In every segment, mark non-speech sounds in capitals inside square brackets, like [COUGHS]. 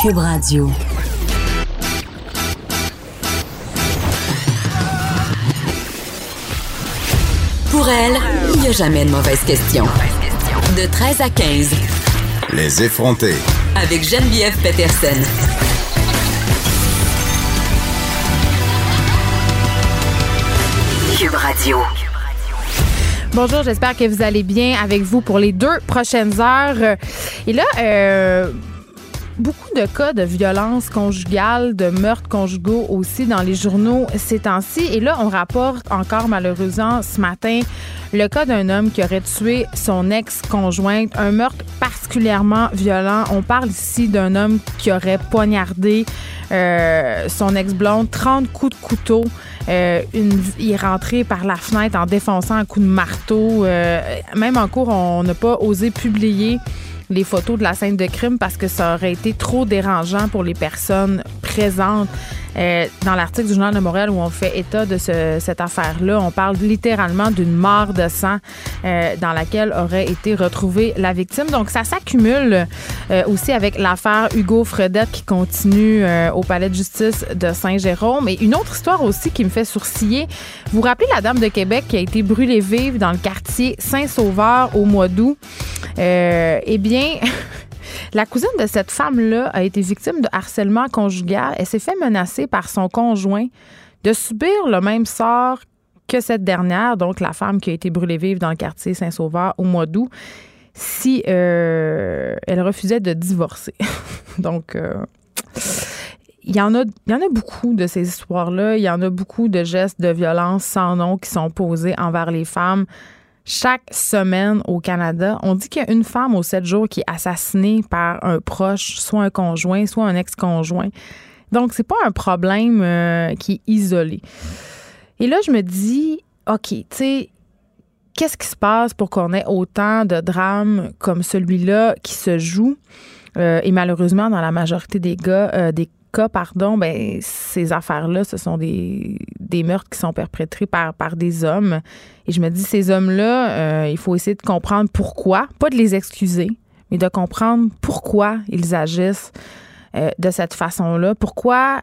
Cube Radio. Pour elle, il n'y a jamais de mauvaise question. De 13 à 15. Les effronter. Avec Geneviève Peterson. Cube Radio. Bonjour, j'espère que vous allez bien avec vous pour les deux prochaines heures. Et là, euh, beaucoup de cas de violence conjugale, de meurtres conjugaux aussi dans les journaux ces temps-ci. Et là, on rapporte encore malheureusement ce matin le cas d'un homme qui aurait tué son ex-conjointe, un meurtre particulièrement violent. On parle ici d'un homme qui aurait poignardé euh, son ex-blonde, 30 coups de couteau. Euh, il est rentré par la fenêtre en défonçant un coup de marteau. Euh, même en cours, on n'a pas osé publier les photos de la scène de crime parce que ça aurait été trop dérangeant pour les personnes présentes. Euh, dans l'article du Journal de Montréal où on fait état de cette affaire-là, on parle littéralement d'une mort de sang euh, dans laquelle aurait été retrouvée la victime. Donc, ça s'accumule euh, aussi avec l'affaire Hugo Fredette qui continue au palais de justice de Saint-Jérôme. Et une autre histoire aussi qui me fait sourciller. Vous vous rappelez la dame de Québec qui a été brûlée vive dans le quartier Saint-Sauveur au mois d'août? eh bien, [LAUGHS] La cousine de cette femme-là a été victime de harcèlement conjugal. Elle s'est fait menacer par son conjoint de subir le même sort que cette dernière, donc la femme qui a été brûlée vive dans le quartier Saint-Sauveur au mois d'août, si euh, elle refusait de divorcer. [LAUGHS] donc, euh, y, en a, il y en a beaucoup de ces histoires-là. Il y en a beaucoup de gestes de violence sans nom qui sont posés envers les femmes chaque semaine au Canada, on dit qu'il y a une femme aux sept jours qui est assassinée par un proche, soit un conjoint, soit un ex-conjoint. Donc, c'est pas un problème euh, qui est isolé. Et là, je me dis, OK, tu sais, qu'est-ce qui se passe pour qu'on ait autant de drames comme celui-là qui se joue? Euh, et malheureusement, dans la majorité des, gars, euh, des cas, pardon, ben, ces affaires-là, ce sont des, des, meurtres qui sont perpétrés par, par des hommes. Et je me dis, ces hommes-là, euh, il faut essayer de comprendre pourquoi, pas de les excuser, mais de comprendre pourquoi ils agissent euh, de cette façon-là, pourquoi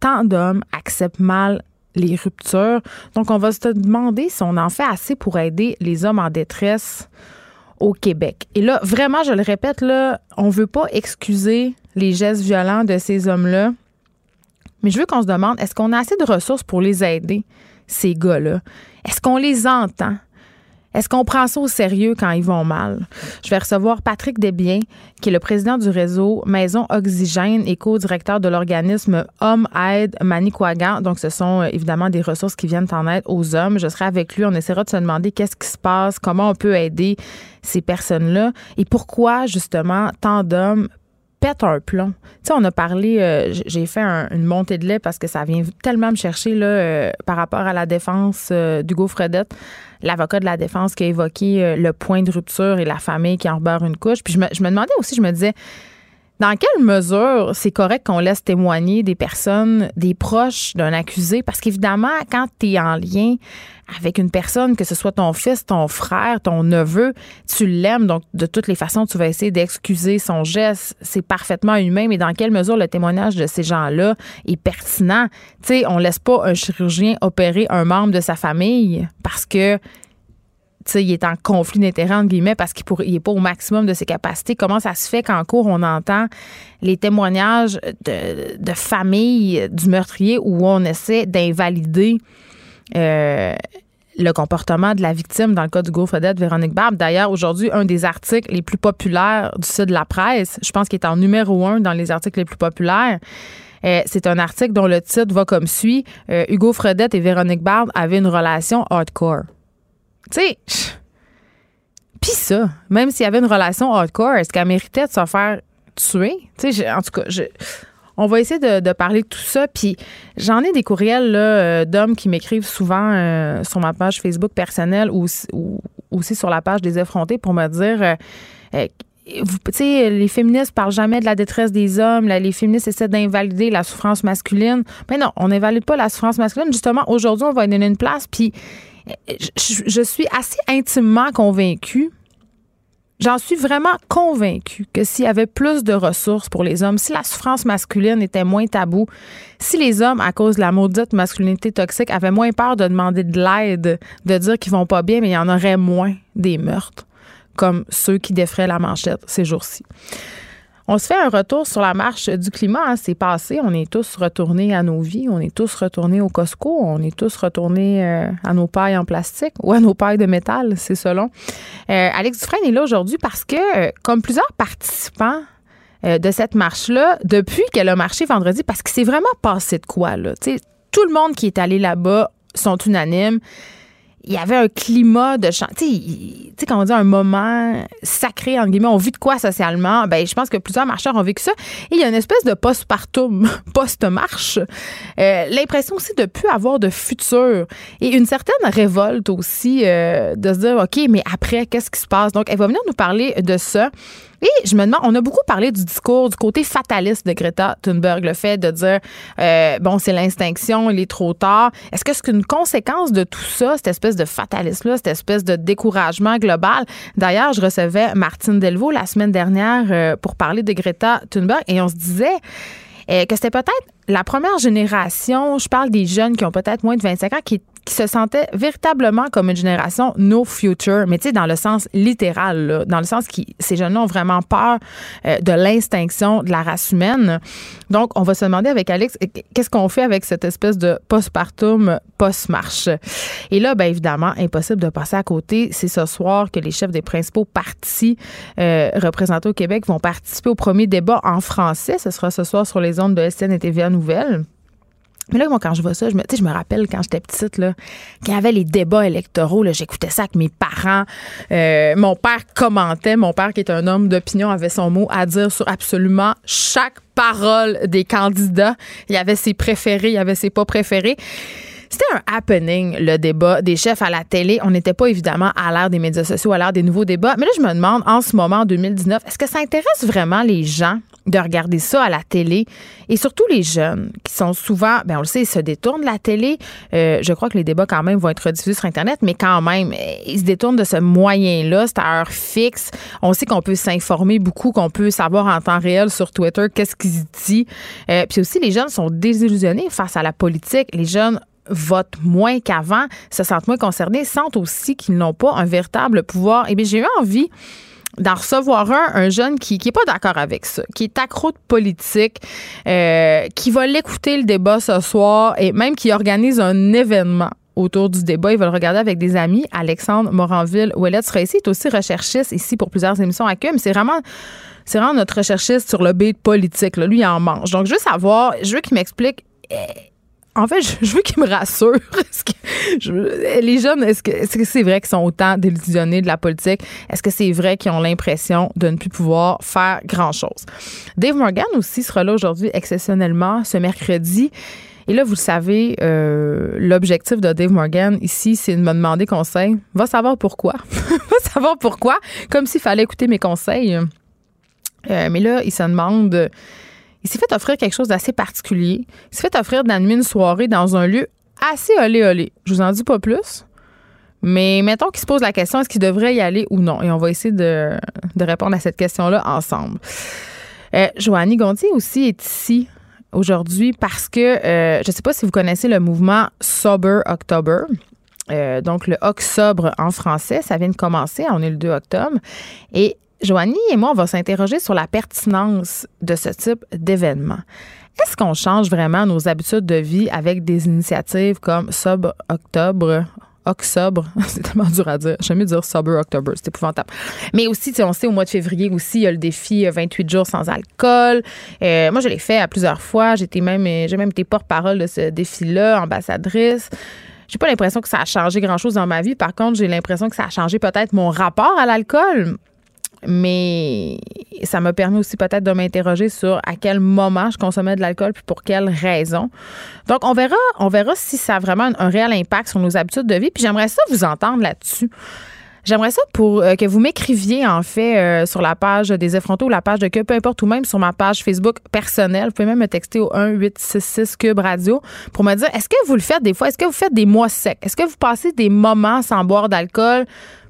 tant d'hommes acceptent mal les ruptures. Donc, on va se demander si on en fait assez pour aider les hommes en détresse au Québec. Et là, vraiment, je le répète, là, on veut pas excuser les gestes violents de ces hommes-là. Mais je veux qu'on se demande, est-ce qu'on a assez de ressources pour les aider, ces gars-là? Est-ce qu'on les entend? Est-ce qu'on prend ça au sérieux quand ils vont mal? Je vais recevoir Patrick Desbiens, qui est le président du réseau Maison Oxygène et co-directeur de l'organisme Homme Aide Manicouagan. Donc, ce sont euh, évidemment des ressources qui viennent en aide aux hommes. Je serai avec lui. On essaiera de se demander qu'est-ce qui se passe, comment on peut aider ces personnes-là et pourquoi, justement, tant d'hommes pète un plomb. Tu sais, on a parlé, euh, j'ai fait une montée de lait parce que ça vient tellement me chercher là, euh, par rapport à la défense euh, d'Hugo Fredette, l'avocat de la défense qui a évoqué le point de rupture et la famille qui en beurre une couche. Puis je me demandais aussi, je me disais, dans quelle mesure c'est correct qu'on laisse témoigner des personnes, des proches d'un accusé? Parce qu'évidemment, quand tu es en lien avec une personne, que ce soit ton fils, ton frère, ton neveu, tu l'aimes, donc de toutes les façons, tu vas essayer d'excuser son geste. C'est parfaitement humain, mais dans quelle mesure le témoignage de ces gens-là est pertinent? Tu sais, on laisse pas un chirurgien opérer un membre de sa famille parce que il est en conflit d'intérêt, entre guillemets, parce qu'il n'est pas au maximum de ses capacités. Comment ça se fait qu'en cours, on entend les témoignages de, de famille du meurtrier où on essaie d'invalider euh, le comportement de la victime dans le cas du Fredette, Véronique Barbe? D'ailleurs, aujourd'hui, un des articles les plus populaires du site de la presse, je pense qu'il est en numéro un dans les articles les plus populaires, euh, c'est un article dont le titre va comme suit euh, Hugo Fredette et Véronique Barbe avaient une relation hardcore. Tu sais, pis ça, même s'il y avait une relation hardcore, est-ce qu'elle méritait de se faire tuer? Tu sais, en tout cas, je, on va essayer de, parler de tout ça. Puis j'en ai des courriels euh, d'hommes qui m'écrivent souvent euh, sur ma page Facebook personnelle ou, aussi sur la page des effrontés pour me dire. Euh, vous, les féministes parlent jamais de la détresse des hommes. les féministes essaient d'invalider la souffrance masculine. Mais non, on n'invalide pas la souffrance masculine. Justement, aujourd'hui, on va y donner une place. Puis, je, suis assez intimement convaincue J'en suis vraiment convaincue que s'il y avait plus de ressources pour les hommes, si la souffrance masculine était moins tabou, si les hommes, à cause de la maudite masculinité toxique, avaient moins peur de demander de l'aide, de dire qu'ils vont pas bien, mais il y en aurait moins des meurtres comme ceux qui défraient la manchette ces jours-ci. On se fait un retour sur la marche du climat. Hein. C'est passé. On est tous retournés à nos vies. On est tous retournés au Costco. On est tous retournés euh, à nos pailles en plastique ou à nos pailles de métal, c'est selon. Euh, Alex Dufresne est là aujourd'hui parce que, euh, comme plusieurs participants de cette marche-là, depuis qu'elle a marché vendredi, parce que c'est vraiment passé de quoi, là. tout le monde qui est allé là-bas sont unanimes il y avait un climat de chant. Tu sais, quand on dit un moment sacré, en guillemets, on vit de quoi socialement? Ben, je pense que plusieurs marcheurs ont vécu ça. Et il y a une espèce de post-partum, [LAUGHS] post-marche. Euh, l'impression aussi de plus avoir de futur. Et une certaine révolte aussi euh, de se dire, OK, mais après, qu'est-ce qui se passe? Donc, elle va venir nous parler de ça. Et je me demande, on a beaucoup parlé du discours, du côté fataliste de Greta Thunberg, le fait de dire, euh, bon, c'est l'extinction, il est trop tard. Est-ce que c'est une conséquence de tout ça, cette espèce de fatalisme-là, cette espèce de découragement global? D'ailleurs, je recevais Martine Delvaux la semaine dernière euh, pour parler de Greta Thunberg et on se disait, euh, que c'était peut-être la première génération, je parle des jeunes qui ont peut-être moins de 25 ans, qui qui se sentaient véritablement comme une génération no future, mais tu sais, dans le sens littéral, dans le sens que ces jeunes-là ont vraiment peur euh, de l'extinction de la race humaine. Donc, on va se demander avec Alex, qu'est-ce qu'on fait avec cette espèce de postpartum post-marche? Et là, bien évidemment, impossible de passer à côté. C'est ce soir que les chefs des principaux partis euh, représentés au Québec vont participer au premier débat en français. Ce sera ce soir sur les ondes de SN et TVA Nouvelles. Mais là, quand je vois ça, je me, rappelle quand j'étais petite, là, quand il y avait les débats électoraux, j'écoutais ça avec mes parents. Euh, mon père commentait. Mon père, qui est un homme d'opinion, avait son mot à dire sur absolument chaque parole des candidats. Il y avait ses préférés, il y avait ses pas préférés. C'était un happening, le débat des chefs à la télé. On n'était pas évidemment à l'ère des médias sociaux, à l'ère des nouveaux débats. Mais là, je me demande, en ce moment, en 2019, est-ce que ça intéresse vraiment les gens de regarder ça à la télé? Et surtout les jeunes qui sont souvent, ben on le sait, ils se détournent de la télé. Euh, je crois que les débats quand même vont être diffusés sur Internet, mais quand même, ils se détournent de ce moyen-là, c'est à heure fixe. On sait qu'on peut s'informer beaucoup, qu'on peut savoir en temps réel sur Twitter qu'est-ce qu'ils disent. Euh, puis aussi, les jeunes sont désillusionnés face à la politique. Les jeunes votent moins qu'avant, se sentent moins concernés, sentent aussi qu'ils n'ont pas un véritable pouvoir. Eh bien, j'ai eu envie d'en recevoir un, un jeune qui n'est pas d'accord avec ça, qui est accro de politique, euh, qui va l'écouter le débat ce soir et même qui organise un événement autour du débat. Il va le regarder avec des amis. Alexandre Moranville-Ouellet sera ici. Est aussi recherchiste ici pour plusieurs émissions à mais c'est vraiment c'est vraiment notre recherchiste sur le beat politique. Lui, en mange. Donc, je veux savoir, je veux qu'il m'explique eh, en fait, je, veux qu'ils me rassurent. [LAUGHS] les jeunes, est-ce que c'est vrai qu'ils sont autant délusionnés de la politique? Est-ce que c'est vrai qu'ils ont l'impression de ne plus pouvoir faire grand-chose? Dave Morgan aussi sera là aujourd'hui exceptionnellement ce mercredi. Et là, vous le savez, euh, l'objectif de Dave Morgan ici, c'est de me demander conseil. Va savoir pourquoi. [LAUGHS] Va savoir pourquoi. Comme s'il fallait écouter mes conseils. Euh, mais là, il se demande il s'est fait offrir quelque chose d'assez particulier. Il s'est fait offrir d'animer une soirée dans un lieu assez olé-olé. Je vous en dis pas plus. Mais mettons qu'il se pose la question est-ce qu'il devrait y aller ou non? Et on va essayer de, répondre à cette question-là ensemble. Euh, Joannie Gontier aussi est ici aujourd'hui parce que euh, je ne sais pas si vous connaissez le mouvement Sober October. Euh, donc, le Octobre en français, ça vient de commencer. On est le 2 octobre. Et Joanie et moi, on va s'interroger sur la pertinence de ce type d'événement. Est-ce qu'on change vraiment nos habitudes de vie avec des initiatives comme Sub Octobre, Octobre, [LAUGHS] c'est tellement dur à dire. J'aime mieux dire Sober October, c'est épouvantable. Mais aussi, on sait, au mois de février aussi, il y a le défi 28 euh, jours sans alcool. Euh, moi, je l'ai fait à plusieurs fois. Euh, j'ai même été porte-parole de ce défi-là, ambassadrice. J'ai pas l'impression que ça a changé grand-chose dans ma vie. Par contre, j'ai l'impression que ça a changé peut-être mon rapport à l'alcool. Mais ça m'a permis aussi peut-être de m'interroger sur à quel moment je consommais de l'alcool puis pour quelles raisons. Donc, on verra, on verra si ça a vraiment un, réel impact sur nos habitudes de vie. Puis j'aimerais ça vous entendre là-dessus. J'aimerais ça pour euh, que vous m'écriviez en fait euh, sur la page des effrontés ou la page de que peu importe ou même sur ma page Facebook personnelle. Vous pouvez même me texter au 1 866 Cube Radio pour me dire est-ce que vous le faites des fois? Est-ce que vous faites des mois secs? Est-ce que vous passez des moments sans boire d'alcool?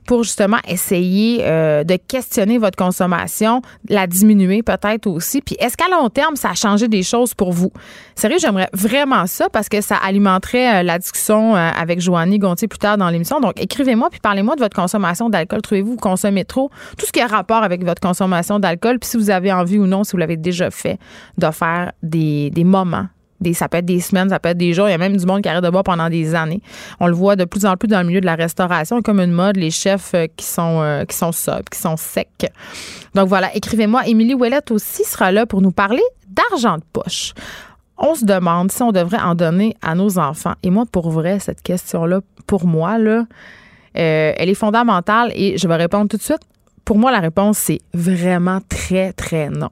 Pour justement essayer euh, de questionner votre consommation, la diminuer peut-être aussi. Puis est-ce qu'à long terme, ça a changé des choses pour vous? Sérieux, j'aimerais vraiment ça parce que ça alimenterait euh, la discussion euh, avec Joanny Gontier plus tard dans l'émission. Donc écrivez-moi puis parlez-moi de votre consommation d'alcool. Trouvez-vous vous consommez trop? Tout ce qui a rapport avec votre consommation d'alcool. Puis si vous avez envie ou non, si vous l'avez déjà fait, de faire des, des moments ça peut être des semaines, ça peut être des jours. Il y a même du monde qui arrête de boire pendant des années. On le voit de plus en plus dans le milieu de la restauration, comme une mode, les chefs euh, qui sont, euh, qui sont sobres, qui sont secs. Donc voilà, écrivez-moi. Émilie Ouellette aussi sera là pour nous parler d'argent de poche. On se demande si on devrait en donner à nos enfants. Et moi, pour vrai, cette question-là, pour moi, euh, elle est fondamentale et je vais répondre tout de suite. Pour moi, la réponse, c'est vraiment très, très non.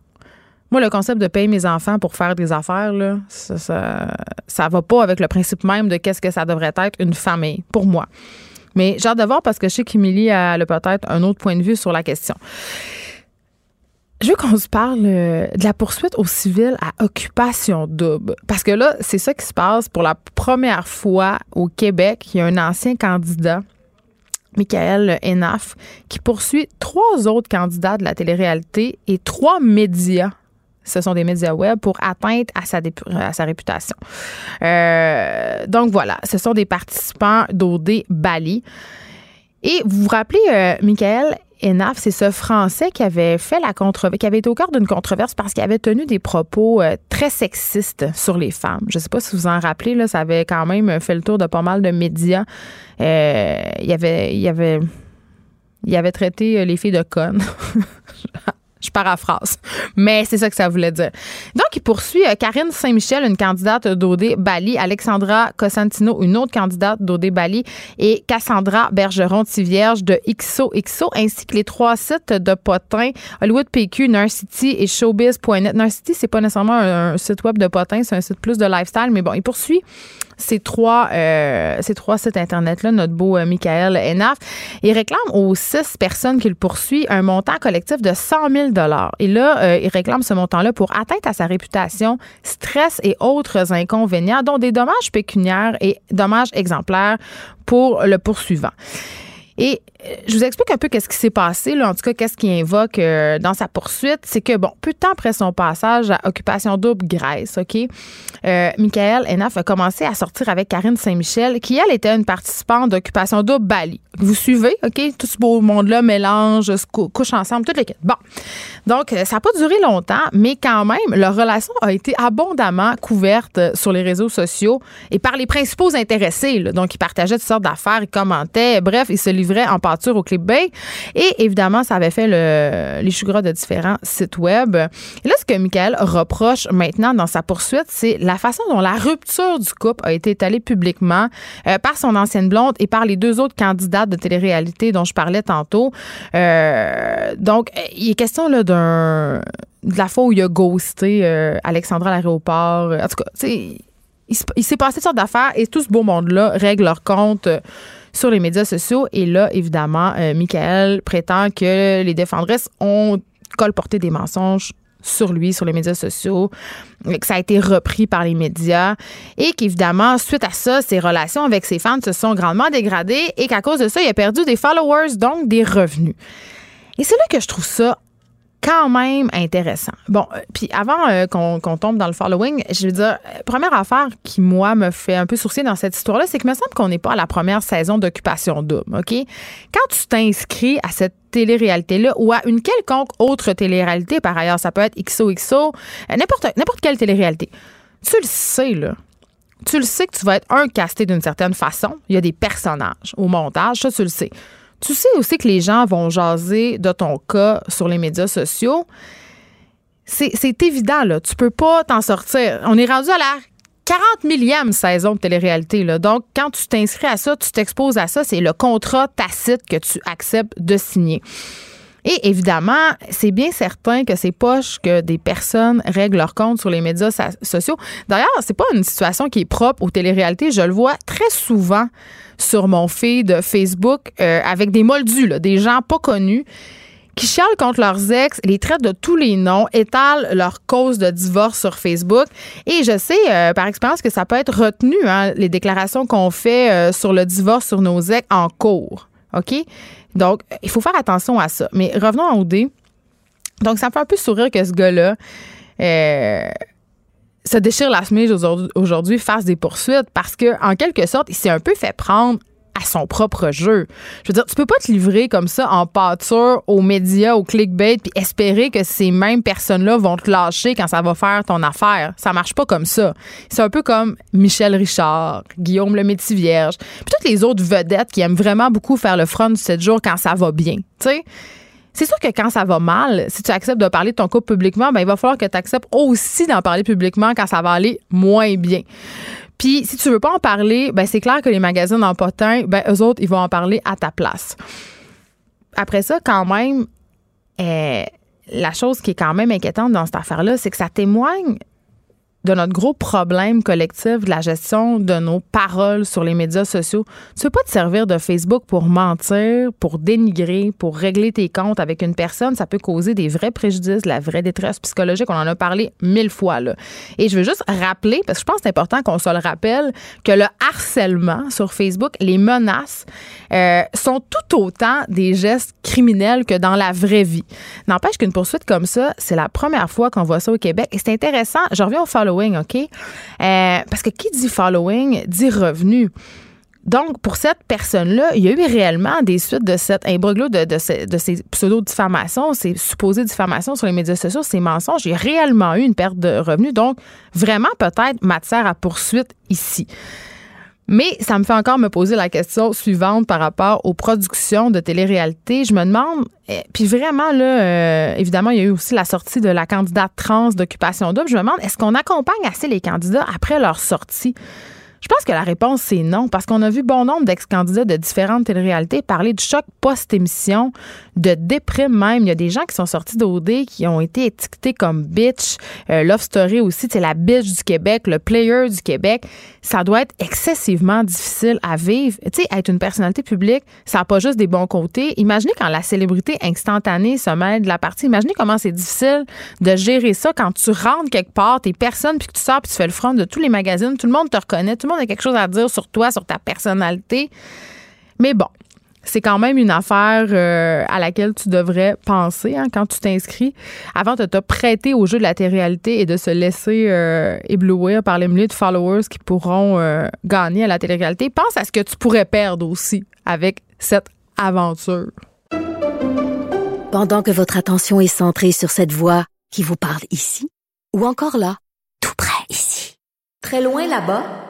Moi, le concept de payer mes enfants pour faire des affaires, ça, ça, va pas avec le principe même de qu'est-ce que ça devrait être une famille, pour moi. Mais j'ai hâte de voir parce que je sais qu'Émilie a peut-être un autre point de vue sur la question. Je veux qu'on se parle euh, de la poursuite au civil à occupation double. Parce que là, c'est ça qui se passe pour la première fois au Québec. Il y a un ancien candidat Michael Enaf, qui poursuit trois autres candidats de la télé-réalité et trois médias ce sont des médias web pour atteindre à sa, sa réputation. Euh, donc voilà, ce sont des participants d'OD Bali. Et vous vous rappelez, euh, Michael Enaf, c'est ce Français qui avait fait la controverse, qui avait été au cœur d'une controverse parce qu'il avait tenu des propos euh, très sexistes sur les femmes. Je ne sais pas si vous en rappelez, là, ça avait quand même fait le tour de pas mal de médias. il avait, il avait, il avait traité les filles de connes. [LAUGHS] Je paraphrase. [LAUGHS] Mais c'est ça que ça voulait dire. Donc, il poursuit euh, Karine Saint-Michel, une candidate d'OD Bali, Alexandra Cosentino, une autre candidate d'OD Bali, et Cassandra Bergeron-Tivierge de XOXO, ainsi que les trois sites de potins, Hollywood PQ, Narcity et Showbiz.net. Narcity, c'est pas nécessairement un, site web de potins, c'est un site plus de lifestyle, mais bon, il poursuit ces trois, euh, ces trois sites Internet-là, notre beau euh, Michael Enaf. Il réclame aux six personnes qu'il poursuit un montant collectif de 100 000 Et là, euh, il réclame ce montant-là pour atteindre à sa réputation, stress et autres inconvénients, dont des dommages pécuniaires et dommages exemplaires pour le poursuivant. Et je vous explique un peu qu'est-ce qui s'est passé, là, en tout cas, qu'est-ce qu'il invoque euh, dans sa poursuite? C'est que, bon, peu de temps après son passage à Occupation Double Grèce, OK, euh, Michael Enaf a commencé à sortir avec Karine Saint-Michel, qui, elle, était une participante d'Occupation Double Bali. Vous suivez, OK? Tout ce beau monde-là mélange, se couche ensemble, toutes les Bon. Donc, ça n'a pas duré longtemps, mais quand même, leur relation a été abondamment couverte sur les réseaux sociaux et par les principaux intéressés. Donc, ils partageaient toutes sortes d'affaires, ils commentaient. Bref, ils se livraient en au Clip Bay. Et évidemment, ça avait fait le, les choux de différents sites web. Et là, ce que Michael reproche maintenant dans sa poursuite, c'est la façon dont la rupture du couple a été étalée publiquement euh, par son ancienne blonde et par les deux autres candidates de télé-réalité dont je parlais tantôt. Euh, donc, il est question là d'un de la fois où il a ghosté euh, Alexandra à l'aéroport. En tout cas, il, il s'est passé toutes sortes d'affaires et tout ce beau monde-là règle leur compte sur les médias sociaux. Et là, évidemment, euh, Michael prétend que les défendresses ont colporté des mensonges sur lui, sur les médias sociaux, que ça a été repris par les médias et qu'évidemment, suite à ça, ses relations avec ses fans se sont grandement dégradées et qu'à cause de ça, il a perdu des followers, donc des revenus. Et c'est là que je trouve ça quand même intéressant. Bon, euh, puis avant euh, qu'on tombe dans le following, je veux dire, euh, première affaire qui, moi, me fait un peu sourcier dans cette histoire-là, c'est que me semble qu'on n'est pas à la première saison d'Occupation Double, OK? Quand tu t'inscris à cette télé-réalité-là ou à une quelconque autre télé-réalité, par ailleurs, ça peut être XOXO, n'importe, n'importe quelle télé-réalité, tu le sais, là. Tu le sais que tu vas être un casté d'une certaine façon. Il y a des personnages au montage, ça, tu le sais. Tu sais aussi que les gens vont jaser de ton cas sur les médias sociaux. C'est évident, là. Tu peux pas t'en sortir. On est rendu à la 40 millième saison de télé-réalité. Là. Donc, quand tu t'inscris à ça, tu t'exposes à ça. C'est le contrat tacite que tu acceptes de signer. Et évidemment, c'est bien certain que c'est poche que des personnes règlent leur compte sur les médias sociaux. D'ailleurs, c'est pas une situation qui est propre aux téléréalités. Je le vois très souvent sur mon feed Facebook euh, avec des moldus, des gens pas connus qui chialent contre leurs ex, les traitent de tous les noms, étalent leur cause de divorce sur Facebook. Et je sais euh, par expérience que ça peut être retenu, hein, les déclarations qu'on fait euh, sur le divorce sur nos ex en cours. OK? Donc, il faut faire attention à ça. Mais revenons à OD. Donc, ça me fait un peu sourire que ce gars-là se déchire la chemise aujourd'hui, fasse des poursuites parce que, en quelque sorte, il s'est un peu fait prendre à son propre jeu. Je veux dire, tu peux pas te livrer comme ça en pâture aux médias, aux clickbait, puis espérer que ces mêmes personnes-là vont te lâcher quand ça va faire ton affaire. Ça marche pas comme ça. C'est un peu comme Michel Richard, Guillaume le Métis Vierge, puis toutes les autres vedettes qui aiment vraiment beaucoup faire le front du 7 jours quand ça va bien. Tu sais? C'est sûr que quand ça va mal, si tu acceptes de parler de ton couple publiquement, ben il va falloir que tu acceptes aussi d'en parler publiquement quand ça va aller moins bien. Puis si tu veux pas en parler, ben c'est clair que les magazines en potin, ben eux autres, ils vont en parler à ta place. Après ça, quand même, euh, la chose qui est quand même inquiétante dans cette affaire-là, c'est que ça témoigne de notre gros problème collectif de la gestion de nos paroles sur les médias sociaux. Tu veux pas te servir de Facebook pour mentir, pour dénigrer, pour régler tes comptes avec une personne? Ça peut causer des vrais préjudices, de la vraie détresse psychologique. On en a parlé mille fois. Là. Et je veux juste rappeler, parce que je pense que c'est important qu'on se le rappelle, que le harcèlement sur Facebook, les menaces, euh, sont tout autant des gestes criminels que dans la vraie vie. N'empêche qu'une poursuite comme ça, c'est la première fois qu'on voit ça au Québec. Et c'est intéressant. Je reviens au OK? Euh, parce que qui dit following dit revenu. Donc, pour cette personne-là, il y a eu réellement des suites de cet imbroglio, de, de, ces pseudo-diffamations, ces supposées diffamations sur les médias sociaux, ces mensonges. Il y a réellement eu une perte de revenus. Donc, vraiment, peut-être matière à poursuite ici. Mais ça me fait encore me poser la question suivante par rapport aux productions de télé-réalité. Je me demande, eh, puis vraiment, là, euh, évidemment, il y a eu aussi la sortie de la candidate trans d'occupation double. Je me demande, est-ce qu'on accompagne assez les candidats après leur sortie? Je pense que la réponse, c'est non, parce qu'on a vu bon nombre d'ex-candidats de différentes téléréalités parler de choc post-émission, de déprime même. Il y a des gens qui sont sortis d'OD qui ont été étiquetés comme bitch. Euh, Love Story aussi, c'est la bitch du Québec, le player du Québec. Ça doit être excessivement difficile à vivre. Tu sais, être une personnalité publique, ça n'a pas juste des bons côtés. Imaginez quand la célébrité instantanée se mêle de la partie. Imaginez comment c'est difficile de gérer ça quand tu rentres quelque part, t'es personne, puis que tu sors, puis tu fais le front de tous les magazines, tout le monde te reconnaît, monde a quelque chose à dire sur toi, sur ta personnalité. Mais bon, c'est quand même une affaire euh, à laquelle tu devrais penser hein, quand tu t'inscris avant de te prêter au jeu de la télé-réalité et de se laisser euh, éblouir par les milliers de followers qui pourront euh, gagner à la télé-réalité. Pense à ce que tu pourrais perdre aussi avec cette aventure. Pendant que votre attention est centrée sur cette voix qui vous parle ici ou encore là, tout près ici, très loin là-bas,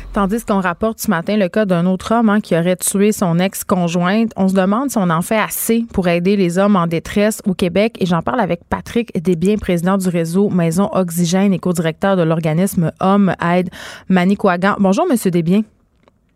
Tandis qu'on rapporte ce matin le cas d'un autre homme hein, qui aurait tué son ex-conjointe, on se demande si on en fait assez pour aider les hommes en détresse au Québec. Et j'en parle avec Patrick Desbiens, président du réseau Maison Oxygène et co-directeur de l'organisme Homme Aide Manicouagan. Bonjour, Monsieur Desbiens.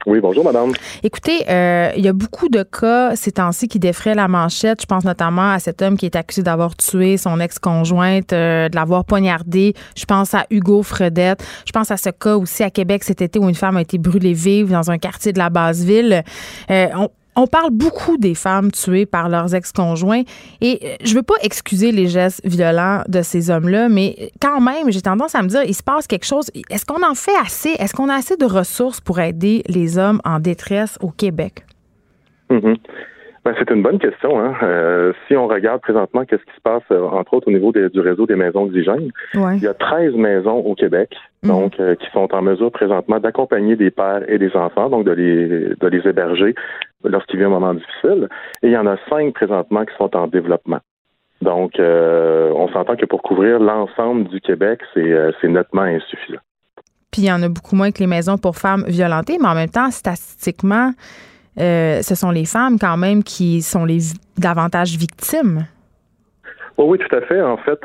Oui, bonjour, madame. Écoutez, euh, il y a beaucoup de cas ces temps-ci qui défraient la manchette. Je pense notamment à cet homme qui est accusé d'avoir tué son ex-conjointe, euh, de l'avoir poignardé. Je pense à Hugo Fredette. Je pense à ce cas aussi à Québec cet été où une femme a été brûlée vive dans un quartier de la basse-ville. Euh, on, on parle beaucoup des femmes tuées par leurs ex-conjoints et euh, je veux pas excuser les gestes violents de ces hommes-là, mais quand même, j'ai tendance à me dire, il se passe quelque chose. Est-ce qu'on en fait assez? Est-ce qu'on a assez de ressources pour aider les hommes en détresse au Québec? Mm-hmm. C'est une bonne question. Hein. Euh, si on regarde présentement qu'est-ce qui se passe, euh, entre autres au niveau du réseau des maisons d'hygiène, il y a 13 maisons au Québec, mhm. donc euh, qui sont en mesure présentement d'accompagner des pères et des enfants, donc de les de les héberger lorsqu'il vient un moment difficile. Et il y en a cinq présentement qui sont en développement. Donc, on s'entend que pour couvrir l'ensemble du Québec, c'est nettement insuffisant. Puis il y en a beaucoup moins que les maisons pour femmes violentées, mais en même temps, statistiquement, euh, ce sont les femmes quand même qui sont les davantage victimes. oui, tout à fait. En fait,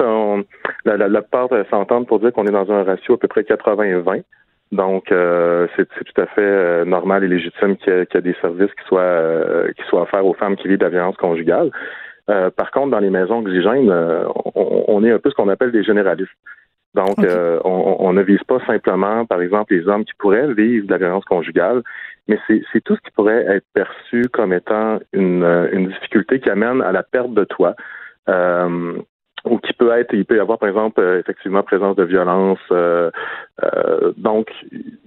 la, la, la part s'entendre pour dire qu'on est dans un ratio à peu près 80-20. Donc, euh, c'est tout à fait euh, normal et légitime qu'il y, ait des services qui soient qui soient offerts aux femmes qui vivent de la violence conjugale. par contre, dans les maisons oxygènes, on, on, est un peu ce qu'on appelle des généralistes. Donc, euh, on, ne vise pas simplement, par exemple, les hommes qui pourraient vivre de la violence conjugale, mais c'est tout ce qui pourrait être perçu comme étant une, euh, une difficulté qui amène à la perte de toi. Euh, ou qui peut être, il peut y avoir par exemple effectivement présence de violence. donc,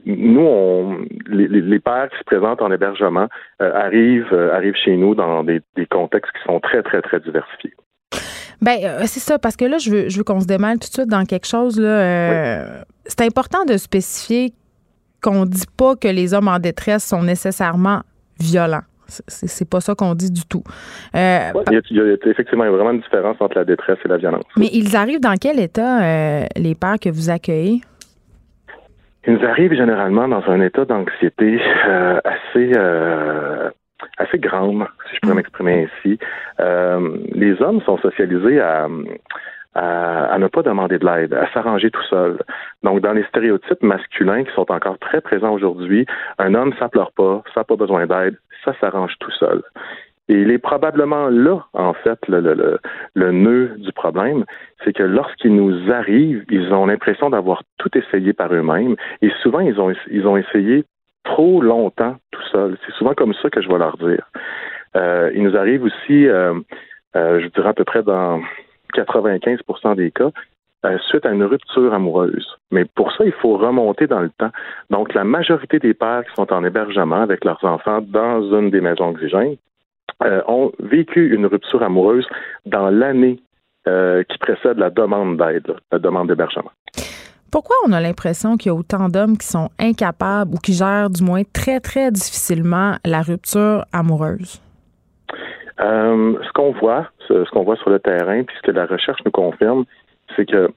nous, on, les, les, pères qui se présentent en hébergement arrivent, arrivent chez nous dans des, des contextes qui sont très très très diversifiés. Ben euh, c'est ça parce que là je veux je veux qu'on se démêle tout de suite dans quelque chose là. Euh, c'est important de spécifier qu'on dit pas que les hommes en détresse sont nécessairement violents. C'est pas ça qu'on dit du tout. Euh, il, y a, effectivement vraiment une différence entre la détresse et la violence. Mais ils arrivent dans quel état, les pères que vous accueillez? Ils arrivent généralement dans un état d'anxiété assez assez grande, si je pourrais mm. m'exprimer ainsi. Euh, les hommes sont socialisés à, à, ne pas demander de l'aide, à s'arranger tout seul. Donc, dans les stéréotypes masculins qui sont encore très présents aujourd'hui, un homme, ça pleure pas, ça n'a pas besoin d'aide, ça s'arrange tout seul. Et il est probablement là, en fait, le, le, le nœud du problème, c'est que lorsqu'ils nous arrivent, ils ont l'impression d'avoir tout essayé par eux-mêmes, et souvent ils ont ils ont essayé trop longtemps tout seul. C'est souvent comme ça que je vais leur dire. Euh, il nous arrive aussi, euh, euh, je dirais à peu près dans 95% des cas, suite à une rupture amoureuse. Mais pour ça, il faut remonter dans le temps. Donc, la majorité des pères qui sont en hébergement avec leurs enfants dans une des maisons oxygènes ont vécu une rupture amoureuse dans l'année qui précède la demande d'aide, la demande d'hébergement. Pourquoi on a l'impression qu'il y a autant d'hommes qui sont incapables ou qui gèrent du moins très, très difficilement la rupture amoureuse? Euh, ce qu'on voit, ce, qu'on voit sur le terrain, puis ce que la recherche nous confirme, c'est que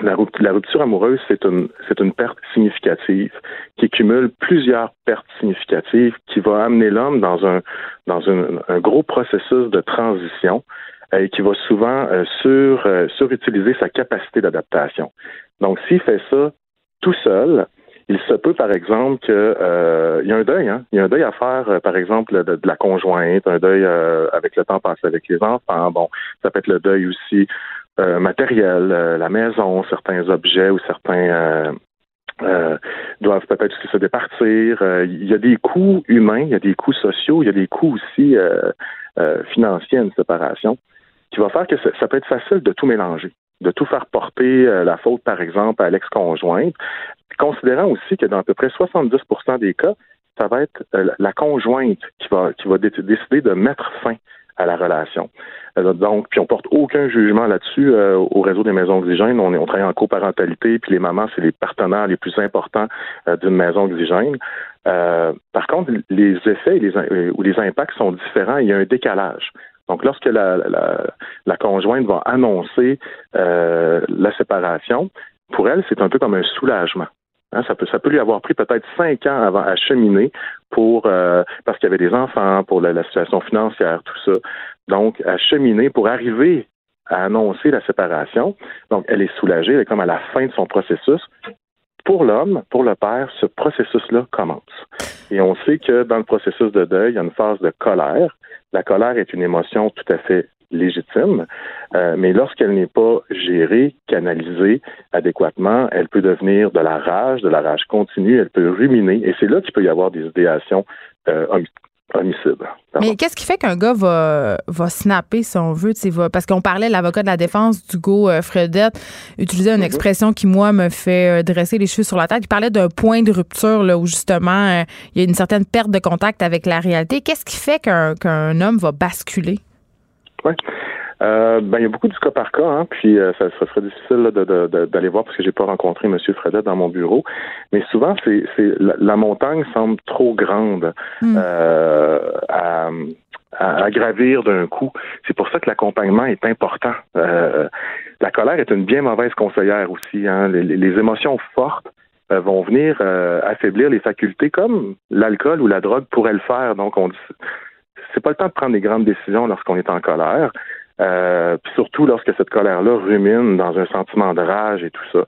la, rupture amoureuse, c'est une, c'est une perte significative qui cumule plusieurs pertes significatives qui va amener l'homme dans un, dans un, gros processus de transition et qui va souvent euh, sur, euh, surutiliser sa capacité d'adaptation. Donc, s'il fait ça tout seul, il se peut, par exemple, qu'il euh, y a un deuil. Hein? Il y a un deuil à faire, euh, par exemple, de, la conjointe, un deuil euh, avec le temps passé avec les enfants. Bon, ça peut être le deuil aussi matériel, la maison, certains objets ou certains doivent peut-être aussi se départir. il y a des coûts humains, il y a des coûts sociaux, il y a des coûts aussi financiers à une séparation qui va faire que ça peut être facile de tout mélanger de tout faire porter euh, la faute, par exemple, à l'ex-conjointe, considérant aussi que dans à peu près 70% des cas, ça va être euh, la conjointe qui va, qui va décider de mettre fin à la relation. Euh, donc, puis on porte aucun jugement là-dessus au réseau des maisons oxygènes. On, est, on travaille en coparentalité, puis les mamans, c'est les partenaires les plus importants d'une maison oxygène. par contre, les effets les, ou les impacts sont différents. Il y a un décalage. Donc, lorsque la, la, conjointe va annoncer euh, la séparation, pour elle, c'est un peu comme un soulagement. Hein, ça, peut, lui avoir pris peut-être cinq ans avant à cheminer pour euh, parce qu'il y avait des enfants, pour la, situation financière, tout ça. Donc, à cheminer pour arriver à annoncer la séparation. Donc, elle est soulagée, elle est comme à la fin de son processus. Pour l'homme, pour le père, ce processus-là commence. Et on sait que dans le processus de deuil, il y a une phase de colère la colère est une émotion tout à fait légitime, euh, mais lorsqu'elle n'est pas gérée, canalisée adéquatement, elle peut devenir de la rage, de la rage continue, elle peut ruminer, et c'est là qu'il peut y avoir des idéations euh, Mais qu'est-ce qui fait qu'un gars va, va snapper, si on veut, va, parce qu'on parlait, l'avocat de la défense d'Hugo euh, Fredette utilisait une mm-hmm. expression qui, moi, me fait euh, dresser les cheveux sur la tête. Il parlait d'un point de rupture là, où, justement, euh, il y a une certaine perte de contact avec la réalité. Qu'est-ce qui fait qu'un homme va basculer? Oui. Euh, ben, il y a beaucoup du cas par cas, hein, puis euh, ça, ça, serait difficile d'aller voir parce que j'ai pas rencontré M. Fredet dans mon bureau. Mais souvent, c'est la, montagne semble trop grande hmm. euh, à, à, gravir d'un coup. C'est pour ça que l'accompagnement est important. la colère est une bien mauvaise conseillère aussi. Hein. Les, les, émotions fortes vont venir affaiblir les facultés comme l'alcool ou la drogue pourrait le faire. Donc, on dit c'est pas le temps de prendre des grandes décisions lorsqu'on est en colère. Euh, puis surtout lorsque cette colère-là rumine dans un sentiment de rage et tout ça.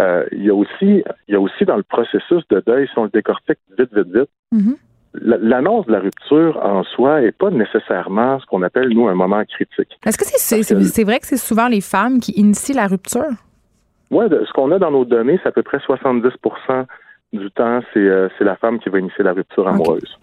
Euh, il y a aussi, il y a aussi dans le processus de deuil, si on le décortique vite, vite, vite, mm-hmm. l'annonce de la rupture en soi n'est pas nécessairement ce qu'on appelle nous un moment critique. Est-ce que c'est vrai que c'est souvent les femmes qui initient la rupture? Oui, ce qu'on a dans nos données, c'est à peu près 70% du temps, euh, c'est la femme qui va initier la rupture amoureuse.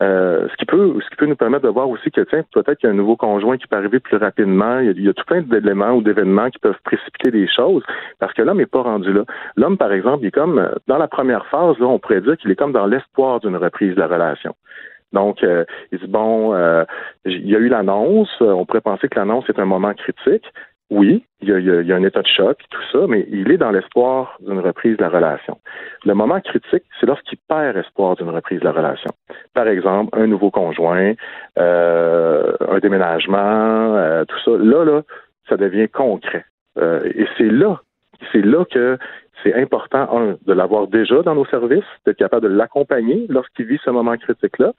Euh, ce qui peut ce qui peut nous permettre de voir aussi que tiens, peut-être qu'il y a un nouveau conjoint qui peut arriver plus rapidement. Il y a, tout plein d'éléments ou d'événements qui peuvent précipiter des choses parce que l'homme n'est pas rendu là. L'homme, par exemple, il est comme euh, dans la première phase, là, on pourrait dire qu'il est comme dans l'espoir d'une reprise de la relation. Donc, euh, il dit bon, il y a eu l'annonce. On pourrait penser que l'annonce est un moment critique oui, il y, a, un état de choc, tout ça, mais il est dans l'espoir d'une reprise de la relation. Le moment critique, c'est lorsqu'il perd espoir d'une reprise de la relation. Par exemple, un nouveau conjoint, euh, un déménagement, euh, tout ça. Là, là, ça devient concret. Euh, et c'est là, c'est là que c'est important, un, de l'avoir déjà dans nos services, d'être capable de l'accompagner lorsqu'il vit ce moment critique-là,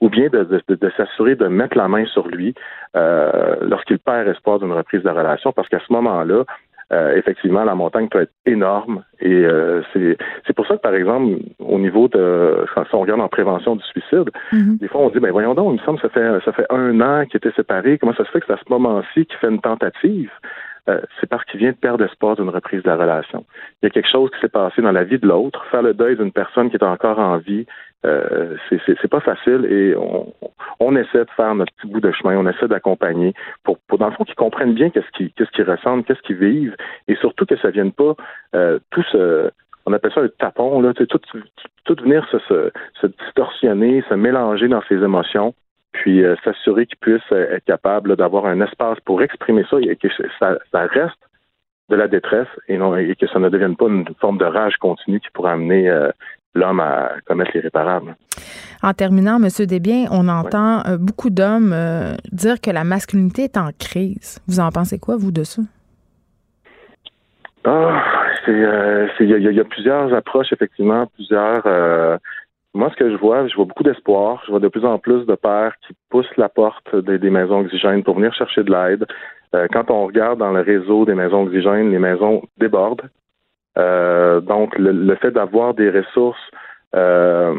ou bien de, s'assurer de mettre la main sur lui euh, lorsqu'il perd espoir d'une reprise de la relation, parce qu'à ce moment-là, euh, effectivement, la montagne peut être énorme. Et euh, c'est pour ça que, par exemple, au niveau de si on regarde en prévention du suicide, mm-hmm. des fois on dit ben voyons donc, il me semble que ça fait ça fait un an qu'il était séparé, comment ça se fait que c'est à ce moment-ci qu'il fait une tentative? Euh, c'est parce qu'il vient de perdre espoir d'une reprise de la relation. Il y a quelque chose qui s'est passé dans la vie de l'autre. Faire le deuil d'une personne qui est encore en vie, euh, c'est pas facile et on, on, essaie de faire notre petit bout de chemin, on essaie d'accompagner pour, pour, dans le fond, qu'ils comprennent bien qu'est-ce qu'ils qu'ils ressentent, qu'est-ce qu'ils vivent et surtout que ça vienne pas euh, tout ce on appelle ça un tapon, là, tout, tout, venir se, se, se distorsionner, se mélanger dans ses émotions puis euh, s'assurer qu'ils puissent euh, être capables d'avoir un espace pour exprimer ça et que ça, reste de la détresse et, non, et que ça ne devienne pas une forme de rage continue qui pourrait amener euh, l'homme à commettre l'irréparable. En terminant, M. Desbiens, on entend beaucoup d'hommes dire que la masculinité est en crise. Vous en pensez quoi, vous, de ça? Ah, c'est, il y, a plusieurs approches, effectivement, plusieurs moi, ce que je vois, je vois beaucoup d'espoir. Je vois de plus en plus de pères qui poussent la porte des, maisons oxygènes pour venir chercher de l'aide. Euh, quand on regarde dans le réseau des maisons oxygènes, les maisons débordent. Euh, donc, le, fait d'avoir des ressources euh,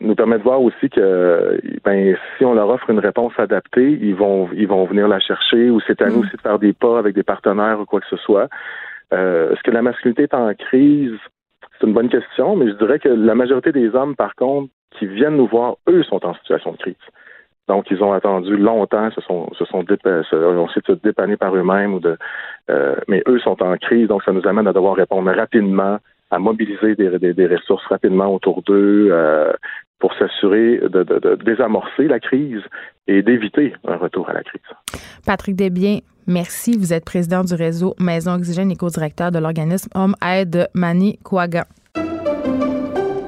nous permet de voir aussi que ben, si on leur offre une réponse adaptée, ils vont ils vont venir la chercher ou c'est à nous mm. aussi de faire des pas avec des partenaires ou quoi que ce soit. Est-ce que la masculinité est en crise? C'est une bonne question, mais je dirais que la majorité des hommes, par contre, qui viennent nous voir, eux sont en situation de crise. Donc, ils ont attendu longtemps, se sont, se sont on s'est dépannés par eux-mêmes, ou de, euh, mais eux sont en crise, donc ça nous amène à devoir répondre rapidement, à mobiliser des, ressources rapidement autour d'eux euh, pour s'assurer de, de, de, désamorcer la crise et d'éviter un retour à la crise. Patrick Desbiens, Merci. Vous êtes président du réseau Maison Oxygène et co-directeur de l'organisme Homme Aide Manicouagan.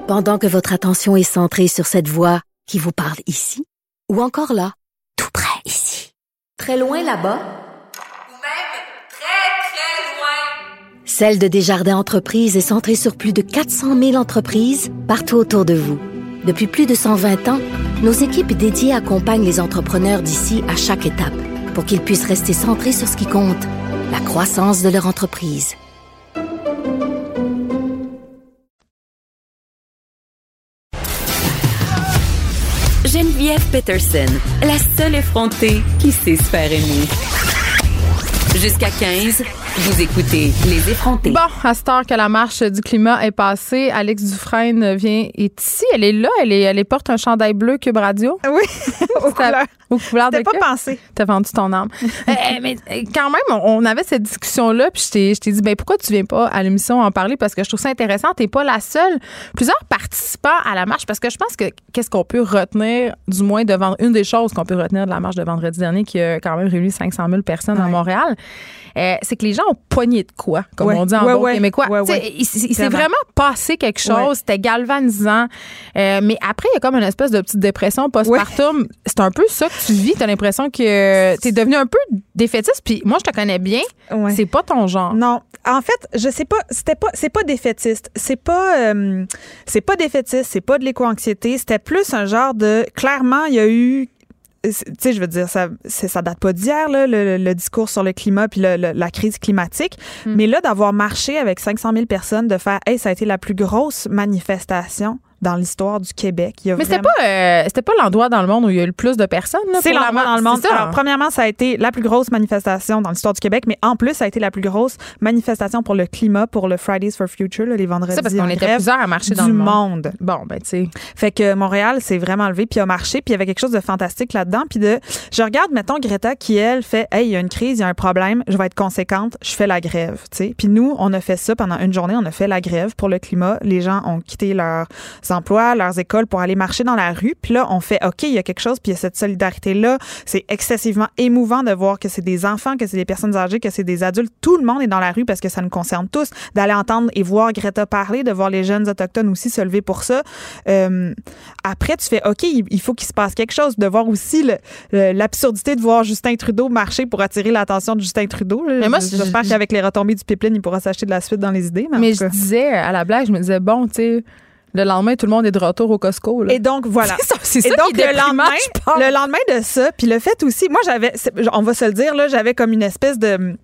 Pendant que votre attention est centrée sur cette voix qui vous parle ici, ou encore là, tout près ici, très loin là-bas, ou même très, très loin, Celle de Desjardins Entreprises est centrée sur plus de 400 000 entreprises partout autour de vous. Depuis plus de 120 ans, nos équipes dédiées accompagnent les entrepreneurs d'ici à chaque étape pour qu'ils puissent rester centrés sur ce qui compte, la croissance de leur entreprise. Geneviève Peterson, la seule effrontée qui sait se faire aimer. Jusqu'à 15, Vous écoutez Les effrontés. Bon, à cette heure que la marche du climat est passée, Alex Dufresne vient, est ici. Elle est là. Elle, est, elle porte un chandail bleu Cube Radio. Oui, [LAUGHS] aux couleurs. Aux couleurs de pas Cube. pensé. T'as vendu ton âme. [LAUGHS] Euh, mais euh, quand même, on avait cette discussion-là, puis je t'ai- je t'ai dit, ben pourquoi tu viens pas à l'émission en parler? Parce que je trouve ça intéressant. T'es pas la seule. Plusieurs participants à la marche, parce que je pense que qu'est-ce qu'on peut retenir, du moins devant une des choses qu'on peut retenir de la marche de vendredi dernier, qui a quand même réuni 500 000 personnes à. Montréal, euh, c'est que les gens ont de quoi, comme Ouais. on dit en Ouais, bon ouais. québécois. Tu s'est Vraiment. passé quelque chose. C'était galvanisant. Euh, mais après, il y a comme une espèce de petite dépression postpartum. C'est un peu ça que tu vis. T'as l'impression que t'es devenu un peu défaitiste. Puis moi, je te connais bien. C'est pas ton genre. Non, en fait, je sais pas, c'était pas c'est pas défaitiste, c'est pas euh, c'est pas défaitiste, c'est pas de l'éco-anxiété, c'était plus un genre de clairement, il y a eu tu sais, je veux dire, ça, c'est- ça date pas d'hier, le, le discours sur le climat puis le- le- la crise climatique. Hmm. Mais là, d'avoir marché avec 500 000 personnes, de faire, hey, ça a été la plus grosse manifestation dans l'histoire du Québec. Il y a Mais c'était vraiment- pas, euh, c'était pas l'endroit dans le monde où il y a eu le plus de personnes. C'est l'endroit dans le monde. Ça. Alors, premièrement, ça a été la plus grosse manifestation dans l'histoire du Québec, mais en plus, ça a été la plus grosse manifestation pour le climat, pour le Fridays for Future, là, les vendredis. C'est parce qu'on était plusieurs à marcher dans le monde. monde. Bon, ben, tu sais. Fait que Montréal s'est vraiment levé puis a marché puis il y avait quelque chose de fantastique là-dedans puis de je regarde mettons Greta qui elle fait hey il y a une crise, il y a un problème, je vais être conséquente, je fais la grève, tu sais. Puis nous on a fait ça pendant une journée, on a fait la grève pour le climat, les gens ont quitté leurs emplois, leurs écoles pour aller marcher dans la rue puis là on fait OK, il y a quelque chose puis il y a cette solidarité là, c'est excessivement émouvant de voir que c'est des enfants, que c'est des personnes âgées, que c'est des adultes, tout le monde est dans la rue parce que ça nous concerne tous, d'aller entendre et voir Greta parler, de voir les jeunes autochtones aussi se lever pour ça. Euh, après, tu fais OK, il, faut qu'il se passe quelque chose, de voir aussi l'absurdité de voir Justin Trudeau marcher pour attirer l'attention de Justin Trudeau. là. Mais moi, j'espère je- qu'avec les retombées du pipeline, il pourra s'acheter de la suite dans les idées. Mais, Mais je disais, à la blague, je me disais, bon, tu sais, le lendemain, tout le monde est de retour au Costco. là. Et donc voilà. [LAUGHS] C'est ça, c'est ça Et donc le lendemain, le lendemain de ça, puis le fait aussi, moi j'avais, on va se le dire là, j'avais comme une espèce de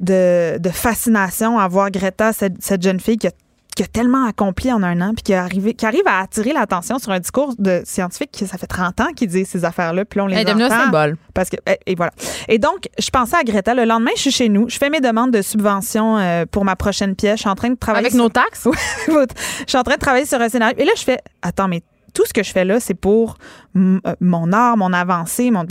de, de fascination à voir Greta, cette, cette jeune fille qui a qui a tellement accompli en un an, puis qui, arrivé, qui arrive à attirer l'attention sur un discours de scientifique qui, ça fait 30 ans qu'il dit ces affaires-là, puis on les Elle un entend. symbole. Parce que, et, et voilà. Et donc, je pensais à Greta. Le lendemain, je suis chez nous. Je fais mes demandes de subvention euh, pour ma prochaine pièce. Je suis en train de travailler Avec sur- nos taxes? [LAUGHS] je suis en train de travailler sur un scénario. Et là, je fais, attends, mais tout ce que je fais là, c'est pour euh, mon art, mon avancée, mon.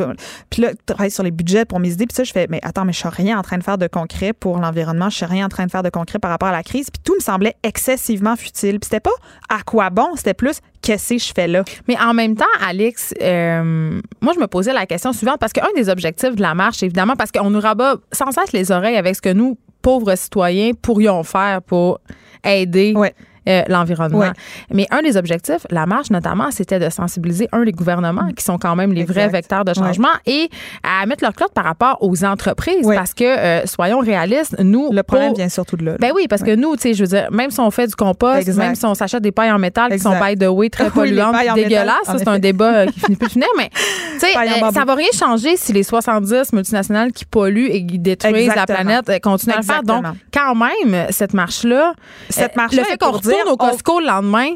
Puis là, je travaille sur les budgets pour mes idées. Puis ça, je fais, mais attends, mais je suis rien en train de faire de concret pour l'environnement. Je suis rien en train de faire de concret par rapport à la crise. Puis tout me semblait excessivement futile. Puis c'était pas à quoi bon, c'était plus qu'est-ce que je fais là. Mais en même temps, Alex, euh, moi, je me posais la question suivante parce qu'un des objectifs de la marche, évidemment, parce qu'on nous rabat sans cesse les oreilles avec ce que nous, pauvres citoyens, pourrions faire pour aider. Ouais. Euh, l'environnement. Ouais. Mais un des objectifs, la marche notamment, c'était de sensibiliser, un, les gouvernements, qui sont quand même les vrais Exact. vecteurs de changement, et à mettre leur clotte par rapport aux entreprises. Ouais. Parce que, euh, soyons réalistes, nous... Le problème pour- vient surtout de là. ben oui, parce que nous, tu sais, je veux dire, même si on fait du compost, Exact. même si on s'achète des pailles en métal qui sont Exact. by the way très [LAUGHS] Oui, polluantes, métal, dégueulasses, ça c'est un débat euh, qui finit plus de finir, mais [LAUGHS] tu sais, euh, ça va rien changer si les 70 multinationales qui polluent et qui détruisent Exactement. la planète continuent à le faire. Donc, quand même, cette marche-là, Cette marche-là le fait qu'on retourne au on- Costco le lendemain,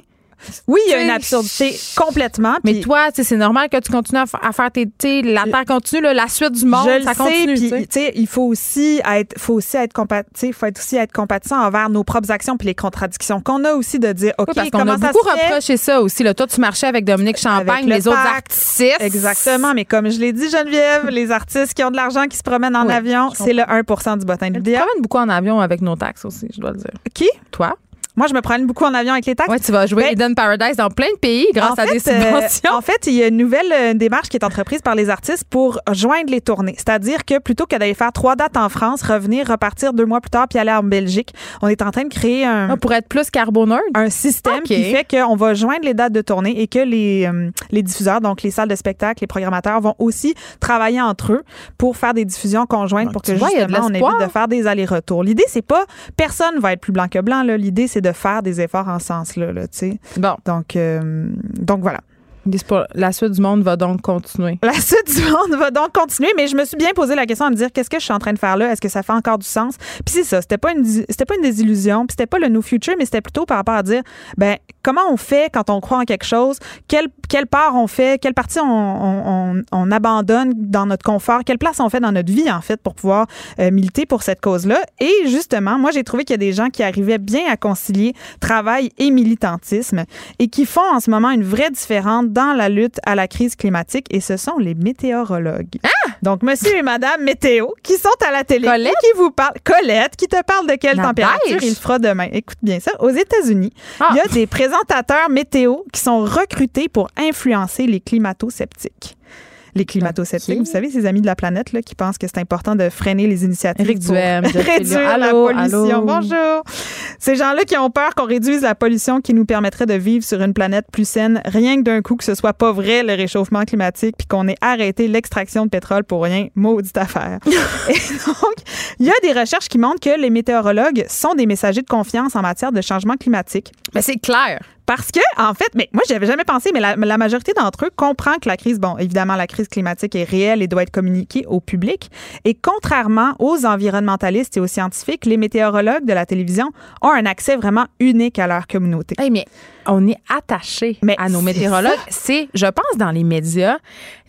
Oui, il y a une absurdité complètement. mais toi, c'est normal que tu continues à, fa- à faire tes, la terre continue, là, la suite du monde, je ça continue. sais. il faut aussi être, faut aussi être compa- tu sais, faut être aussi être compatissant envers nos propres actions puis les contradictions qu'on a aussi de dire, ok, Oui, parce qu'on a ça beaucoup reproché ça aussi. Là. Toi, tu marchais avec Dominique Champagne, Avec le les autres artistes. Exactement, mais comme je l'ai dit, Geneviève, [LAUGHS] les artistes qui ont de l'argent qui se promènent en Oui, avion, c'est le 1 du bottin de Tu te l'idéal. promènes beaucoup en avion avec nos taxes aussi, je dois le dire. Qui? Toi? Moi, je me promène beaucoup en avion avec les taxes. Ouais, tu vas jouer Ben, Eden Paradise dans plein de pays grâce en à des fait, euh, subventions. en fait, il y a une nouvelle euh, démarche qui est entreprise par les artistes pour joindre les tournées. C'est-à-dire que plutôt que d'aller faire trois dates en France, revenir, repartir deux mois plus tard puis aller en Belgique, on est en train de créer un, Ah, pour être plus carboneux. un système qui fait qu'on va joindre les dates de tournée et que les, euh, les diffuseurs, donc les salles de spectacle, les programmateurs, vont aussi travailler entre eux pour faire des diffusions conjointes Donc, pour que vois, justement on évite de faire des allers-retours. L'idée, c'est pas personne va être plus blanc que blanc. là. L'idée, c'est de faire des efforts en ce sens-là. Là, tu sais. Bon. donc, euh, donc voilà. La suite du monde va donc continuer. La suite du monde va donc continuer, mais je me suis bien posé la question à me dire qu'est-ce que je suis en train de faire là? Est-ce que ça fait encore du sens? Puis c'est ça, c'était pas une c'était pas une désillusion, puis c'était pas le new future, mais c'était plutôt par rapport à dire ben comment on fait quand on croit en quelque chose? Quelle, quelle part on fait? Quelle partie on, on, on, abandonne dans notre confort? Quelle place on fait dans notre vie, en fait, pour pouvoir euh, militer pour cette cause-là? Et justement, moi, j'ai trouvé qu'il y a des gens qui arrivaient bien à concilier travail et militantisme et qui font en ce moment une vraie différence dans la lutte à la crise climatique et ce sont les météorologues. Ah! Donc, monsieur et madame météo qui sont à la télé Colette? et qui vous parlent. Colette, qui te parle de quelle La température il fera demain. Écoute bien ça. Aux États-Unis, Ah. il y a des présentateurs météo qui sont recrutés pour influencer les climato-sceptiques. Les climato-sceptiques, vous savez, ces amis de la planète là, qui pensent que c'est important de freiner les initiatives Éric pour Duhem, Jeff réduire [LAUGHS] Fillion. la Allô, pollution. allô. Bonjour. Ces gens-là qui ont peur qu'on réduise la pollution qui nous permettrait de vivre sur une planète plus saine, rien que d'un coup que ce soit pas vrai le réchauffement climatique, puis qu'on ait arrêté l'extraction de pétrole pour rien, maudite affaire. [LAUGHS] Et donc, il y a des recherches qui montrent que les météorologues sont des messagers de confiance en matière de changement climatique. Mais c'est clair. Parce que, en fait, mais moi, j'avais jamais pensé, mais la, majorité d'entre eux comprend que la crise, bon, évidemment, la crise climatique est réelle et doit être communiquée au public. Et contrairement aux environnementalistes et aux scientifiques, les météorologues de la télévision ont un accès vraiment unique à leur communauté. On est attaché Mais à nos météorologues. C'est, je pense, dans les médias,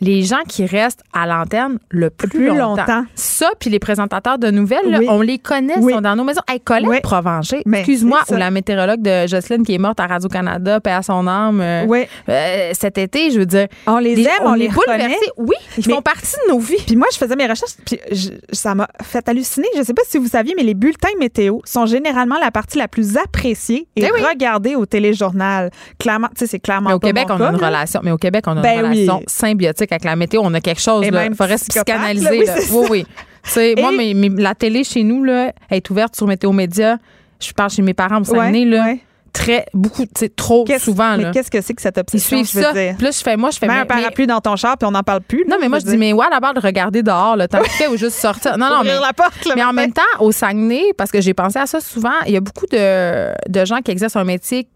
les gens qui restent à l'antenne le plus, plus longtemps. longtemps. Ça, puis les présentateurs de nouvelles, là, on les connaît, Oui. sont dans nos maisons. Hey, Colette Oui. Provencher, excuse-moi, ou la météorologue de Jocelyne qui est morte à Radio-Canada, paix à son âme, euh, Oui. euh, cet été, je veux dire. On les des- aime, on, les bouleversés. Oui, ils Mais- font partie de nos vies. Puis moi, je faisais mes recherches, puis je- ça m'a fait halluciner. Je sais pas si vous saviez, mais les bulletins météo sont généralement la partie la plus appréciée et Eh regardée au téléjournal. Clairement, tu sais, c'est clairement Mais au pas Québec, mon on cas, a une là. relation. Mais au Québec, on a Ben une oui. relation symbiotique avec la météo. On a quelque chose. Et là. Il faudrait se psychanalyser. là. Oui, là. Oui, oui. Tu sais, moi, mais, mais la télé chez nous là, elle est ouverte sur Météo Média. Je parle chez mes parents au Saguenay, Ouais, là, ouais. très, beaucoup, trop souvent. Mais là. qu'est-ce que c'est que cette Ils obsession, suivent je veux ça. dire? Puis là, je fais, moi, je fais. Mets mais- un parapluie dans ton char, puis on n'en parle plus. non, mais moi, je dis, mais ouais, d'abord de regarder dehors, le temps fait ou juste sortir. Non, [LAUGHS] non, mais. La porte, le Mais en même temps, au Saguenay, parce que j'ai pensé à ça souvent, il y a beaucoup de, de gens qui exercent un métier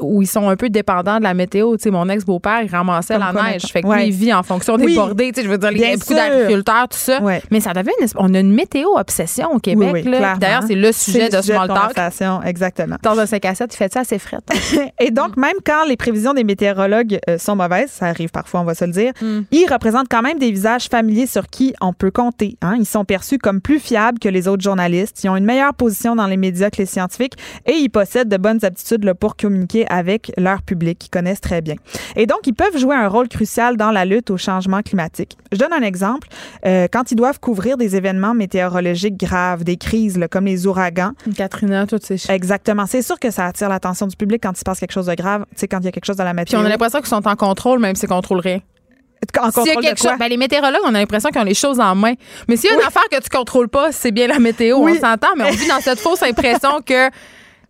où ils sont un peu dépendants de la météo. Tu sais, mon ex-beau-père, il ramassait Comme la neige. Fait que Ouais. lui, il vit en fonction des Oui. bordées. Tu sais, je veux dire, il y Bien a beaucoup d'agriculteurs, tout ça. Ouais. Mais ça devient une, on a une météo-obsession au Québec. Oui, oui. D'ailleurs, c'est le C'est sujet de Small Talk. conversation, exactement. Dans un 5 à 7, il fait ça assez fret. [LAUGHS] Et donc, même quand les prévisions des météorologues euh, sont mauvaises, ça arrive parfois, on va se le dire, Mm. ils représentent quand même des visages familiers sur qui on peut compter. hein. Ils sont perçus comme plus fiables que les autres journalistes. Ils ont une meilleure position dans les médias que les scientifiques et ils possèdent de bonnes aptitudes là, pour communiquer avec leur public qu'ils connaissent très bien. Et donc, ils peuvent jouer un rôle crucial dans la lutte au changement climatique. Je donne un exemple. Euh, quand ils doivent couvrir des événements météorologiques graves, des crises là, comme les ouragans, Katrina, toutes ces choses. Exactement. C'est sûr que ça attire l'attention du public quand il se passe quelque chose de grave, tu sais, quand il y a quelque chose dans la Puis météo. on a l'impression qu'ils sont en contrôle, même s'ils contrôlent rien. En S'il y a quelque chose, ben, les météorologues, on a l'impression qu'ils ont les choses en main. Mais s'il y a une affaire que tu contrôles pas, c'est bien la météo, Oui. on s'entend, mais on vit dans cette [LAUGHS] fausse impression que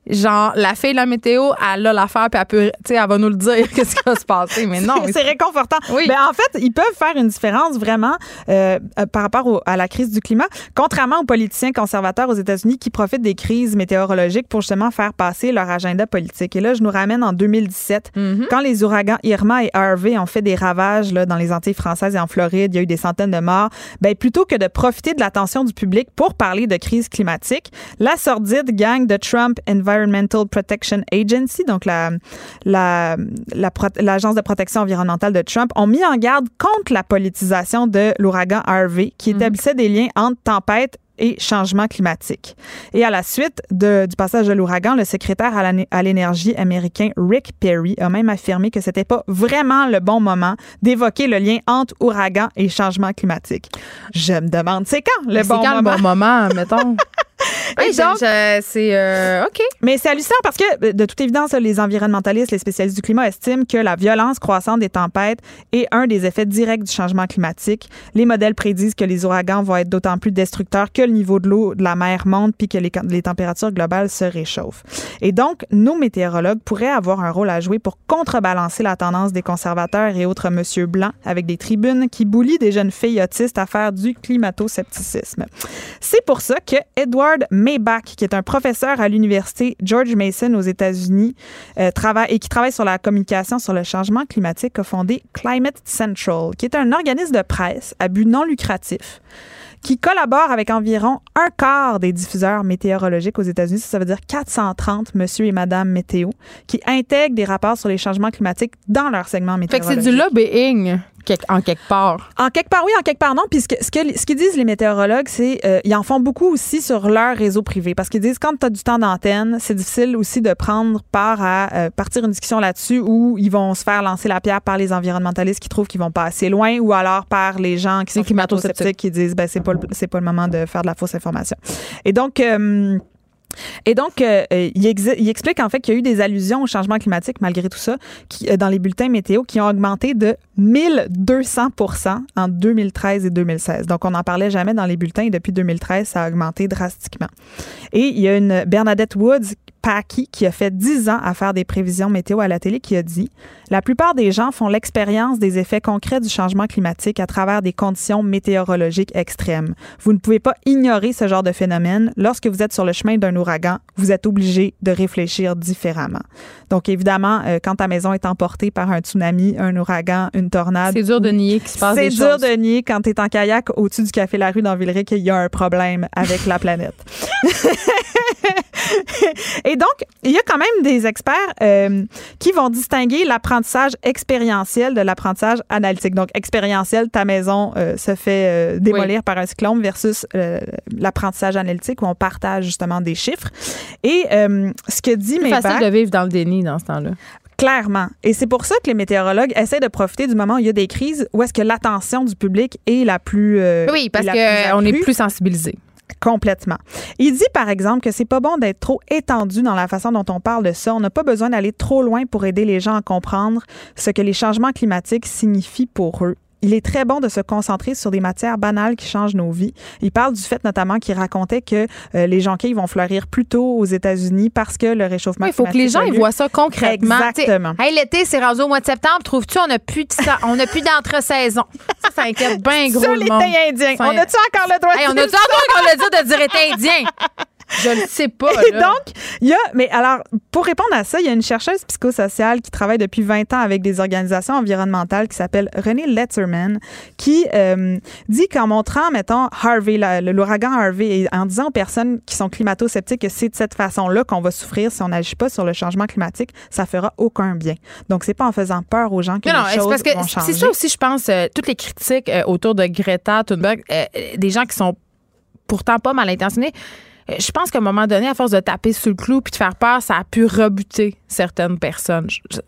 genre la fille de la météo, elle a l'affaire puis elle peut tu sais elle va nous le dire [LAUGHS] qu'est-ce qui va se passer mais non. c'est réconfortant. Oui. Ben, en fait, ils peuvent faire une différence vraiment euh, par rapport au- à la crise du climat, contrairement aux politiciens conservateurs aux États-Unis qui profitent des crises météorologiques pour justement faire passer leur agenda politique. Et là, je nous ramène en 2017, Mhm. quand les ouragans Irma et Harvey ont fait des ravages là, dans les Antilles françaises et en Floride, il y a eu des centaines de morts. Ben, plutôt que de profiter de l'attention du public pour parler de crise climatique, la sordide gang de Trump Environmental Protection Agency, donc la, la, la pro- l'agence de protection environnementale de Trump, ont mis en garde contre la politisation de l'ouragan Harvey, qui établissait des liens entre tempête et changement climatique. Et à la suite de- du passage de l'ouragan, le secrétaire à la- à l'énergie américain Rick Perry a même affirmé que c'était pas vraiment le bon moment d'évoquer le lien entre ouragan et changement climatique. Je me demande, c'est quand le c'est bon quand moment? le bon moment mettons? [LAUGHS] Oui, c'est euh, OK. Mais c'est hallucinant parce que, de toute évidence, les environnementalistes, les spécialistes du climat estiment que la violence croissante des tempêtes est un des effets directs du changement climatique. Les modèles prédisent que les ouragans vont être d'autant plus destructeurs que le niveau de l'eau de la mer monte puis que les, les températures globales se réchauffent. Et donc, nos météorologues pourraient avoir un rôle à jouer pour contrebalancer la tendance des conservateurs et autres monsieur blancs avec des tribunes qui boulient des jeunes filles autistes à faire du climato-scepticisme. C'est pour ça que Edward Maybach, qui est un professeur à l'université George Mason aux États-Unis euh, travaille, et qui travaille sur la communication sur le changement climatique, a fondé Climate Central, qui est un organisme de presse à but non lucratif qui collabore avec environ un quart des diffuseurs météorologiques aux États-Unis. Ça, veut dire 430 monsieur et madame météo qui intègrent des rapports sur les changements climatiques dans leur segment Fait que météorologique. c'est du lobbying quelque- en quelque part. En quelque part oui, en quelque part non. Puis ce, que- ce, que- ce qu'ils disent les météorologues, c'est euh, ils en font beaucoup aussi sur leur réseau privé parce qu'ils disent quand tu as du temps d'antenne, c'est difficile aussi de prendre part à euh, partir une discussion là-dessus où ils vont se faire lancer la pierre par les environnementalistes qui trouvent qu'ils vont pas assez loin ou alors par les gens qui sont climato-sceptiques. qui disent ben c'est pas le- c'est pas le moment de faire de la fausse information. Et donc euh, et donc, euh, euh, il, explique en fait qu'il y a eu des allusions au changement climatique malgré tout ça euh, dans les bulletins météo qui ont augmenté de 1200% en 2013 et 2016. Donc, on n'en parlait jamais dans les bulletins et depuis 2013, ça a augmenté drastiquement. Et il y a une Bernadette Woods Packy qui a fait 10 ans à faire des prévisions météo à la télé qui a dit La plupart des gens font l'expérience des effets concrets du changement climatique à travers des conditions météorologiques extrêmes. Vous ne pouvez pas ignorer ce genre de phénomène. Lorsque vous êtes sur le chemin d'un ouragan, vous êtes obligé de réfléchir différemment. Donc, évidemment, euh, quand ta maison est emportée par un tsunami, un ouragan, une tornade, C'est dur de nier qu'il se passe c'est des dur choses. de nier quand tu es en kayak au-dessus du café La Rue dans Villeray qu'il y a un problème avec la planète. [LAUGHS] Et donc, il y a quand même des experts euh, qui vont distinguer l'apprentissage expérientiel de l'apprentissage analytique. Donc, expérientiel, ta maison euh, se fait euh, démolir par un cyclone versus l'apprentissage analytique où on partage justement des chiffres. Et ce que dit C'est facile de vivre dans le déni dans ce temps-là. Clairement. Et c'est pour ça que les météorologues essaient de profiter du moment où il y a des crises où est-ce que l'attention du public est la plus Oui, parce qu'on est plus sensibilisé. Complètement. Il dit, par exemple, que c'est pas bon d'être trop étendu dans la façon dont on parle de ça. On n'a pas besoin d'aller trop loin pour aider les gens à comprendre ce que les changements climatiques signifient pour eux. Il est très bon de se concentrer sur des matières banales qui changent nos vies. Il parle du fait notamment qu'il racontait que euh, les jonquilles vont fleurir plus tôt aux États-Unis parce que le réchauffement Il faut que les gens ils voient ça concrètement. Exactement. Hey, l'été, c'est rendu au mois de septembre. Trouves-tu, on n'a plus de sa- on n'a plus d'entre-saison. [LAUGHS] Ça, ça inquiète bien gros l'été indien. Ça- On a-tu encore le droit de Hey, on dire a-tu encore le dit de dire été indien? [LAUGHS] Je le sais pas. Et donc, il y a, mais alors, pour répondre à ça, il y a une chercheuse psychosociale qui travaille depuis 20 ans avec des organisations environnementales qui s'appelle Renée Letterman, qui euh, dit qu'en montrant, mettons, Harvey, l'ouragan Harvey, et en disant aux personnes qui sont climato-sceptiques que c'est de cette façon-là qu'on va souffrir si on n'agit pas sur le changement climatique, ça fera aucun bien. Donc, c'est pas en faisant peur aux gens que Non, non, les c'est choses parce que c'est ça aussi, je pense, euh, toutes les critiques euh, autour de Greta Thunberg, des gens qui sont pourtant pas mal intentionnés. Euh, Je pense qu'à un moment donné, à force de taper sur le clou puis de faire peur, ça a pu rebuter certaines personnes. Je-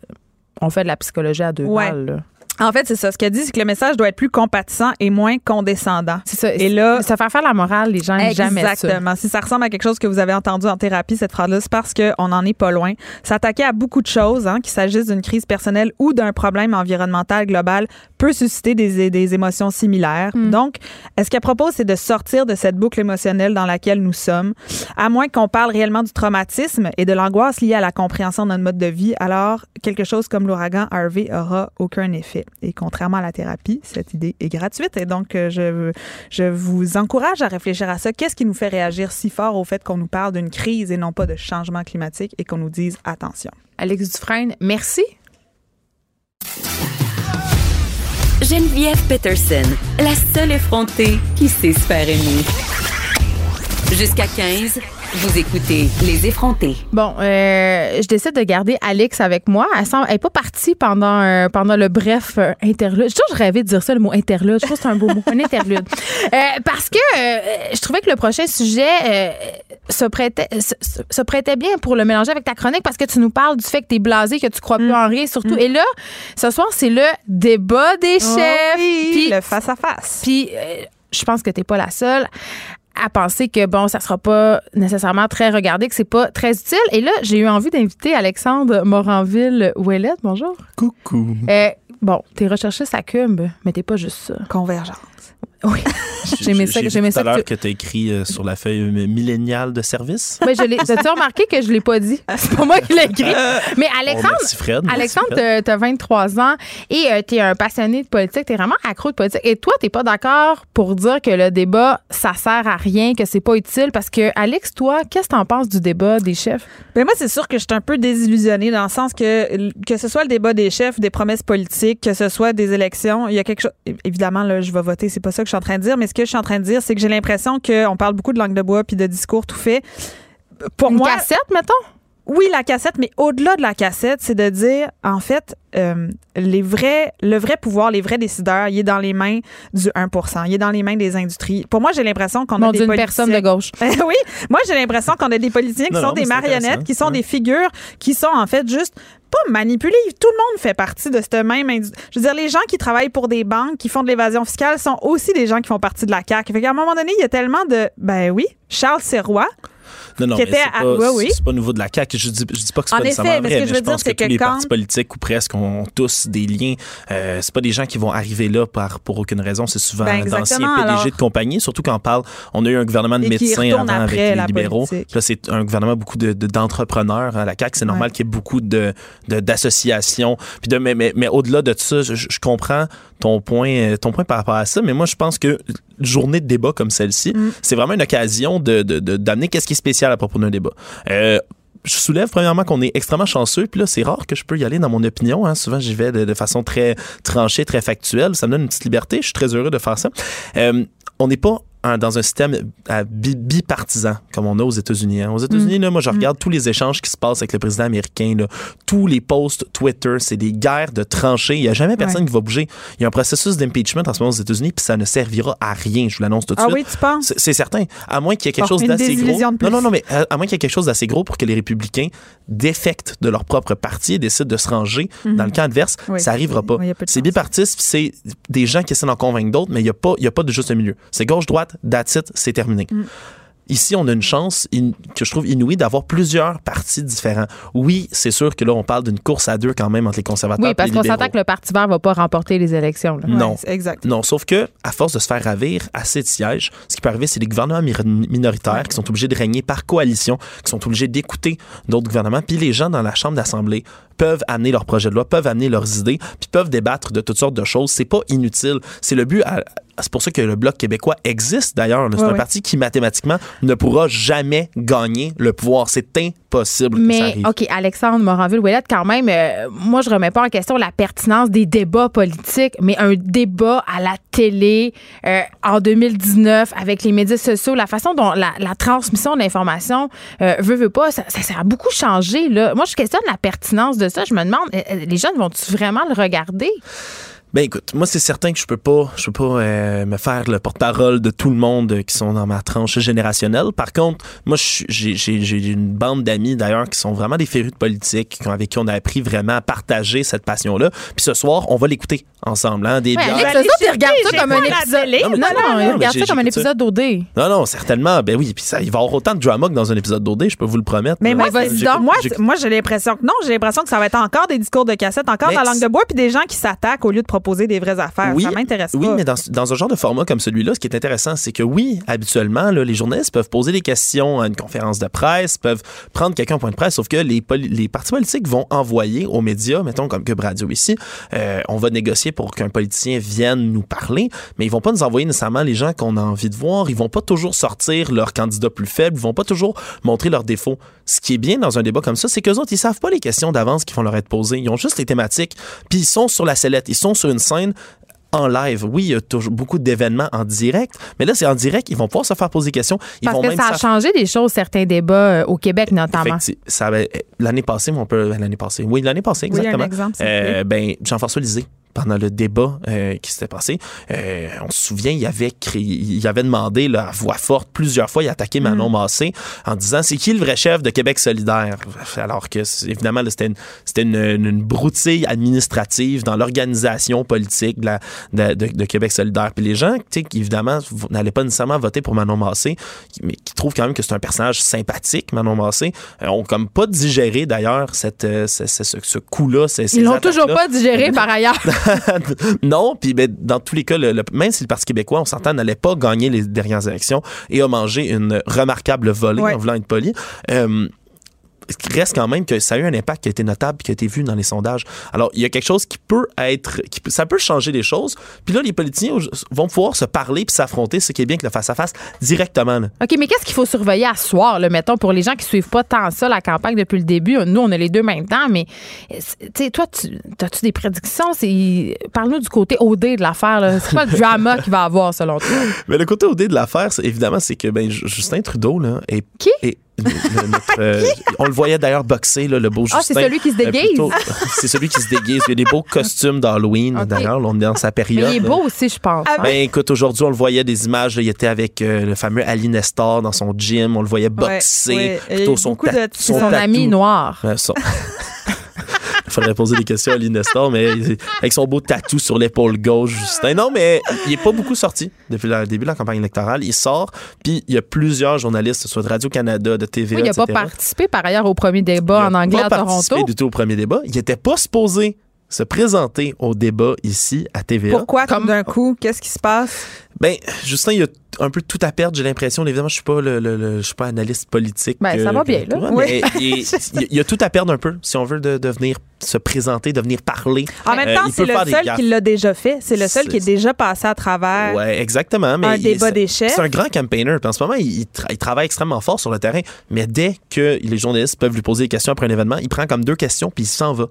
on fait de la psychologie à deux Ouais. balles. là. En fait, c'est ça. Ce qu'elle dit, c'est que le message doit être plus compatissant et moins condescendant. C'est ça. Et là- ça fait faire la morale, les gens jamais ça. Exactement. Si ça ressemble à quelque chose que vous avez entendu en thérapie, cette phrase-là, c'est parce qu'on n'en est pas loin. S'attaquer à beaucoup de choses, hein, qu'il s'agisse d'une crise personnelle ou d'un problème environnemental global, peut susciter des, des émotions similaires. Hmm. Donc, est-ce qu'elle propose, c'est de sortir de cette boucle émotionnelle dans laquelle nous sommes, à moins qu'on parle réellement du traumatisme et de l'angoisse liée à la compréhension de notre mode de vie, alors quelque chose comme l'ouragan Harvey aura aucun effet. Et contrairement à la thérapie, cette idée est gratuite. Et donc, euh, je, je vous encourage à réfléchir à ça. Qu'est-ce qui nous fait réagir si fort au fait qu'on nous parle d'une crise et non pas de changement climatique et qu'on nous dise attention? Alex Dufresne, merci. Geneviève Peterson, la seule effrontée qui sait se faire aimer. Jusqu'à 15, vous écoutez Les effrontés. Bon, euh, je décide de garder Alex avec moi. Elle semble- elle est pas partie pendant, euh, pendant le bref euh, interlude. J'ai toujours rêvé de dire ça, le mot interlude. Je trouve que c'est un beau mot, un interlude. Euh, parce que euh, je trouvais que le prochain sujet euh, se, prêtait, se, prêtait bien pour le mélanger avec ta chronique parce que tu nous parles du fait que tu es blasé, que tu crois plus en rien, surtout. Et là, ce soir, c'est le débat des chefs. Oui, Puis- le face-à-face. puis, je pense que t'es pas la seule à penser que bon, ça sera pas nécessairement très regardé, que c'est pas très utile. Et là, j'ai eu envie d'inviter Alexandre Moranville-Ouellette. Bonjour. Coucou. Euh, bon, t'es recherchiste à Cube, mais t'es pas juste ça. Convergence. Oui. [LAUGHS] J'aimais ça. J'aimais tout à ça. l'heure que tu as écrit euh, sur la feuille euh, milléniale de service. tu- Ben, je l'ai. T'as-tu remarqué que je l'ai pas dit? [LAUGHS] C'est pas moi qui l'ai écrit. Mais Alexandre, merci Fred. Alexandre, Fred. tu as 23 ans et tu es un passionné de politique. Tu es vraiment accro de politique. Et toi, tu pas d'accord pour dire que le débat, ça sert à rien, que c'est pas utile? Parce que, Alex, toi, qu'est-ce que tu en penses du débat des chefs? Ben moi, c'est sûr que je suis un peu désillusionnée dans le sens que que ce soit le débat des chefs, des promesses politiques, que ce soit des élections, il y a quelque chose. Évidemment, là, je vais voter, c'est pas ça que je suis en train de dire, mais ce que je suis en train de dire, c'est que j'ai l'impression qu'on parle beaucoup de langue de bois puis de discours tout fait. Pour Une moi, cassette, mettons? Oui, la cassette, mais au-delà de la cassette, c'est de dire, en fait, euh, les vrais, le vrai pouvoir, les vrais décideurs, il est dans les mains du 1% il est dans les mains des industries. Pour moi, j'ai l'impression qu'on a Non, des d'une politiciens- personne de gauche. [LAUGHS] oui, moi j'ai l'impression qu'on a des politiciens qui Non, sont non, des marionnettes, qui sont Ouais. des figures, qui sont en fait juste pas manipulées. Tout le monde fait partie de cette même. indu- Je veux dire, les gens qui travaillent pour des banques, qui font de l'évasion fiscale, sont aussi des gens qui font partie de la CAQ. Fait qu'à un moment donné, il y a tellement de. Ben oui, Charles Serrois. Non, non, mais c'est à- pas, oui, oui. c'est pas nouveau de la CAQ. Je dis, je dis pas que c'est pas nécessairement vrai, mais je pense dire, c'est que tous les quand- partis politiques ou presque ont tous des liens. Euh, c'est pas des gens qui vont arriver là par, pour aucune raison. C'est souvent Ben, d'anciens PDG alors. de compagnie, surtout quand on parle. On a eu un gouvernement de médecins avant avec les libéraux. politique. Là, c'est un gouvernement beaucoup de, de- d'entrepreneurs à la CAQ. C'est normal Ouais. qu'il y ait beaucoup de, de- d'associations. Puis de, mais, mais, mais au-delà de ça, je, je comprends ton point, euh, ton point par rapport à ça. Mais moi, je pense que une journée de débat comme celle-ci, Mm. c'est vraiment une occasion de, d'amener qu'est-ce qui est spécial à propos d'un débat. Euh, je soulève premièrement qu'on est extrêmement chanceux, puis là, c'est rare que je peux y aller dans mon opinion. Hein. Souvent, j'y vais de, de façon très tranchée, très factuelle. Ça me donne une petite liberté. Je suis très heureux de faire ça. Euh, on n'est pas dans un système à bi- bipartisan comme on a aux États-Unis. hein. Aux États-Unis, là, moi, je regarde tous les échanges qui se passent avec le président américain. là. Tous les posts Twitter, c'est des guerres de tranchées. Il n'y a jamais personne qui va bouger. Il y a un processus d'impeachment en ce moment aux États-Unis, puis ça ne servira à rien. Je vous l'annonce tout de Ah suite. oui, tu penses? C'est- certain. À moins qu'il y ait quelque chose d'assez gros. Non, non, non, mais à, à moins qu'il y ait quelque chose d'assez gros pour que les républicains défectent de leur propre parti et décident de se ranger dans le camp adverse. Oui. ça n'arrivera pas. Oui, c'est bipartiste, c'est des gens qui essaient d'en convaincre d'autres, mais il n'y a, pas- il y a pas de juste milieu. C'est gauche-droite, that's it, c'est terminé. Mm. Ici, on a une chance in- que je trouve inouïe d'avoir plusieurs partis différents. Oui, c'est sûr que là, on parle d'une course à deux quand même entre les conservateurs Oui, et parce les qu'on libéraux. s'entend que le Parti vert va pas remporter les élections. là. Non. Ouais, exact. Non, sauf que à force de se faire ravir assez de sièges, ce qui peut arriver, c'est des gouvernements mi- minoritaires qui sont obligés de régner par coalition, qui sont obligés d'écouter d'autres gouvernements, puis les gens dans la chambre d'assemblée peuvent amener leurs projets de loi, peuvent amener leurs idées, puis peuvent débattre de toutes sortes de choses. C'est pas inutile. C'est le but. à- C'est pour ça que le Bloc québécois existe d'ailleurs. C'est un parti qui mathématiquement ne pourra jamais gagner le pouvoir. C'est impossible que ça Mais, arrive. OK, Alexandre Moranville-Ouellette, quand même, euh, moi, je remets pas en question la pertinence des débats politiques, mais un débat à la télé euh, en 2019 avec les médias sociaux, la façon dont la, la transmission de l'information euh, veut, veut pas, ça, ça, ça a beaucoup changé. Là. Moi, je questionne la pertinence de ça. Je me demande, euh, les jeunes vont-tu vraiment le regarder? Ben écoute, moi c'est certain que je peux pas, je peux pas euh, me faire le porte-parole de tout le monde qui sont dans ma tranche générationnelle. Par contre, moi j'ai j'ai j'ai une bande d'amis d'ailleurs qui sont vraiment des férus de politique, avec qui on a appris vraiment à partager cette passion-là. Puis ce soir, on va l'écouter ensemble, hein, des Ouais, bières. Alex, autres, ils regardent ça comme un épisode. Non, Non, regardent ça comme un ça. épisode d'OD. Non, non, certainement. Ben oui, puis ça, il va y avoir autant de drama que dans un épisode d'OD, je peux vous le promettre. Mais moi, moi, j'ai l'impression que non, j'ai l'impression que ça va être encore des discours de cassette, encore Mais de la langue de bois, puis des gens qui s'attaquent au lieu de proposer des vraies affaires. Oui, ça m'intéresse Oui, pas. mais dans, dans un genre de format comme celui-là, ce qui est intéressant, c'est que oui, habituellement, là, les journalistes peuvent poser des questions à une conférence de presse, peuvent prendre quelqu'un en point de presse, sauf que les, les partis politiques vont envoyer aux médias, mettons comme Cube Radio ici, euh, on va négocier pour qu'un politicien vienne nous parler, mais ils vont pas nous envoyer nécessairement les gens qu'on a envie de voir, ils vont pas toujours sortir leur candidat plus faible, ils vont pas toujours montrer leurs défauts. Ce qui est bien dans un débat comme ça, c'est qu'eux autres, ils savent pas les questions d'avance qui vont leur être posées, ils ont juste les thématiques, puis ils sont sur la sellette, ils sont sur une scène en live. Oui, il y a toujours beaucoup d'événements en direct, mais là, c'est en direct. Ils vont pouvoir se faire poser des questions. Ils Parce vont que même ça a changé des choses, certains débats euh, au Québec notamment. Avait- l'année passée, on peut l'année passée. Oui, l'année passée Oui, un exactement. exemple, Euh, ben Jean-François Lisée pendant le débat euh, qui s'était passé, euh, on se souvient, il avait créé, il avait demandé là, à voix forte plusieurs fois, il a attaqué Manon Mm. Massé en disant c'est qui le vrai chef de Québec solidaire? Alors que évidemment là, c'était une, c'était une, une- broutille administrative dans l'organisation politique de, la- de, de- de Québec solidaire. Puis les gens, tu sais, qui évidemment n'allaient pas nécessairement voter pour Manon Massé, mais qui trouvent quand même que c'est un personnage sympathique, Manon Massé, euh, ont comme pas digéré d'ailleurs cette, euh, ce, ce- coup-là. ces- Ils l'ont toujours pas digéré par ailleurs. [LAUGHS] [LAUGHS] non, puis ben, dans tous les cas, le- le- même si le Parti québécois, on s'entend, n'allait pas gagner les dernières élections et a mangé une remarquable volée Ouais. en voulant être poli. euh, reste quand même que ça a eu un impact qui a été notable qui a été vu dans les sondages. Alors, il y a quelque chose qui peut être, qui ça peut changer les choses. Puis là, les politiciens vont pouvoir se parler puis s'affronter, ce qui est bien que le face-à-face directement. là. OK, mais qu'est-ce qu'il faut surveiller à ce soir, là, mettons, pour les gens qui suivent pas tant ça, la campagne depuis le début? Nous, on a les deux maintenant, mais, tu sais, toi, tu, as-tu des prédictions? Parle-nous du côté OD de l'affaire. C'est quoi le drama qu'il va avoir, selon toi? [LAUGHS] Mais le côté OD de l'affaire, évidemment, c'est que ben, Ju- Justin Trudeau, là, est. Qui? est- notre, euh, on le voyait d'ailleurs boxer, là, le beau Justin. Ah, c'est celui qui se Euh, déguise? [LAUGHS] c'est celui qui se déguise. Il y a des beaux costumes d'Halloween, d'ailleurs. On est dans sa Mais période. il est beau aussi, je pense. Ah, hein? Ben écoute, aujourd'hui, on le voyait des images. là, il était avec euh, le fameux Ali Nestor dans son gym. On le voyait boxer. ouais. Plutôt son, ta- de- C'est son ami noir. Son- [LAUGHS] Il faudrait poser des questions à Ali Nestor, mais avec son beau tatou sur l'épaule gauche, Justin. Non, mais il est pas beaucoup sorti depuis le début de la campagne électorale. Il sort, puis il y a plusieurs journalistes, soit de Radio-Canada, de TVA, Oui, il n'a pas participé, par ailleurs, au premier débat en Il a anglais pas à participé Toronto. du tout au premier débat. Il était pas supposé se présenter au débat ici à TVA. Pourquoi, Comme- d'un coup? Qu'est-ce qui se passe? Ben, Justin, il a un peu tout à perdre, j'ai l'impression. Évidemment, je suis pas le, le- le- je suis pas analyste politique. Ben, ça euh, va bien, là. ouais, Oui. mais il, [LAUGHS] il- il a tout à perdre un peu, si on veut, de, de venir se présenter, de venir parler. En même Euh, temps, c'est le seul qui l'a déjà fait. C'est le seul qui est déjà passé à travers. Ouais, exactement. Mais un il- débat des chefs. C'est un grand campaigner. Puis en ce moment, il, il tra- il travaille extrêmement fort sur le terrain. Mais dès que les journalistes peuvent lui poser des questions après un événement, il prend comme deux questions puis il s'en va.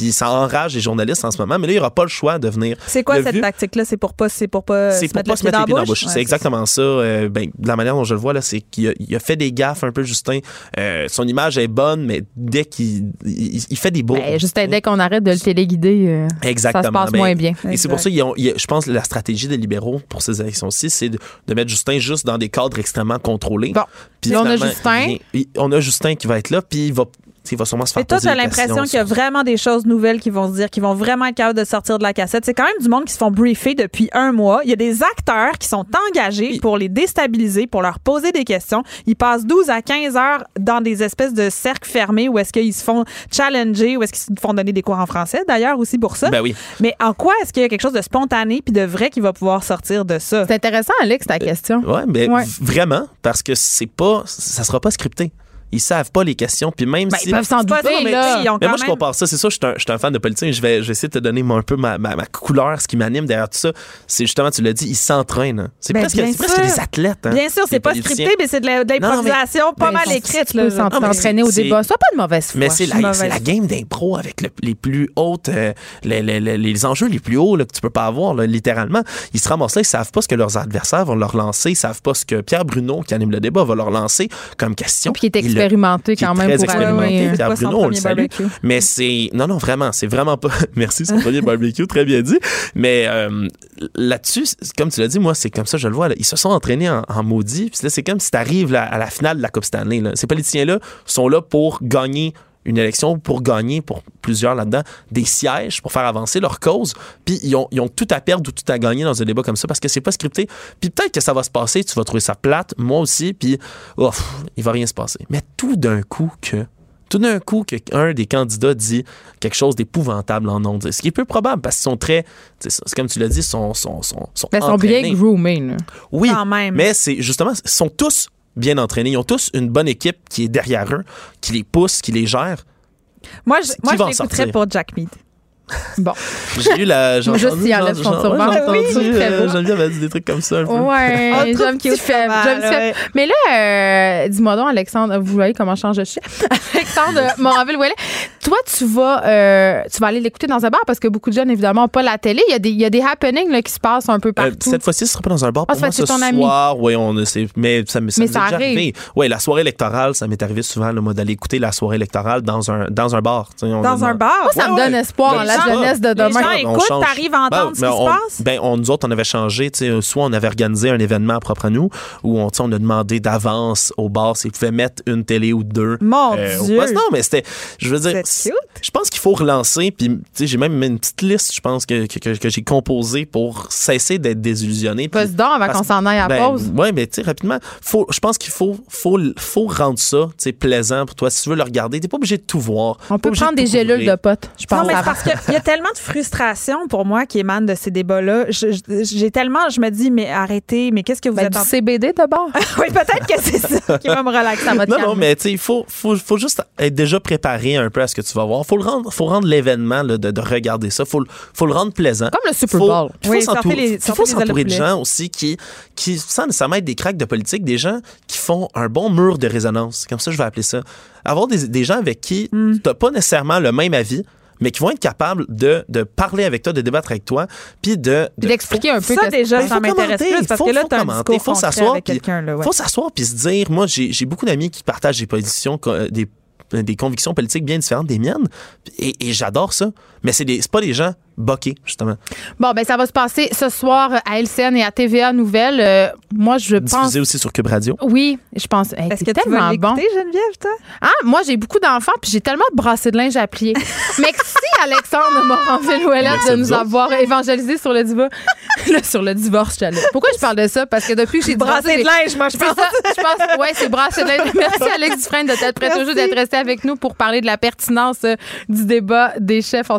Puis ça enrage les journalistes en ce moment. Mais là, il n'aura pas le choix de venir. C'est quoi Le cette tactique-là? C'est pour pas, c'est pour pas C'est se pour mettre pas se mettre les pieds dans la bouche. Ouais, c'est exactement ça. Euh, ben, de la manière dont je le vois, là, c'est qu'il a, il a fait des gaffes un peu, Justin. Euh, son image est bonne, mais dès qu'il il, il fait des beaux. Ben, juste dès qu'on arrête de le téléguider, euh, Exactement. ça se passe Ben, moins bien. Et c'est pour ça, ils ont- ils- je pense que la stratégie des libéraux pour ces élections-ci, c'est de, de mettre Justin juste dans des cadres extrêmement contrôlés. Bon. Puis on a Justin. il- il- on a Justin qui va être là, puis il va, il va sûrement se faire Mais toi, tu as l'impression qu'il y a vraiment des choses nouvelles qui vont se dire, qui vont vraiment être capables de sortir de la cassette. C'est quand même du monde qui se font briefer depuis un mois. Il y a des acteurs qui sont engagés pour les déstabiliser, pour leur poser des questions. Ils passent 12 à 15 heures dans des espèces de cercles fermés où est-ce qu'ils se font challenger, où est-ce qu'ils se font donner des cours en français, d'ailleurs, aussi pour ça. Ben oui. Mais en quoi est-ce qu'il y a quelque chose de spontané puis de vrai qui va pouvoir sortir de ça? C'est intéressant, Alex, ta question. Ouais, mais Ouais. vraiment, parce que c'est pas, ça sera pas scripté. Ils savent pas les questions, puis même Ben, si ils peuvent s'en douter, mais là. ils ont Mais moi, je même- compare ça. C'est ça, je suis un, je suis un fan de politique. Je vais, je vais essayer de te donner moi, un peu ma, ma, ma couleur, ce qui m'anime derrière tout ça. C'est justement, tu l'as dit, ils s'entraînent. C'est Ben, presque, presque sûr. des athlètes. hein, Bien sûr, c'est pas politiciens. scripté, mais c'est de l'improvisation pas Ben, mal écrite. Tu peux là. s'en- mais t'entraîner au débat. Sois pas de mauvaise foi. Mais c'est la, game d'impro avec le- les plus hautes, euh, les, les- les- les enjeux les plus hauts que tu peux pas avoir, littéralement. Ils se ramassent là, ils savent pas ce que leurs adversaires vont leur lancer, ils savent pas ce que Pierre Bruno, qui anime le débat, va leur lancer comme question. Puis Il expérimenté quand même très pour expérimenté. C'est Pierre Bruno, on le salue. barbecue? Mais c'est. Non, non, vraiment, c'est vraiment pas. [LAUGHS] Merci, son premier barbecue, très bien dit. Mais euh, là-dessus, comme tu l'as dit, moi, c'est comme ça, je le vois. là. Ils se sont entraînés en, en maudit. Puis là, c'est comme si tu arrives à la finale de la Coupe Stanley. là. Ces politiciens-là sont là pour gagner une élection, pour gagner, pour plusieurs là-dedans, des sièges, pour faire avancer leur cause. Puis ils ont, ils ont tout à perdre ou tout à gagner dans un débat comme ça parce que c'est pas scripté. Puis peut-être que ça va se passer, tu vas trouver ça plate, moi aussi, puis oh, pff, il va rien se passer. Mais tout d'un coup que tout d'un coup qu'un des candidats dit quelque chose d'épouvantable en ondes. Ce qui est peu probable parce qu'ils sont très, c'est comme tu l'as dit, sont, sont, sont, sont Mais ils sont bien groomés. Oui, Quand même. mais c'est justement, ils sont tous bien entraînés. Ils ont tous une bonne équipe qui est derrière eux, qui les pousse, qui les gère. Moi, je, moi, je l'écouterais pour Jack Mead. Bon. J'ai eu la. [LAUGHS] j'ai Juste entendu- s'il enlève j'ai- son j'ai- turban. ouais, j'ai Oui, entendu, euh. Geneviève a dit des trucs comme ça un peu. Ouais, j'aime petit faible. ouais. Mais là, euh, dis-moi donc, Alexandre, vous voyez comment je change de chien? [LAUGHS] Alexandre Moranville-Ouellet, toi, tu vas, euh, tu vas aller l'écouter dans un bar parce que beaucoup de jeunes, évidemment, n'ont pas la télé. Il y a des, il y a des happenings là, qui se passent un peu Euh, partout. cette fois-ci, ce sera pas dans un bar. Ah, Pour ça moi, ce c'est ton ami. soir, oui, on c'est- mais ça, me- ça Mais m'est ça déjà arrive. arrivé. Oui, la soirée électorale, ça m'est arrivé souvent, là, moi, d'aller écouter la soirée électorale dans un, dans un bar. On Dans un bar? Moi, ça Ouais, me donne ouais. espoir, la gens- jeunesse de Les demain. gens on écoutent, change. t'arrives à entendre Ben, ce mais qui se on- passe? Ben, on, nous autres, on avait changé. tu sais, Soit on avait organisé un événement propre à nous, où on, tu sais, on a demandé d'avance au bar s'ils pouvaient mettre une télé ou deux. Mon euh, Dieu. poste. Non, mais c'était. Je veux dire. Je pense qu'il faut relancer. Puis, tu sais, j'ai même mis une petite liste, je pense, que, que, que- que j'ai composée pour cesser d'être désillusionné. Passe donc avant qu'on s'en aille à ben, pause. Ouais, mais tu sais, rapidement, faut, je pense qu'il faut, faut, faut rendre ça, tu sais, plaisant pour toi. Si tu veux le regarder, t'es pas obligé de tout voir. On Pas peut prendre de des gélules de potes, je Non, pense. mais c'est avant. parce que Il y a tellement de frustration pour moi qui émane de ces débats-là. J'ai tellement, je me dis, mais arrêtez, mais qu'est-ce que vous Ben, êtes du en CBD d'abord. [LAUGHS] Oui, peut-être que c'est ça qui va me relaxer. Ça va te Non, non, mais tu sais, il faut, faut, faut juste être déjà préparé un peu à ce que tu vas voir. Faut le rendre, faut rendre l'événement de, de regarder ça. Faut, le- faut le rendre plaisant. Comme le Super Bowl. Oui, faut s'entourer- de s'entourer de poulet. gens aussi qui, qui, sans nécessairement être des cracks de politique, des gens qui font un bon mur de résonance. Comme ça, je vais appeler ça. Avoir des, des gens avec qui Hmm. tu n'as pas nécessairement le même avis, mais qui vont être capables de, de parler avec toi, de débattre avec toi, puis de, de- d'expliquer un peu. ça, déjà, Ben, ça m'intéresse plus parce faut- que là, faut un s'asseoir, puis ouais. se dire, moi, j'ai j'ai beaucoup d'amis qui partagent des positions, euh, des, des convictions politiques bien différentes des miennes, et, et j'adore ça. Mais c'est des- c'est pas des gens boqués, justement. Bon, ben ça va se passer ce soir à LCN et à TVA Nouvelles. Euh, moi, je pense. Diffusé aussi sur Cube Radio. Oui, je pense. Hey, Est-ce c'est que tu tellement vas bon. Geneviève, toi? Ah, moi, j'ai beaucoup d'enfants, puis j'ai tellement de brassées de linge à plier. [LAUGHS] Merci, Alexandre Moranville-Ouellette, Merci de nous avoir évangélisé sur le divorce. [LAUGHS] Sur le divorce, j'allais. Pourquoi je parle de ça? Parce que depuis que j'ai Brasser de linge, moi, je pense. ça, je pense. Ouais, c'est brassé de linge. Merci, Alex Dufresne, de t'être prêt toujours d'être resté avec nous pour parler de la pertinence euh, du débat des chefs. On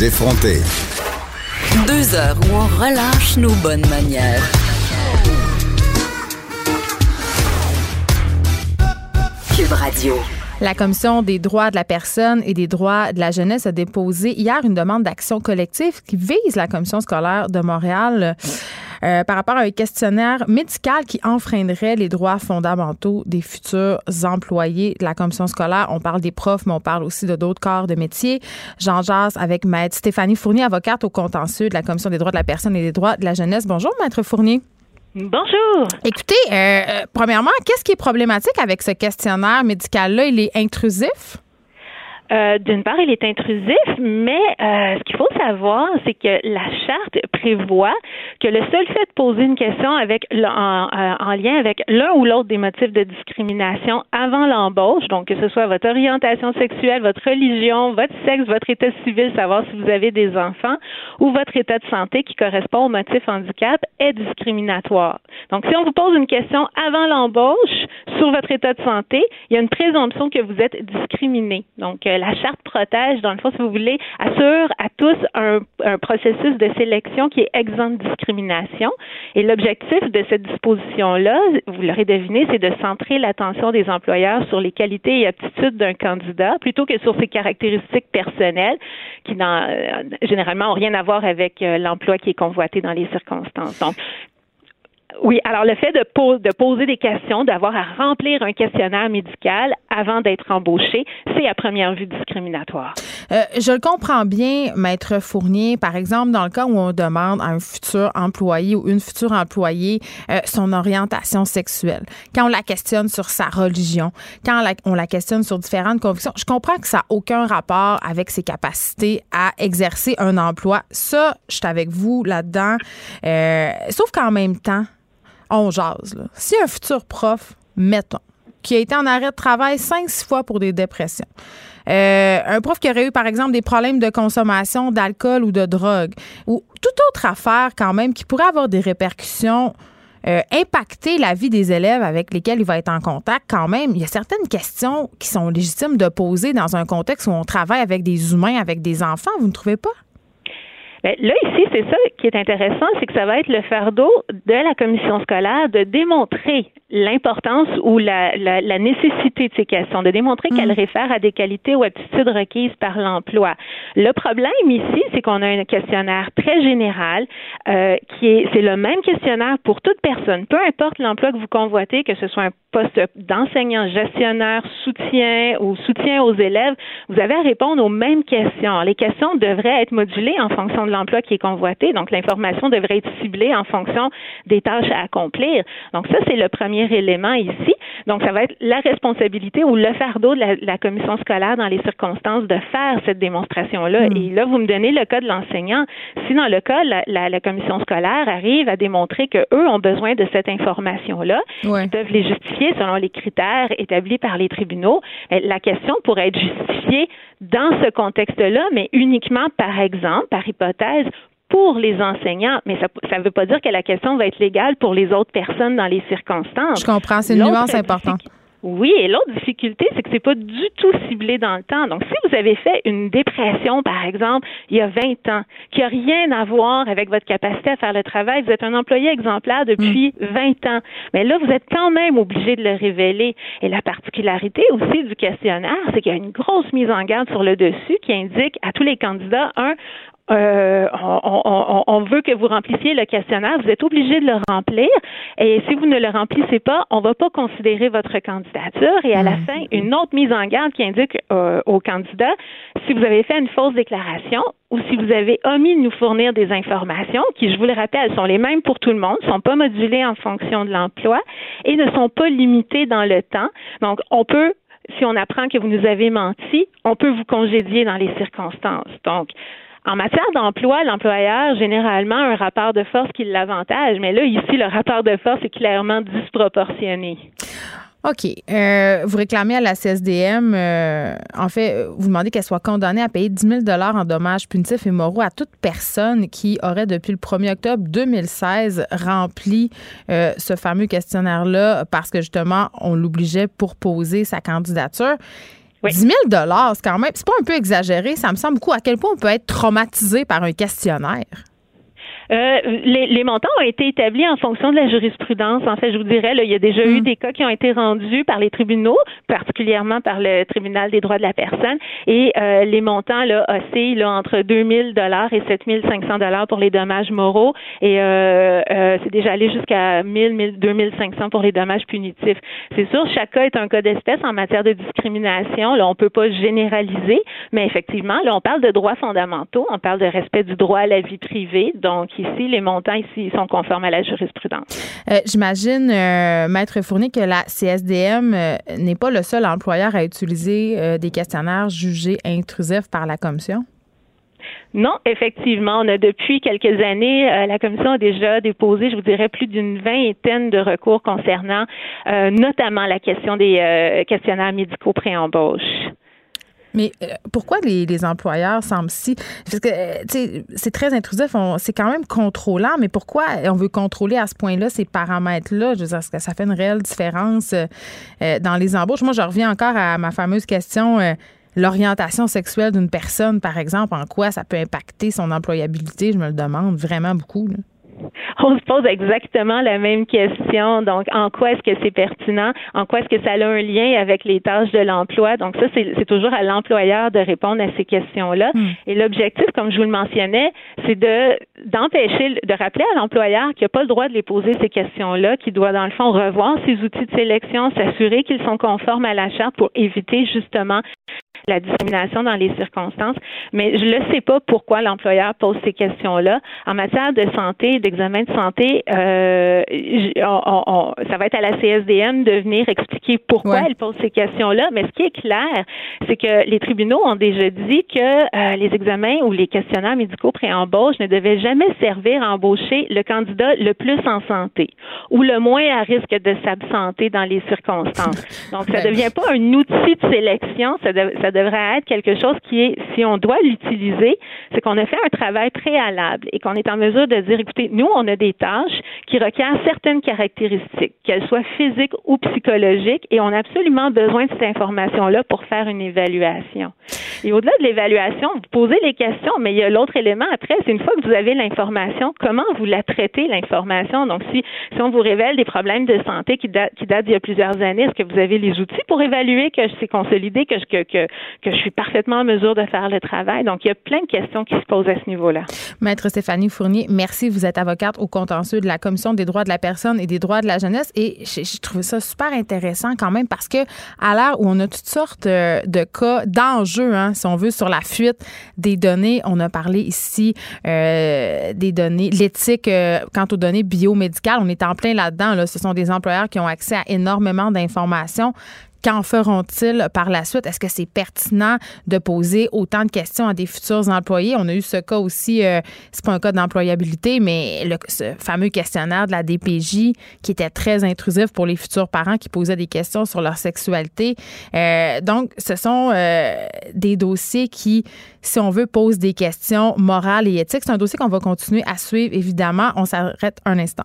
Les. Deux heures où on relâche nos bonnes manières. Cube Radio. La Commission des droits de la personne et des droits de la jeunesse a déposé hier une demande d'action collective qui vise la Commission scolaire de Montréal euh, par rapport à un questionnaire médical qui enfreindrait les droits fondamentaux des futurs employés de la Commission scolaire. On parle des profs, mais on parle aussi de d'autres corps de métier. J'en jase avec Maître Stéphanie Fournier, avocate au contentieux de la Commission des droits de la personne et des droits de la jeunesse. Bonjour, Maître Fournier. Bonjour. Écoutez, euh, euh, premièrement, qu'est-ce qui est problématique avec ce questionnaire médical-là? Il est intrusif? Euh, D'une part, il est intrusif, mais euh, ce qu'il faut savoir, c'est que la charte prévoit que le seul fait de poser une question avec en, euh, en lien avec l'un ou l'autre des motifs de discrimination avant l'embauche, donc que ce soit votre orientation sexuelle, votre religion, votre sexe, votre état civil, savoir si vous avez des enfants, ou votre état de santé qui correspond au motif handicap, est discriminatoire. Donc, si on vous pose une question avant l'embauche sur votre état de santé, il y a une présomption que vous êtes discriminé. Donc, euh, la charte protège, dans le fond, si vous voulez, assure à tous un, un processus de sélection qui est exempt de discrimination. Et l'objectif de cette disposition-là, vous l'aurez deviné, c'est de centrer l'attention des employeurs sur les qualités et aptitudes d'un candidat plutôt que sur ses caractéristiques personnelles qui, dans, euh, généralement, n'ont rien à voir avec euh, l'emploi qui est convoité dans les circonstances. Oui, alors le fait de, po- de poser des questions, d'avoir à remplir un questionnaire médical avant d'être embauché, c'est à première vue discriminatoire. Euh, je le comprends bien, Maître Fournier. Par exemple, dans le cas où on demande à un futur employé ou une future employée euh, son orientation sexuelle, quand on la questionne sur sa religion, quand on la, on la questionne sur différentes convictions, je comprends que ça n'a aucun rapport avec ses capacités à exercer un emploi. Ça, je suis avec vous là-dedans. Euh, sauf qu'en même temps, on jase. Si un futur prof, mettons, qui a été en arrêt de travail cinq, six fois pour des dépressions, euh, un prof qui aurait eu, par exemple, des problèmes de consommation d'alcool ou de drogue, ou toute autre affaire quand même qui pourrait avoir des répercussions, euh, impacter la vie des élèves avec lesquels il va être en contact quand même. Il y a certaines questions qui sont légitimes de poser dans un contexte où on travaille avec des humains, avec des enfants, vous ne trouvez pas? Ben, là, ici, c'est ça qui est intéressant, c'est que ça va être le fardeau de la commission scolaire de démontrer l'importance ou la, la, la nécessité de ces questions, de démontrer qu'elles réfèrent à des qualités ou aptitudes requises par l'emploi. Le problème ici, c'est qu'on a un questionnaire très général euh, qui est, c'est le même questionnaire pour toute personne, peu importe l'emploi que vous convoitez, que ce soit un poste d'enseignant, gestionnaire, soutien ou soutien aux élèves, vous avez à répondre aux mêmes questions. Les questions devraient être modulées en fonction de l'emploi qui est convoité. Donc, l'information devrait être ciblée en fonction des tâches à accomplir. Donc, ça, c'est le premier élément ici. Donc, ça va être la responsabilité ou le fardeau de la, commission scolaire dans les circonstances de faire cette démonstration-là. Hmm. Et là, vous me donnez le cas de l'enseignant. Si dans le cas, la, la, commission scolaire arrive à démontrer qu'eux ont besoin de cette information-là, ils peuvent les justifier selon les critères établis par les tribunaux. La question pourrait être justifiée dans ce contexte-là, mais uniquement, par exemple, par hypothèse, pour les enseignants, mais ça ne veut pas dire que la question va être légale pour les autres personnes dans les circonstances. Je comprends, c'est une nuance importante. Oui, et l'autre difficulté, c'est que c'est pas du tout ciblé dans le temps. Donc, si vous avez fait une dépression, par exemple, il y a 20 ans, qui a rien à voir avec votre capacité à faire le travail, vous êtes un employé exemplaire depuis 20 mm. ans, mais là, vous êtes quand même obligé de le révéler. Et la particularité aussi du questionnaire, c'est qu'il y a une grosse mise en garde sur le dessus qui indique à tous les candidats, un, euh, on, veut que vous remplissiez le questionnaire, vous êtes obligé de le remplir. Et si vous ne le remplissez pas, on ne va pas considérer votre candidature. Et à la hmm. fin, une autre mise en garde qui indique euh, aux candidats si vous avez fait une fausse déclaration ou si vous avez omis de nous fournir des informations, qui, je vous le rappelle, sont les mêmes pour tout le monde, ne sont pas modulées en fonction de l'emploi et ne sont pas limitées dans le temps. Donc, on peut si on apprend que vous nous avez menti, on peut vous congédier dans les circonstances. Donc, en matière d'emploi, l'employeur, généralement, a un rapport de force qui l'avantage, mais là, ici, le rapport de force est clairement disproportionné. OK. Euh, vous réclamez à la CSDM, euh, en fait, vous demandez qu'elle soit condamnée à payer 10 000 en dommages punitifs et moraux à toute personne qui aurait, depuis le 1er octobre 2016, rempli euh, ce fameux questionnaire-là parce que, justement, on l'obligeait pour poser sa candidature. 10 000 c'est quand même, c'est pas un peu exagéré. Ça me semble beaucoup. À quel point on peut être traumatisé par un questionnaire? Euh, les, les, montants ont été établis en fonction de la jurisprudence. En fait, je vous dirais, là, il y a déjà eu hmm. des cas qui ont été rendus par les tribunaux, particulièrement par le tribunal des droits de la personne, et euh, les montants là oscillent là, entre 2000 dollars et 7500 dollars pour les dommages moraux, et euh, euh, c'est déjà allé jusqu'à 1000, 2500 pour les dommages punitifs. C'est sûr, chaque cas est un cas d'espèce en matière de discrimination. Là, on peut pas généraliser, mais effectivement, là, on parle de droits fondamentaux, on parle de respect du droit à la vie privée, donc ici, les montants ici sont conformes à la jurisprudence. Euh, j'imagine, euh, Maître Fournier, que la CSDM euh, n'est pas le seul employeur à utiliser des questionnaires jugés intrusifs par la Commission? Non, effectivement, on a depuis quelques années, la commission a déjà déposé, je vous dirais, plus d'une vingtaine de recours concernant notamment la question des questionnaires médicaux pré-embauche. Mais euh, pourquoi les, employeurs semblent si. Parce que, euh, tu sais, c'est très intrusif, c'est quand même contrôlant, mais pourquoi on veut contrôler à ce point-là ces paramètres-là? Je veux dire, que ça fait une réelle différence euh, dans les embauches? Moi, je reviens encore à ma fameuse question. L'orientation sexuelle d'une personne, par exemple, en quoi ça peut impacter son employabilité? Je me le demande vraiment beaucoup. [LAUGHS] on se pose exactement la même question. Donc, en quoi est-ce que c'est pertinent? En quoi est-ce que ça a un lien avec les tâches de l'emploi? Donc, ça, c'est toujours à l'employeur de répondre à ces questions-là. Hmm. Et l'objectif, comme je vous le mentionnais, c'est de d'empêcher, de rappeler à l'employeur qu'il n'a pas le droit de les poser ces questions-là, qu'il doit, dans le fond, revoir ses outils de sélection, s'assurer qu'ils sont conformes à la charte pour éviter justement la discrimination dans les circonstances, mais je ne sais pas pourquoi l'employeur pose ces questions-là. En matière de santé, d'examen de santé, euh, ça va être à la CSDM de venir expliquer pourquoi elle pose ces questions-là, mais ce qui est clair, c'est que les tribunaux ont déjà dit que euh, les examens ou les questionnaires médicaux pré-embauche ne devaient jamais servir à embaucher le candidat le plus en santé ou le moins à risque de s'absenter dans les circonstances. [LAUGHS] Donc, ça ne devient pas un outil de sélection, ça, ça devrait être quelque chose qui est, si on doit l'utiliser, c'est qu'on a fait un travail préalable et qu'on est en mesure de dire, écoutez, nous, on a des tâches qui requièrent certaines caractéristiques, qu'elles soient physiques ou psychologiques, et on a absolument besoin de cette information-là pour faire une évaluation. Et au-delà de l'évaluation, vous posez les questions, mais il y a l'autre élément après, c'est une fois que vous avez l'information, comment vous la traitez, l'information? Donc, si, si on vous révèle des problèmes de santé qui, datent, qui datent d'il y a plusieurs années, est-ce que vous avez les outils pour évaluer que c'est consolidé, que, que, que, que je suis parfaitement en mesure de faire le travail? Donc, il y a plein de questions qui se posent à ce niveau-là. Maître Stéphanie Fournier, merci. Vous êtes avocate au contentieux de la Commission des droits de la personne et des droits de la jeunesse. Et j'ai j'ai trouvé ça super intéressant quand même parce que à l'heure où on a toutes sortes euh, de cas d'enjeux, hein, si on veut, sur la fuite des données, on a parlé ici euh, des données, l'éthique euh, quant aux données biomédicales, on est en plein là-dedans. Là. Ce sont des employeurs qui ont accès à énormément d'informations. Qu'en feront-ils par la suite? Est-ce que c'est pertinent de poser autant de questions à des futurs employés? On a eu ce cas aussi, euh, c'est pas un cas d'employabilité, mais le, ce fameux questionnaire de la DPJ qui était très intrusif pour les futurs parents qui posaient des questions sur leur sexualité. Euh, donc, ce sont euh, des dossiers qui, si on veut, posent des questions morales et éthiques. C'est un dossier qu'on va continuer à suivre, évidemment. On s'arrête un instant.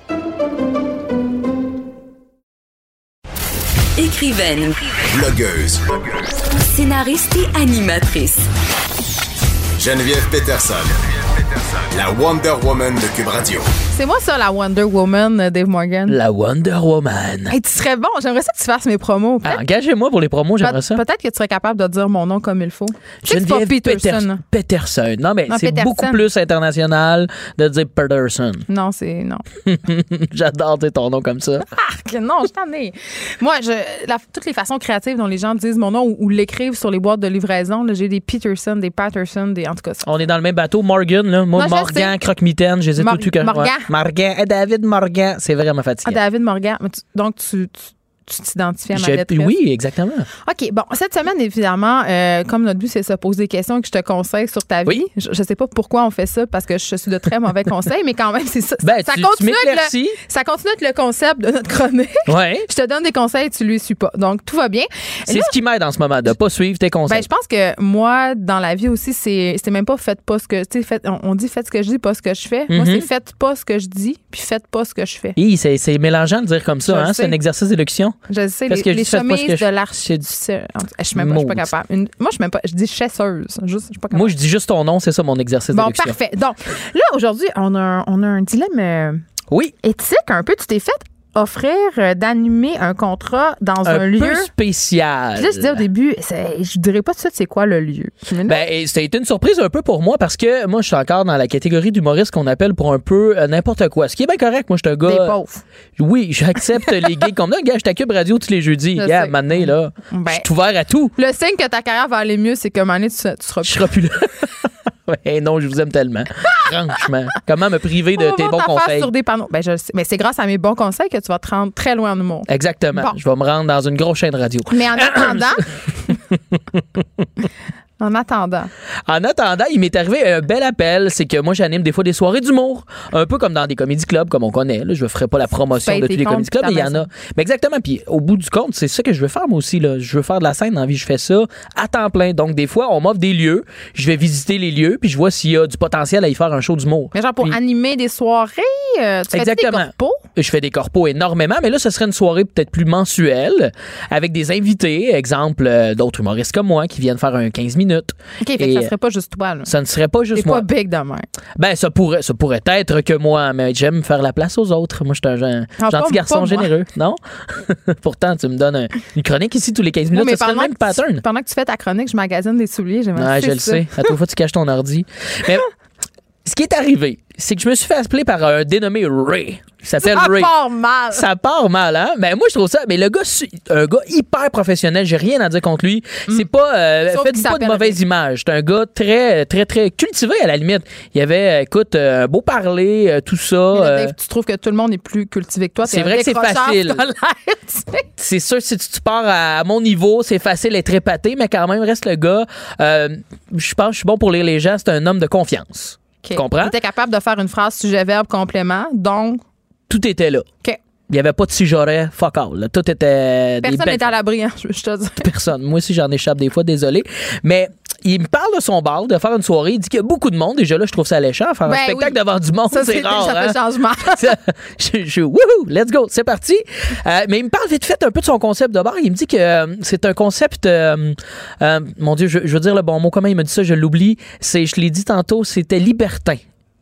Écrivaine, Blogueuse. scénariste et animatrice. Geneviève Peterson. La Wonder Woman de Cube Radio. C'est moi ça, la Wonder Woman, euh, Dave Morgan. La Wonder Woman. Hey, tu serais bon. J'aimerais ça que tu fasses mes promos. Ah, Engagez-moi pour les promos, j'aimerais ça. peut-être que tu serais capable de dire mon nom comme il faut. Je sais que c'est pas Geneviève Peterson. Peter- Peterson. Non, mais c'est beaucoup plus international de dire Peterson. [LAUGHS] Non, c'est non. [LAUGHS] J'adore dire ton nom comme ça. Arc, non, je t'en ai. Moi, je, la- toutes les façons créatives dont les gens disent mon nom ou, ou l'écrivent sur les boîtes de livraison, j'ai des Peterson, des Patterson, des en tout cas. ça. On est dans le même bateau. Morgan, là. Moi, Je Morgan. Croque-Mitaine, je les ai Mor- tout Morgan. Morgan. David Morgan. C'est vraiment Ah, fatigant. David Morgan. Mais tu- donc, tu tu- tu t'identifies à ma lettre. oui, exactement. OK, bon, cette semaine, évidemment, euh, comme notre but, c'est de se poser des questions et que je te conseille sur ta vie. Oui. Je, je sais pas pourquoi on fait ça, parce que je suis de très mauvais [LAUGHS] conseils, mais quand même, c'est ça. Ben, ça, tu- tu continue être le, ça continue à être le concept de notre chronique. Ouais. Je te donne des conseils, tu les suis pas. Donc, tout va bien. C'est ce qui m'aide en ce moment, de pas suivre tes conseils. Ben, je pense que moi, dans la vie aussi, c'est même pas faites pas ce que. Tu sais, on, dit faites ce que je dis, pas ce que je fais. Moi, Mhm. c'est faites pas ce que je dis, puis faites pas ce que je fais. C'est mélangeant de dire comme ça, hein? C'est un exercice d'élocution. Je sais, Parce les, que je les chemises que je- de l'archiduc. Je suis même pas, je suis pas Maudit. capable. Une- moi, je suis même pas. Je dis chasseuse. Juste, je suis pas capable. Moi, je dis juste ton nom, c'est ça mon exercice Bon, parfait. Donc, là, aujourd'hui, on a, un- on a un dilemme euh, Oui, éthique un peu. Tu t'es fait offrir euh, d'animer un contrat dans un, un lieu. peu spécial. Puis là, je disais au début, je dirais pas tout de suite c'est quoi le lieu. Là, Ben, c'était une surprise un peu pour moi parce que moi, je suis encore dans la catégorie d'humoriste qu'on appelle pour un peu euh, n'importe quoi. Ce qui est bien correct. Moi, je suis un des gars. pauvres. Oui, j'accepte les gigs comme ça. Gars, je t'occupe radio tous les jeudis. Je Gars, maintenant, là, Ben, je suis ouvert à tout. le signe que ta carrière va aller mieux, c'est moment donné, tu, tu seras Je serai plus là. [LAUGHS] non, je vous aime tellement. Franchement. Comment me priver de On tes bons ta face conseils? sur des panneaux? Ben, je le sais. Mais c'est grâce à mes bons conseils que tu vas te rendre très loin en humour. Exactement. Bon. Je vais me rendre dans une grosse chaîne radio. Mais en attendant. [COUGHS] [LAUGHS] en attendant. En attendant, il m'est arrivé un bel appel. C'est que moi, j'anime des fois des soirées d'humour. Un peu comme dans des comédie clubs, comme on connaît. Là. Je ne ferai pas la promotion de tous les comédie clubs, mais il y en a. Mais exactement. Puis au bout du compte, c'est ça que je veux faire moi aussi. Là. Je veux faire de la scène dans la vie. Je fais ça à temps plein. Donc, des fois, on m'offre des lieux. Je vais visiter les lieux, puis je vois s'il y a du potentiel à y faire un show d'humour. Mais genre pour Puis- animer des soirées, euh, tu fais des Exactement. corpos? Je fais des corpos énormément, mais là, ce serait une soirée peut-être plus mensuelle, avec des invités, exemple, euh, d'autres humoristes comme moi, qui viennent faire un 15 minutes. OK, fait que ça serait pas juste toi, là. Ça ne serait pas juste pas moi. big de même. Ben, ça pourrait, ça pourrait être que moi, mais j'aime faire la place aux autres. Moi, je suis un Ah, pas- gentil garçon pas généreux, non? [LAUGHS] Pourtant, tu me donnes un- une chronique ici tous les 15 minutes, Oui, mais ça serait le pendant même que, tu, pattern. pendant que tu fais ta chronique, je magasine des souliers. Je le sais. À toi, fois, tu caches ton ordi. Mais [LAUGHS] ce qui est arrivé, c'est que je me suis fait appeler par un dénommé Ray. Il s'appelle Ça Ray. part mal. Ça part mal, hein? Mais moi, je trouve ça. Mais le gars, un gars hyper professionnel, j'ai rien à dire contre lui. C'est pas. Euh, Mm. Faites pas de mauvaise Ray. image. C'est un gars très, très, très cultivé à la limite. Il y avait, euh, écoute, euh, beau parler, euh, tout ça. Mais là, Dave, tu trouves que tout le monde est plus cultivé que toi. C'est vrai que c'est facile. [LAUGHS] c'est sûr, si tu, tu pars à mon niveau, c'est facile d'être épaté, mais quand même, reste le gars. euh, je pense que je suis bon pour lire les gens. C'est un homme de confiance. Tu comprends? Il était capable de faire une phrase sujet-verbe complément, donc Tout était là. OK. Il n'y avait pas de j'aurais, fuck all. là. Tout était. des personne belles n'est à l'abri, hein, je te dis. personne. Moi aussi, j'en échappe des fois, désolé. Mais il me parle de son bar, de faire une soirée. Il dit qu'il y a beaucoup de monde. Déjà là, je trouve ça alléchant. Faire Ben un spectacle oui. devant du monde, c'est rare. ça hein? fait changement. [LAUGHS] Ça, je, je wouhou, let's go, c'est parti. Euh, mais il me parle vite fait un peu de son concept de bar. Il me dit que euh, c'est un concept, euh, mon Dieu, je, je veux dire le bon mot. Comment il m'a dit ça, je l'oublie. C'est, je l'ai dit tantôt, c'était libertin.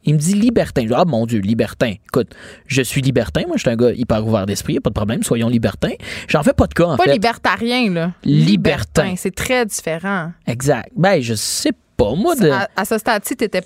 Il me dit libertin. Je dis, ah mon Dieu, libertin. Écoute, je suis libertin. Moi, je suis un gars hyper ouvert d'esprit. Pas de problème. Soyons libertins. J'en fais pas de cas, en Pas fait. libertarien, là. Libertin. C'est très différent. exact. Ben, je sais pas, moi. De... À, à ce stade-ci, t'étais.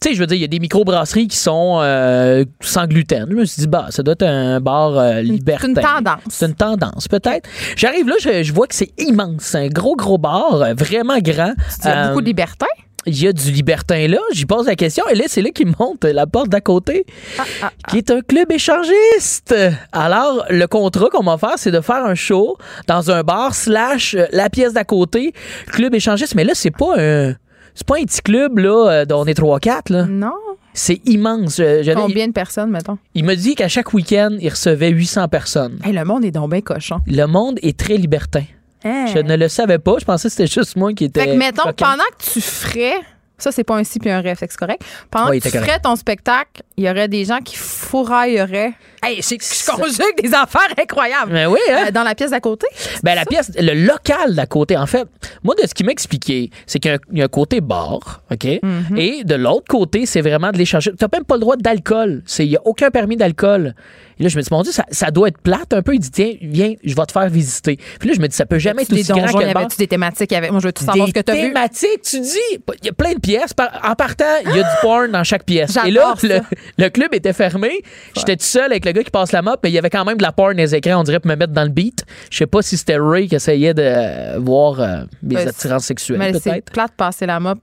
Tu sais, je veux dire, il y a des microbrasseries qui sont euh, sans gluten. Je me suis dit, bah, ça doit être un bar euh, libertin. C'est une tendance. C'est une tendance, peut-être. J'arrive là, je, je vois que c'est immense. C'est un gros, gros bar, euh, vraiment grand. Il y a beaucoup de libertins? Il y a du libertin là. J'y pose la question. Et là, c'est là qu'il monte la porte d'à côté, Ah, qui est un club échangiste. Alors, le contrat qu'on m'a fait, c'est de faire un show dans un bar slash euh, la pièce d'à côté, club échangiste. Mais là, c'est pas un... C'est pas un petit club, là, euh, dont on est 3-4, là. Non. C'est immense. Je- Combien de personnes, mettons? il m'a dit qu'à chaque week-end, il recevait 800 personnes. Hey, le monde est donc bien cochon. Le monde est très libertin. Hein? Je ne le savais pas. Je pensais que c'était juste moi qui était. Fait que, mettons, coquin. pendant que tu ferais, ça, c'est pas un si puis un c'est correct. Pendant que tu correct. ferais ton spectacle, il y aurait des gens qui fourrailleraient. Hey, je conjugue des affaires incroyables. Mais oui, hein? Euh, dans la pièce d'à côté. Ben, la pièce, le local d'à côté, en fait, moi, de ce qu'il m'a expliqué, c'est qu'il y a un- côté bar, OK? Mhm. Et de l'autre côté, c'est vraiment de l'échange. Tu n'as même pas le droit d'alcool. Il n'y a aucun permis d'alcool. Et là, je me dis, mon Dieu, ça, ça doit être plate un peu. Il dit, tiens, viens, je vais te faire visiter. Puis là, je me dis, ça peut jamais être des aussi grand que il y des thématiques? Avait- Moi, je veux tout savoir Des ce que tu as vu. thématiques, tu dis. Il y a plein de pièces. En partant, il y a du porn dans chaque pièce. Et là, le, le club était fermé. J'étais tout seul avec le gars qui passe la mop, mais il y avait quand même de la porn les écrans, on dirait, pour me mettre dans le beat. Je sais pas si c'était Ray qui essayait de voir euh, mes Ben, attirances sexuelles, Mais c'est plate de passer la mop.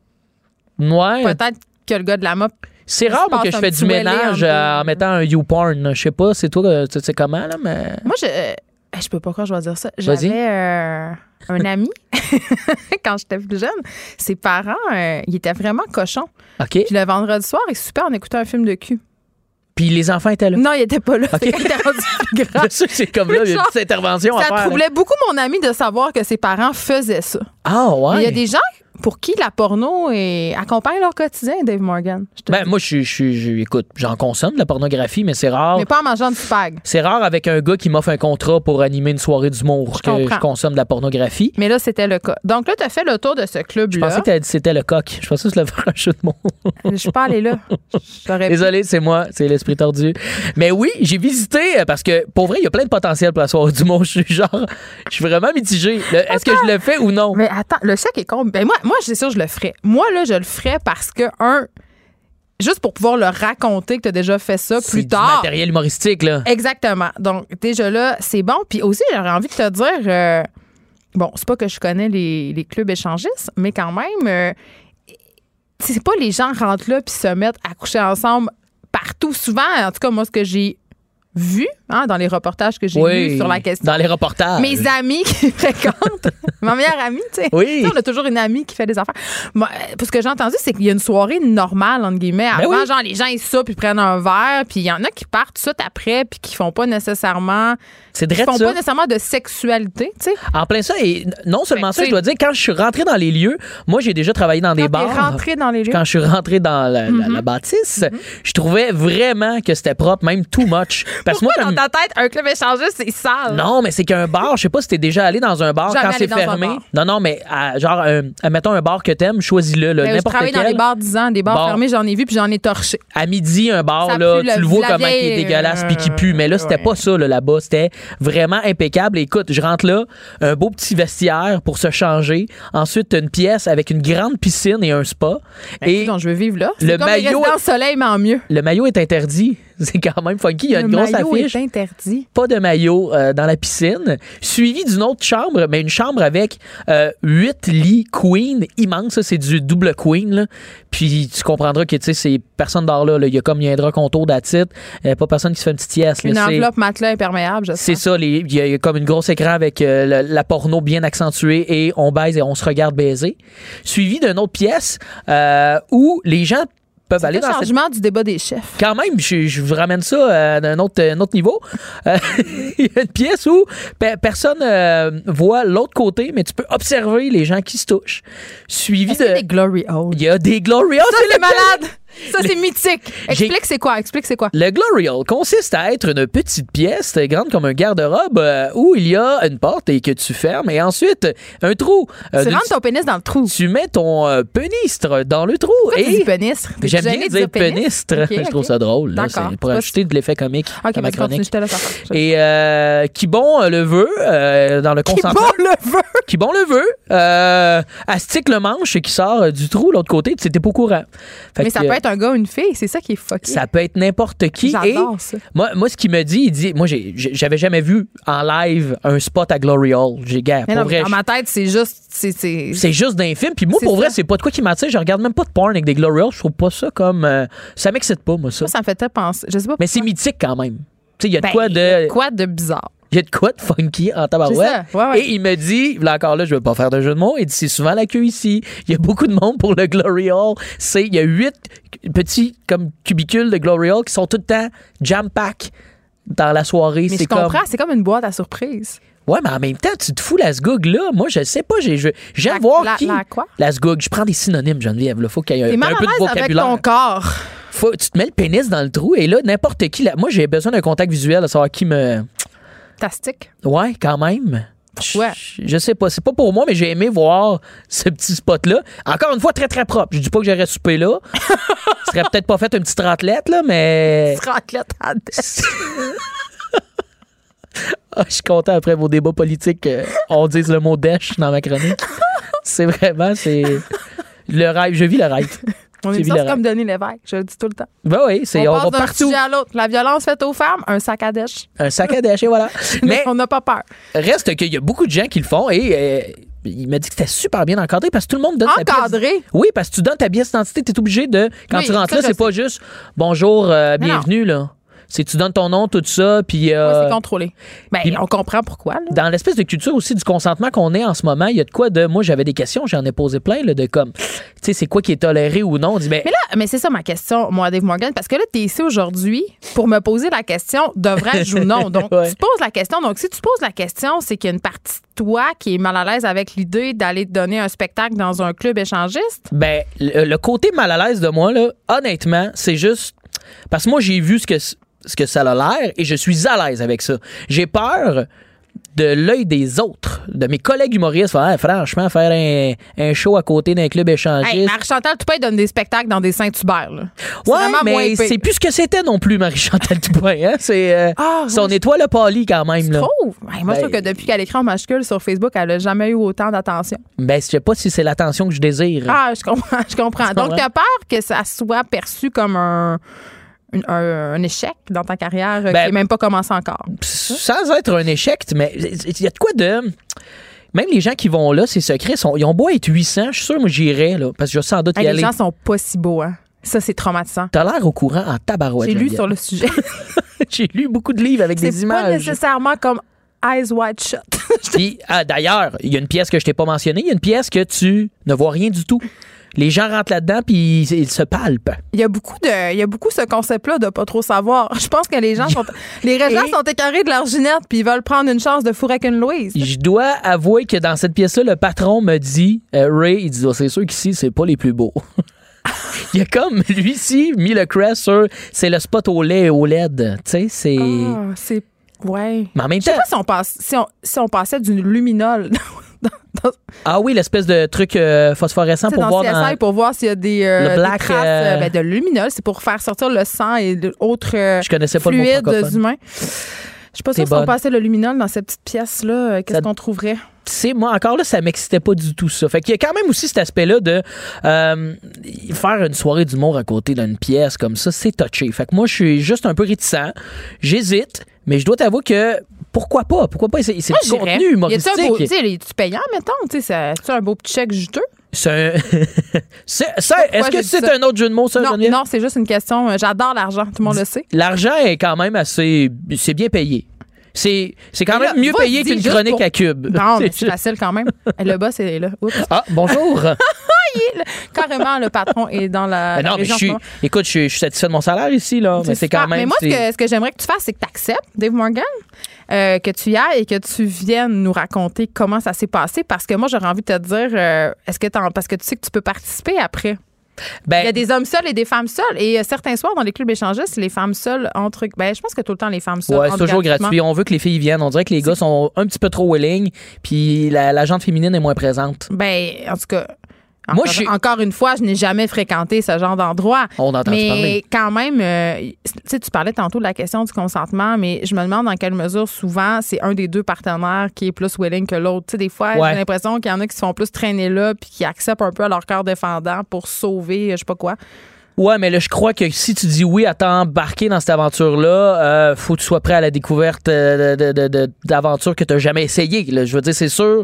Ouais. Peut-être que le gars de la mop. C'est rare moi, que je fais du ménage euh, en mettant un YouPorn. Je sais pas, c'est toi, euh, tu sais comment, là, mais. Moi, je. euh, Je peux pas croire je vais dire ça. J'avais euh, un ami, [LAUGHS] quand j'étais plus jeune. Ses parents, euh, ils étaient vraiment cochons. OK. Puis le vendredi soir, et super, on écoutait un film de cul. Puis les enfants étaient là. Non, il était pas là. OK. [LAUGHS] C'est quand il était rendu plus [LAUGHS] grand. Je sais que c'est comme là, il y a une petite intervention à Ça faire. là. troublait beaucoup mon ami de savoir que ses parents faisaient ça. Ah, ouais. Il y a des gens pour qui la porno est- accompagne leur quotidien, Dave Morgan? Je Ben, moi, je suis. je je- écoute, j'en consomme de la pornographie, mais c'est rare. Mais pas en mangeant du spag. C'est rare avec un gars qui m'offre un contrat pour animer une soirée d'humour que comprends. je consomme de la pornographie. Mais là, c'était le cas. Donc là, tu as fait le tour de ce Je club-là. pensais que dit que c'était le coq. Je pensais que c'était un jeu de mots. Je suis pas allée là. [LAUGHS] Désolé, c'est moi, c'est l'esprit tordu. Mais oui, j'ai visité euh, parce que pour vrai, il y a plein de potentiel pour la soirée d'humour. [LAUGHS] Je suis genre, je suis vraiment mitigé. Est-ce que je le fais ou non? Mais attends, le chèque est con. Ben moi, moi, c'est sûr, je le ferais. Moi, là, je le ferais parce que, un, juste pour pouvoir le raconter que tu as déjà fait ça C'est plus du tard. matériel humoristique, là. Exactement. Donc, déjà là, c'est bon. Puis aussi, j'aurais envie de te dire, euh, bon, c'est pas que je connais les, les clubs échangistes, mais quand même, euh, c'est pas les gens rentrent là puis se mettent à coucher ensemble partout. Souvent, en tout cas, moi, ce que j'ai vu hein, dans les reportages que j'ai vus sur la question. Dans les reportages. Mes amis qui [LAUGHS] fréquentent, ma meilleure amie, tu sais. Oui. Tu sais, On a toujours une amie qui fait des affaires. Euh, ce que j'ai entendu, c'est qu'il y a une soirée normale, entre guillemets. Ben Avant, oui. genre, les gens, ils soupent, ils prennent un verre, puis il y en a qui partent tout après, puis qui font pas nécessairement. C'est Qui font ça. pas nécessairement de sexualité, tu sais. En plein ça, et non seulement Fait que ça, je dois dire, quand je suis rentré dans les lieux, moi, j'ai déjà travaillé dans des Quand bars. rentré dans les lieux. Quand je suis rentré dans la, la bâtisse, je trouvais vraiment que c'était propre, même too much. [LAUGHS] Parce moi, Pourquoi comme- dans ta tête, un club échangiste, c'est sale? Non, mais c'est qu'un bar, je sais pas si t'es déjà allé dans un bar Jamais quand c'est fermé. Non, non, mais à- genre, euh, mettons un bar que t'aimes, choisis-le, là, Ben, je n'importe travaille dans des bars 10 ans, des bars fermés, j'en ai vu, puis j'en ai torché. À midi, un bar, Ça là, tu le- vois comment il est dégueulasse euh, puis qui pue. Mais là, c'était ouais. pas ça, là, là-bas. C'était vraiment impeccable. Écoute, je rentre là, un beau petit vestiaire pour se changer. Ensuite, une pièce avec une grande piscine et un spa. et Donc, je veux vivre là. le les maillot- soleil, mais en mieux. le maillot est interdit. [LAUGHS] C'est quand même funky. Il y a le une grosse affiche. est interdit. pas de maillot euh, dans la piscine, suivi d'une autre chambre, mais une chambre avec euh, huit lits queen immenses. Ça, c'est du double queen. là. Puis tu comprendras que tu sais, c'est personne dort là. là. Il y a comme il y a un drap contour d'attitude. pas personne qui se fait une petite sieste. là. Une enveloppe matelas imperméable, je c'est ça, les- il y, a- il y a comme une grosse écran avec euh, la, la porno bien accentuée et on baise et on se regarde baiser. Suivi d'une autre pièce où les gens peuvent aller cette changement du débat des chefs. quand même, je, je vous ramène ça euh, d'un autre, un autre niveau. Euh, [LAUGHS] Il y a une pièce où pe- personne euh, voit l'autre côté, mais tu peux observer les gens qui se touchent. Suivi de. des glory holes? Il y a des glory holes. C'est c'est le- malade! Ça, c'est mythique. Explique c'est quoi? Explique c'est quoi? Le glory hole consiste à être une petite pièce grande comme un garde-robe euh, où il y a une porte et que tu fermes et ensuite un trou. Euh, de- rendre ton pénis dans le trou. tu mets ton euh, penistre dans le trou Pourquoi tu et pénistre? J'aime bien dire pénis? pénistre. [LAUGHS] Ok, je trouve ça drôle. là. Pour ajouter de l'effet comique Ok, à ma continue, chronique. Et qui bon euh, le veut dans le Qui consentement. bon le veut! Qui bon le veut. Astique le manche et qui sort du trou l'autre côté. Tu n'étais pas au courant. Fait Mais que, ça peut euh, être un gars ou une fille, c'est ça qui est fucké. ça peut être n'importe qui. Et ça. moi, moi, ce qu'il me dit, il dit, moi, j'avais jamais vu en live un spot à Glory Hall. J'ai gars, pour non, vrai, dans ma tête, c'est juste. C'est, c'est... c'est juste d'un film. Puis moi, pour vrai, c'est pas de quoi qui m'attire. Je regarde même pas de porn avec des Glory Hall. Je trouve pas ça comme. euh, ça m'excite pas, moi, ça. Moi, ça me fait penser. Je sais pas Mais c'est mythique quand même. Tu sais, il y a de Ben, quoi de. Quoi de bizarre? Il y a de quoi de funky en tabarouette. ça. Ouais, ouais. Et il me dit, là encore là, je veux pas faire de jeu de mots, il dit c'est souvent la queue ici. Il y a beaucoup de monde pour le Glory Hall. C'est, il y a huit petits comme cubicules de Glory Hall qui sont tout le temps jam-pack dans la soirée. Mais c'est je comme, comprends, c'est comme une boîte à surprise. Ouais, mais en même temps, tu te fous la sgoug là. Moi, je sais pas, j'ai, j'aime La- voir la- qui. la quoi? La sgoug. Je prends des synonymes, Geneviève. Là. Faut qu'il y ait un, à peu de l'aise avec vocabulaire. ton corps. Faut, tu te mets le pénis dans le trou et là, n'importe qui. Là, moi, j'ai besoin d'un contact visuel, de savoir qui me. Tastique. Ouais, quand même. Pourquoi? Je, je sais pas. C'est pas pour moi, mais j'ai aimé voir ce petit spot-là. Encore une fois, très, très propre. Je dis pas que j'aurais soupé là. Je [LAUGHS] serais peut-être pas fait une petite raclette, là, mais. Raclette à [LAUGHS] Ah, je suis content après vos débats politiques. euh, on dise le mot dèche dans ma chronique. C'est vraiment, c'est. Le rêve. Je vis le rêve. On ça, c'est comme Denis Lévesque, je le dis tout le temps. Ben oui, c'est. On, On, passe va d'un partout. sujet à l'autre. La violence faite aux femmes, un sac à dèche. Un sac à dèche, et voilà. Mais [LAUGHS] Mais on n'a pas peur. reste qu'il y a beaucoup de gens qui le font et. euh, il m'a dit que c'était super bien encadré parce que tout le monde donne sa pièce- Encadré? Oui, parce que tu donnes ta pièce d'identité, tu es obligé de. Quand Oui, tu rentres là, c'est pas juste bonjour, euh, non. bienvenue, là. C'est tu donnes ton nom, tout ça, puis. euh, Ouais, c'est contrôlé. Ben, puis- on comprend pourquoi. là. dans l'espèce de culture aussi du consentement qu'on est en ce moment, il y a de quoi de. Moi, j'avais des questions, j'en ai posé plein, là, de comme. Tu sais, c'est quoi qui est toléré ou non? On dit, ben, Mais là, mais c'est ça ma question, moi, Dave Morgan, parce que là, tu es ici aujourd'hui pour me poser la question devrais-je ou non? [LAUGHS] Donc, Ouais. tu poses la question. Donc, si tu poses la question, c'est qu'il y a une partie de toi qui est mal à l'aise avec l'idée d'aller te donner un spectacle dans un club échangiste? Ben, le, le côté mal à l'aise de moi, là, honnêtement, c'est juste. Parce que moi, j'ai vu ce que, ce que ça a l'air et je suis à l'aise avec ça. J'ai peur de l'œil des autres, de mes collègues humoristes. Faire, Hey, franchement, faire un, un show à côté d'un club échangiste. Hey, Marie-Chantal Toupin donne des spectacles dans des Saint-Hubert. ouais, mais c'est plus ce que c'était non plus, Marie-Chantal Toupin. Hein? C'est euh, Ah, son ouais, étoile poli quand même. Là. trouves? Hey, moi, je Ben- trouve que depuis qu'elle écrit en majuscule sur Facebook, elle n'a jamais eu autant d'attention. Ben, je sais pas si c'est l'attention que je désire. Ah, je comprends. Je comprends. Donc, tu as peur que ça soit perçu comme un, un, un- un échec dans ta carrière euh, Ben- qui n'est même pas commencé encore. Sans être un échec, mais il y a de quoi de. Même les gens qui vont là, c'est secret, sont, ils ont beau être 800, je suis sûr, moi j'irais, là, parce que je sans doute y Hey, les aller. gens sont pas si beaux, hein. Ça, c'est traumatisant. T'as l'air au courant en tabarouette. J'ai lu sur le sujet. [LAUGHS] J'ai lu beaucoup de livres avec des c'est pas images. nécessairement comme Eyes Wide Shut. [LAUGHS] Puis, ah, d'ailleurs, il y a une pièce que je t'ai pas mentionnée. Il y a une pièce que tu ne vois rien du tout. Les gens rentrent là-dedans puis ils, ils se palpent. Il y a beaucoup de, il y a beaucoup ce concept-là de pas trop savoir. [LAUGHS] Je pense que les gens sont, les Et- sont écarrés de leur ginette puis ils veulent prendre une chance de fourrer avec une Louise. Je dois avouer que dans cette pièce-là, le patron me dit, euh, Ray, il dit, Oh, c'est sûr qu'ici, c'est pas les plus beaux. [LAUGHS] il a comme, lui ici, mis le crest sur, c'est le spot au lait et au LED. Tu sais, c'est. Ah, c'est, ouais. Mais en même Je sais temps, pas si on, passe, si on, si on passait du luminol [LAUGHS] ah oui, l'espèce de truc euh, phosphorescent pour dans voir dans. pour voir s'il y a des, euh, des black, traces euh, euh, ben, de luminol. C'est pour faire sortir le sang et d'autres fluides humains. Je suis pas sûre si on passait le luminol dans cette petite pièce-là, qu'est-ce qu'on trouverait? c'est moi encore là ça m'excitait pas du tout ça fait qu'il y a quand même aussi cet aspect là de euh, faire une soirée d'humour à côté d'une pièce comme ça c'est touché fait que moi je suis juste un peu réticent j'hésite mais je dois t'avouer que pourquoi pas? Pourquoi pas? C'est c'est Moi, du contenu Y a-tu humoristique un beau, tu payant, mettons, c'est un beau petit chèque juteux? c'est [LAUGHS] c'est- est-ce que c'est un autre jeu de mots ça Non, non, c'est juste une question. euh, J'adore l'argent, tout le monde le sait. l'argent est quand même assez c'est bien payé c'est c'est quand Mais là, même mieux payé qu'une chronique pour- à cube. Non, mais c'est [LAUGHS] facile quand même. Le boss est là. Oups. Ah, bonjour. [LAUGHS] Carrément, le patron est dans la. La non, mais je suis, écoute, je suis, je suis satisfait de mon salaire ici, là. Mais c'est quand même. Mais moi, ce que, ce que j'aimerais que tu fasses, c'est que tu acceptes, Dave Morgan, euh, que tu y ailles et que tu viennes nous raconter comment ça s'est passé. Parce que moi, j'aurais envie de te dire, euh, est-ce que t'en- parce que tu sais que tu peux participer après. Ben, Il y a des hommes seuls et des femmes seules. Et euh, certains soirs, dans les clubs échangistes, les femmes seules entre. Ben, je pense que tout le temps, les femmes seules. Ouais, c'est toujours gratuit. On veut que les filles viennent. On dirait que les gars sont un petit peu trop willing, puis la, la gente féminine est moins présente. Ben, en tout cas. Moi, encore, je suis- encore une fois, je n'ai jamais fréquenté ce genre d'endroit. On Mais parler? quand même, euh, tu sais, tu parlais tantôt de la question du consentement, mais je me demande dans quelle mesure souvent c'est un des deux partenaires qui est plus willing que l'autre. Tu sais, des fois, Ouais. j'ai l'impression qu'il y en a qui se font plus traîner là puis qui acceptent un peu à leur cœur défendant pour sauver, je sais pas quoi. Ouais, mais là, je crois que si tu dis oui à t'embarquer dans cette aventure-là, euh, faut que tu sois prêt à la découverte euh, d'aventures que tu n'as jamais essayé. là. Je veux dire, c'est sûr,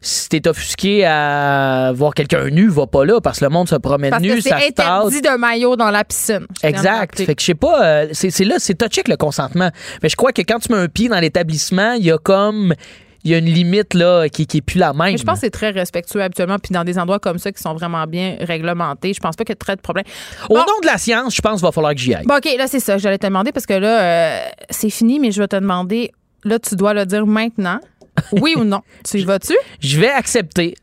si t'es offusqué à voir quelqu'un nu, va pas là parce que le monde se promène Parce nu, que ça interdit de maillot dans la piscine. Exact. Fait que je sais pas, euh, c'est là, c'est touché le consentement. Mais je crois que quand tu mets un pied dans l'établissement, il y a comme, il y a une limite là qui, qui est plus la même. Mais je pense que c'est très respectueux habituellement. Puis dans des endroits comme ça qui sont vraiment bien réglementés, je pense pas qu'il y ait très de problème. Au nom de la science, je pense qu'il va falloir que j'y aille. Bon, OK, là, c'est ça j'allais te demander parce que là, euh, c'est fini, mais je vais te demander, là, tu dois le dire maintenant. Oui ou non? Tu y vas-tu? Je vais accepter.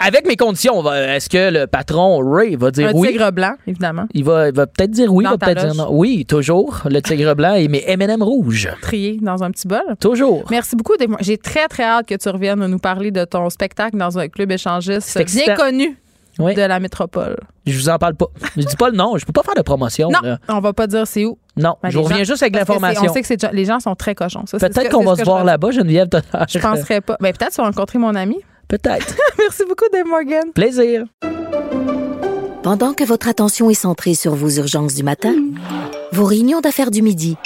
Avec mes conditions, est-ce que le patron Ray va dire Un oui? tigre blanc, évidemment. Il va, il va peut-être dire oui, il va peut-être dire non. Oui, toujours. Le tigre blanc et mes M&M rouges. Trié dans un petit bol. Toujours. Merci beaucoup. J'ai très, très hâte que tu reviennes nous parler de ton spectacle dans un club échangiste bien connu Oui. de la métropole. Je vous en parle pas. Je dis pas le nom. Je peux pas faire de promotion. Non, là. on va pas dire c'est où. Non, Ben, je reviens gens- juste avec l'information. On sait que les gens sont très cochons. Peut-être qu'on va se voir je là-bas, Geneviève. Je penserais pas. Ben, peut-être tu vas rencontrer mon ami. Peut-être. [LAUGHS] Merci beaucoup, Dave Morgan. Plaisir. Pendant que votre attention est centrée sur vos urgences du matin, vos réunions d'affaires du midi,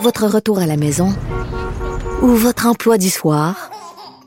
votre retour à la maison ou votre emploi du soir,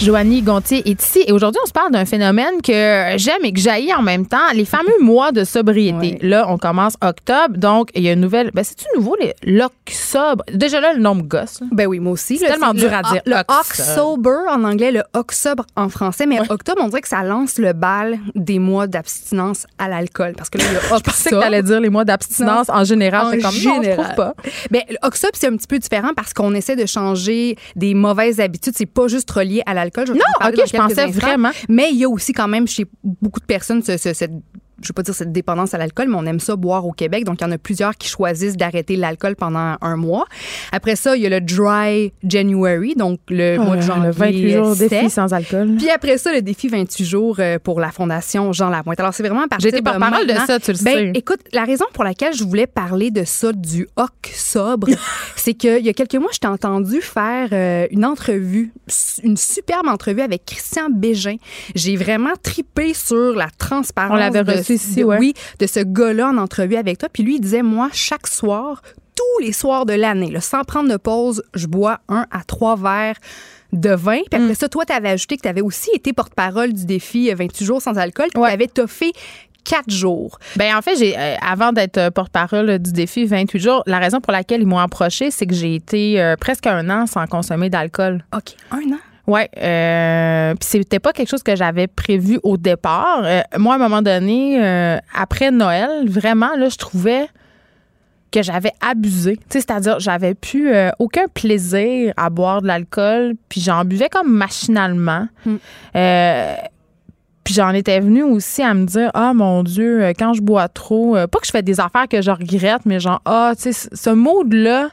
Joanie Gontier est ici et aujourd'hui, on se parle d'un phénomène que j'aime et que j'haïs en même temps, les fameux mois de sobriété. Là, on commence octobre, donc il y a une nouvelle. Ben, c'est-tu nouveau, les l'octobre? Déjà là, le nom me gosse. là. Ben oui, moi aussi. C'est tellement le- dur à dire. Le Octobre. October en anglais, le Octobre en français. Mais octobre, on dirait que ça lance le bal des mois d'abstinence à l'alcool. Parce que là, le [LAUGHS] Je pensais que t'allais dire les mois d'abstinence en général. En C'est comme, non, je général. trouve pas. Ben, octobre, c'est un petit peu différent parce qu'on essaie de changer des mauvaises habitudes. C'est pas juste relié à l'alcool. Je vais Non, ok, je pensais instants. vraiment. Mais il y a aussi quand même chez beaucoup de personnes ce- ce- cette je veux pas dire cette dépendance à l'alcool, mais on aime ça boire au Québec. Donc, il y en a plusieurs qui choisissent d'arrêter l'alcool pendant un mois. Après ça, il y a le Dry January, donc le mois de janvier. le 28 jours sec. défi sans alcool. Puis après ça, le défi 28 jours euh, pour la Fondation Jean Lapointe. Alors, c'est vraiment à partir J'ai été de porte-parole de ça, tu le ben, sais. Écoute, la raison pour laquelle je voulais parler de ça, du hoc sobre, [LAUGHS] c'est qu'il y a quelques mois, je t'ai entendu faire euh, une entrevue, une superbe entrevue avec Christian Bégin. J'ai vraiment tripé sur la transparence. On l'avait reçu ouais. Oui, de ce gars-là en entrevue avec toi. Puis lui, il disait, moi, chaque soir, tous les soirs de l'année, sans prendre de pause, je bois un à trois verres de vin. Puis Mm. après ça, toi, tu avais ajouté que tu avais aussi été porte-parole du défi euh, 28 jours sans alcool. Puis Ouais. tu avais toffé quatre jours. Ben en fait, j'ai euh, avant d'être euh, porte-parole du défi 28 jours, la raison pour laquelle ils m'ont approché, c'est que j'ai été euh, presque un an sans consommer d'alcool. OK, un an? Ouais, euh, puis c'était pas quelque chose que j'avais prévu au départ. Euh, moi, à un moment donné, euh, après Noël, vraiment là, je trouvais que j'avais abusé. C'est-à-dire, j'avais plus euh, aucun plaisir à boire de l'alcool, puis j'en buvais comme machinalement. Mm. Euh, puis j'en étais venue aussi à me dire, ah mon Dieu, quand je bois trop, pas que je fais des affaires que je regrette, mais genre, ah, tu sais, ce mode-là,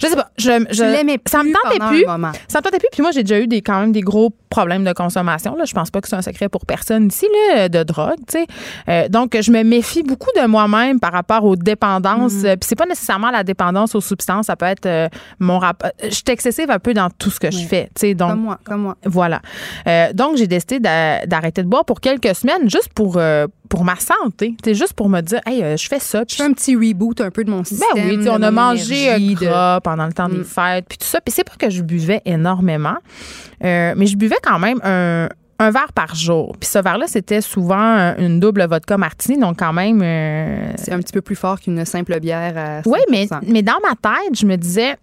Je sais pas. Je, je, l'aimais ça me plus tentait plus. Ça me tentait plus. Puis moi, j'ai déjà eu des, quand même des gros problèmes de consommation. Là. Je pense pas que c'est un secret pour personne ici, là, de drogue. tu sais. Euh, donc, je me méfie beaucoup de moi-même par rapport aux dépendances. Mm. Euh, Puis c'est pas nécessairement la dépendance aux substances. Ça peut être euh, mon rapport. Je suis excessive un peu dans tout ce que je fais. tu sais. Donc, Comme moi, comme moi. voilà. Euh, donc, j'ai décidé d'a- d'arrêter de boire pour quelques semaines, juste pour, pour ma santé. C'est juste pour me dire, hey, je fais ça. Je fais un petit reboot un peu de mon Ben système. oui, sais, de on a mangé gras pendant le temps des Mm. fêtes, puis tout ça. Puis c'est pas que je buvais énormément, euh, mais je buvais quand même un, un verre par jour. Puis ce verre-là, c'était souvent euh, une double vodka martini, donc quand même... euh, C'est un petit peu plus fort qu'une simple bière à oui, mais, 5%. mais dans ma tête, je me disais,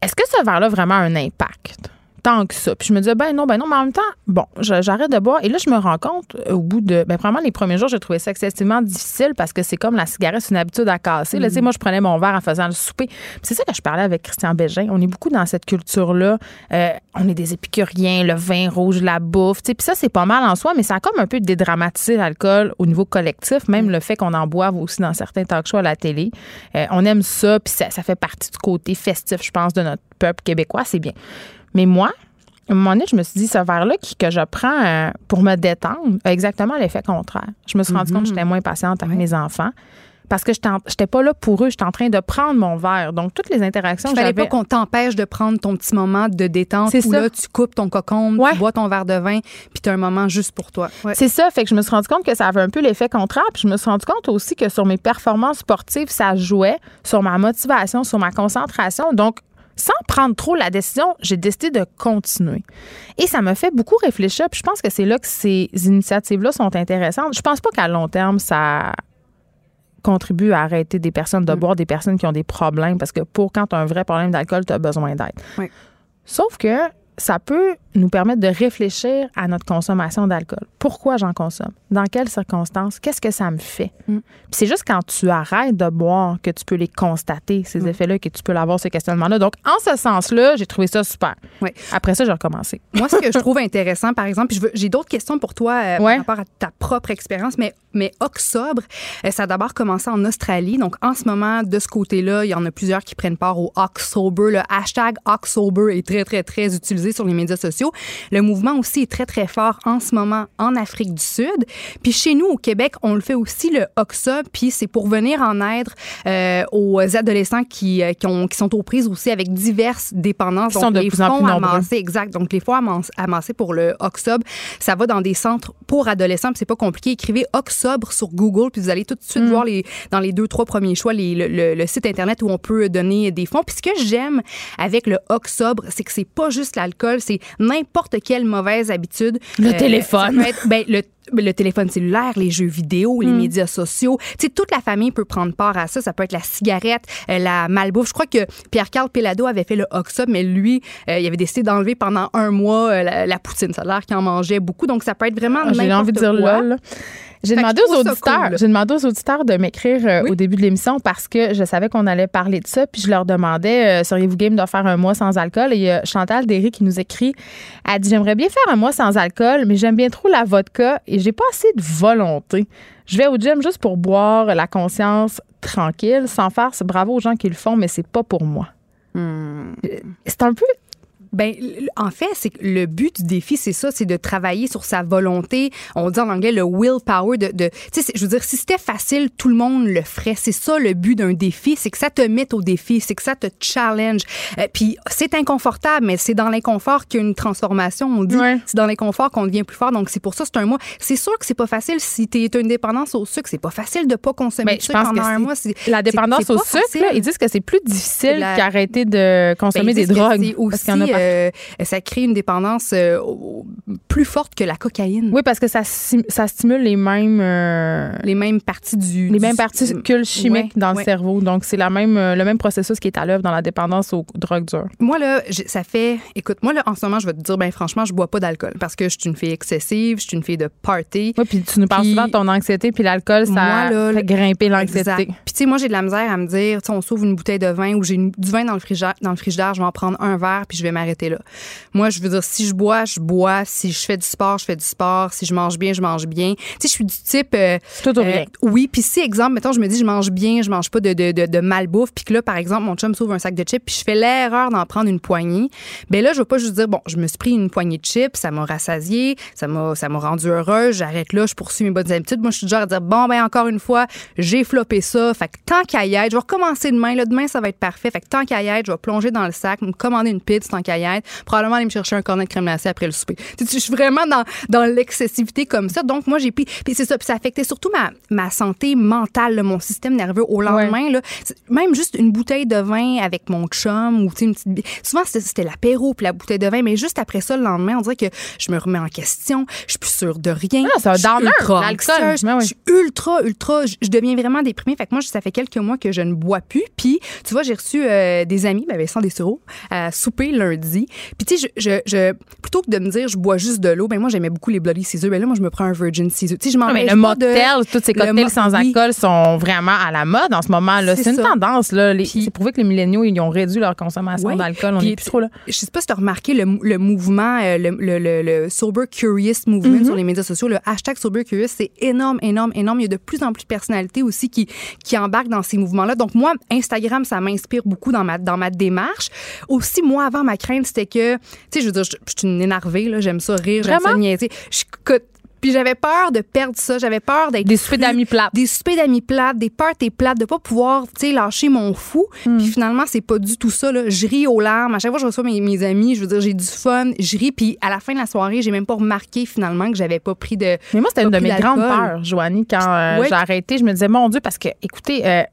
est-ce que ce verre-là a vraiment un impact? Tant que ça. Puis je me disais, ben non, ben non, mais en même temps, bon, j'arrête de boire. Et là, je me rends compte, euh, au bout de. Ben, vraiment, les premiers jours, j'ai trouvé ça excessivement difficile parce que c'est comme la cigarette, c'est une habitude à casser. Là, tu sais, moi, je prenais mon verre en faisant le souper. Puis c'est ça que je parlais avec Christian Bégin. On est beaucoup dans cette culture-là. Euh, on est des épicuriens, le vin rouge, la bouffe. tu sais. Puis ça, c'est pas mal en soi, mais ça a comme un peu dédramatisé l'alcool au niveau collectif, même le fait qu'on en boive aussi dans certains talk shows à la télé. Euh, on aime ça, puis ça, ça fait partie du côté festif, je pense, de notre peuple québécois. C'est bien. Mais moi, à un moment donné, je me suis dit, ce verre-là que je prends euh, pour me détendre a exactement l'effet contraire. Je me suis rendu compte que j'étais moins patiente avec mes enfants parce que je n'étais pas là pour eux. J'étais en train de prendre mon verre. Donc, toutes les interactions Il fallait pas qu'on t'empêche de prendre ton petit moment de détente C'est où ça. là, tu coupes ton cocon, Ouais. tu bois ton verre de vin, puis tu as un moment juste pour toi. Ouais. C'est ça, fait que je me suis rendu compte que ça avait un peu l'effet contraire, puis je me suis rendu compte aussi que sur mes performances sportives, ça jouait sur ma motivation, sur ma concentration. Donc, sans prendre trop la décision, j'ai décidé de continuer. Et ça me fait beaucoup réfléchir, puis je pense que c'est là que ces initiatives-là sont intéressantes. Je pense pas qu'à long terme, ça contribue à arrêter des personnes de boire, des personnes qui ont des problèmes, parce que pour quand tu as un vrai problème d'alcool, tu as besoin d'aide. Oui. Sauf que ça peut nous permettre de réfléchir à notre consommation d'alcool. Pourquoi j'en consomme? Dans quelles circonstances? Qu'est-ce que ça me fait? Mm. Puis c'est juste quand tu arrêtes de boire que tu peux les constater, Mm. ces effets-là, que tu peux avoir ce questionnement-là. Donc, en ce sens-là, j'ai trouvé ça super. Oui. Après ça, j'ai recommencé. Moi, ce que je [LAUGHS] trouve intéressant, par exemple, j'ai d'autres questions pour toi euh, Ouais. par rapport à ta propre expérience, mais, mais Octobre, euh, ça a d'abord commencé en Australie. Donc, en ce moment, de ce côté-là, il y en a plusieurs qui prennent part au October. Le hashtag October est très, très, très utilisé sur les médias sociaux. Le mouvement aussi est très, très fort en ce moment en Afrique du Sud. Puis chez nous, au Québec, on le fait aussi, le Octobre, puis c'est pour venir en aide euh, aux adolescents qui, euh, qui, ont, qui sont aux prises aussi avec diverses dépendances. Qui sont de les plus en plus amassés, exact. Donc, les fonds amass- amassés pour le Oxob, ça va dans des centres pour adolescents, puis c'est pas compliqué. Écrivez Oxobre sur Google, puis vous allez tout de Mm. suite voir les, dans les deux, trois premiers choix les- le, le- le site Internet où on peut donner des fonds. Puis ce que j'aime avec le Oxobre, c'est que c'est pas juste l'alcool, c'est n'importe quelle mauvaise habitude. Le téléphone. peut être, ben, le le téléphone cellulaire, les jeux vidéo, Mm. les médias sociaux. Tu sais, toute la famille peut prendre part à ça. Ça peut être la cigarette, euh, la malbouffe. Je crois que Pierre-Carl Pelado avait fait le Oxa, mais lui, euh, il avait décidé d'enlever pendant un mois euh, la, la poutine. Ça a l'air qu'il en mangeait beaucoup. Donc, ça peut être vraiment Ah, J'ai envie de dire quoi. lol. J'ai demandé aux auditeurs, cool. j'ai demandé aux auditeurs de m'écrire euh, au début de l'émission parce que je savais qu'on allait parler de ça, puis je leur demandais euh, seriez-vous game de faire un mois sans alcool? Et il y a Chantal Derry qui nous écrit, elle dit j'aimerais bien faire un mois sans alcool, mais j'aime bien trop la vodka et j'ai pas assez de volonté. Je vais au gym juste pour boire la conscience tranquille, sans faire bravo aux gens qui le font, mais c'est pas pour moi. Hmm. C'est un peu Ben, en fait, c'est que le but du défi, c'est ça, c'est de travailler sur sa volonté. On dit en anglais le willpower. De, de, tu sais, je veux dire, si c'était facile, tout le monde le ferait. C'est ça le but d'un défi, c'est que ça te mette au défi, c'est que ça te challenge. Euh, Puis c'est inconfortable, mais c'est dans l'inconfort qu'il y a une transformation. On dit, Ouais. c'est dans l'inconfort qu'on devient plus fort. Donc c'est pour ça, c'est un mois. C'est sûr que c'est pas facile si tu une dépendance au sucre. C'est pas facile de pas consommer Ben, de je sucre pense pendant un mois. La dépendance au sucre, là, ils disent que c'est plus difficile qu'arrêter de consommer Ben, des drogues. c'est parce aussi, qu'il y en a partout. Euh, ça crée une dépendance euh, plus forte que la cocaïne. Oui, parce que ça, ça stimule les mêmes, euh, Les mêmes parties du. les mêmes particules chimiques Ouais, dans le cerveau. Donc, c'est la même, euh, le même processus qui est à l'œuvre dans la dépendance aux drogues dures. Moi, là, ça fait. Écoute, moi, là, en ce moment, je vais te dire, ben franchement, je bois pas d'alcool parce que je suis une fille excessive, je suis une fille de party. Oui, puis tu nous parles souvent de ton anxiété, puis l'alcool, ça Moi, là, fait grimper l'anxiété. Puis, tu sais, moi, j'ai de la misère à me dire, on s'ouvre une bouteille de vin ou j'ai du vin dans le frigidaire, dans le frigidaire, je vais en prendre un verre puis je vais m'arrêter m'arrêter là. Moi, je veux dire, si je bois, je bois. Si je fais du sport, je fais du sport. Si je mange bien, je mange bien. Tu sais, je suis du type. euh, Tout ou euh, oui, puis si, exemple, mettons, je me dis, je mange bien, je mange pas de, de, de, de malbouffe, puis que là, par exemple, mon chum s'ouvre un sac de chips, puis je fais l'erreur d'en prendre une poignée, ben là, je vais pas juste dire, bon, je me suis pris une poignée de chips, ça m'a rassasié, ça m'a, ça m'a rendu heureuse, j'arrête là, je poursuis mes bonnes habitudes. Moi, je suis du genre à dire, bon, ben encore une fois, j'ai floppé ça, fait que tant qu'à y être, je vais recommencer demain, là, demain, ça va être parfait, fait que tant qu'à y être, je vais plonger dans le sac, me commander une pizza tant qu'à y probablement aller me chercher un cornet de crème glacée après le souper. Tu sais, Je suis vraiment dans, dans l'excessivité comme ça, donc moi, j'ai pris, puis c'est ça, puis ça affectait surtout ma, ma santé mentale, là, mon système nerveux au lendemain, là, même juste une bouteille de vin avec mon chum ou une petite souvent c'était l'apéro puis la bouteille de vin mais juste après ça le lendemain on dirait que je me remets en question je suis plus sûre de rien Ah, c'est un downer, ultra l'alcool. Ben je suis ultra ultra je, je deviens vraiment déprimée. Fait que moi ça fait quelques mois que je ne bois plus. Puis tu vois j'ai reçu euh, des amis ben Vincent Dessureau à souper lundi puis tu sais je, je, je- plutôt que de me dire je bois juste de l'eau ben moi j'aimais beaucoup les Bloody Caesar ben là moi je me prends un Virgin Caesar tu sais je m'empêche le pas de- motel, tous ces cocktails sans oui. alcool sont vraiment à la mode en ce moment. là. C'est une ça. tendance. là. C'est prouvé que les milléniaux, ils ont réduit leur consommation d'alcool. On Puis- n'est plus trop là. Je sais pas si tu as remarqué le, le mouvement, euh, le, le, le- Sober Curious Movement Mm-hmm. sur les médias sociaux, le hashtag Sober Curious, c'est énorme, énorme, énorme. Il y a de plus en plus de personnalités aussi qui, qui embarquent dans ces mouvements-là. Donc, moi, Instagram, ça m'inspire beaucoup dans ma, dans ma démarche. Aussi, moi, avant, ma crainte, c'était que, tu sais, je veux dire, je, je suis une énervée, là, j'aime ça rire, j'aime ça niaiser. Je puis j'avais peur de perdre ça, j'avais peur d'être Des soupers d'amis plates. des soupers d'amis plates, des parties plates, de pas pouvoir, tu sais, lâcher mon fou. Hmm. Puis finalement, c'est pas du tout ça. Là. Je ris aux larmes. À chaque fois que je reçois mes, mes amis, je veux dire, j'ai du fun, je ris. Puis à la fin de la soirée, j'ai même pas remarqué finalement que j'avais pas pris de. Mais moi, c'était une de mes grandes peurs, Joanie, quand euh, Ouais. j'ai arrêté. Je me disais, mon Dieu, parce que, écoutez, euh,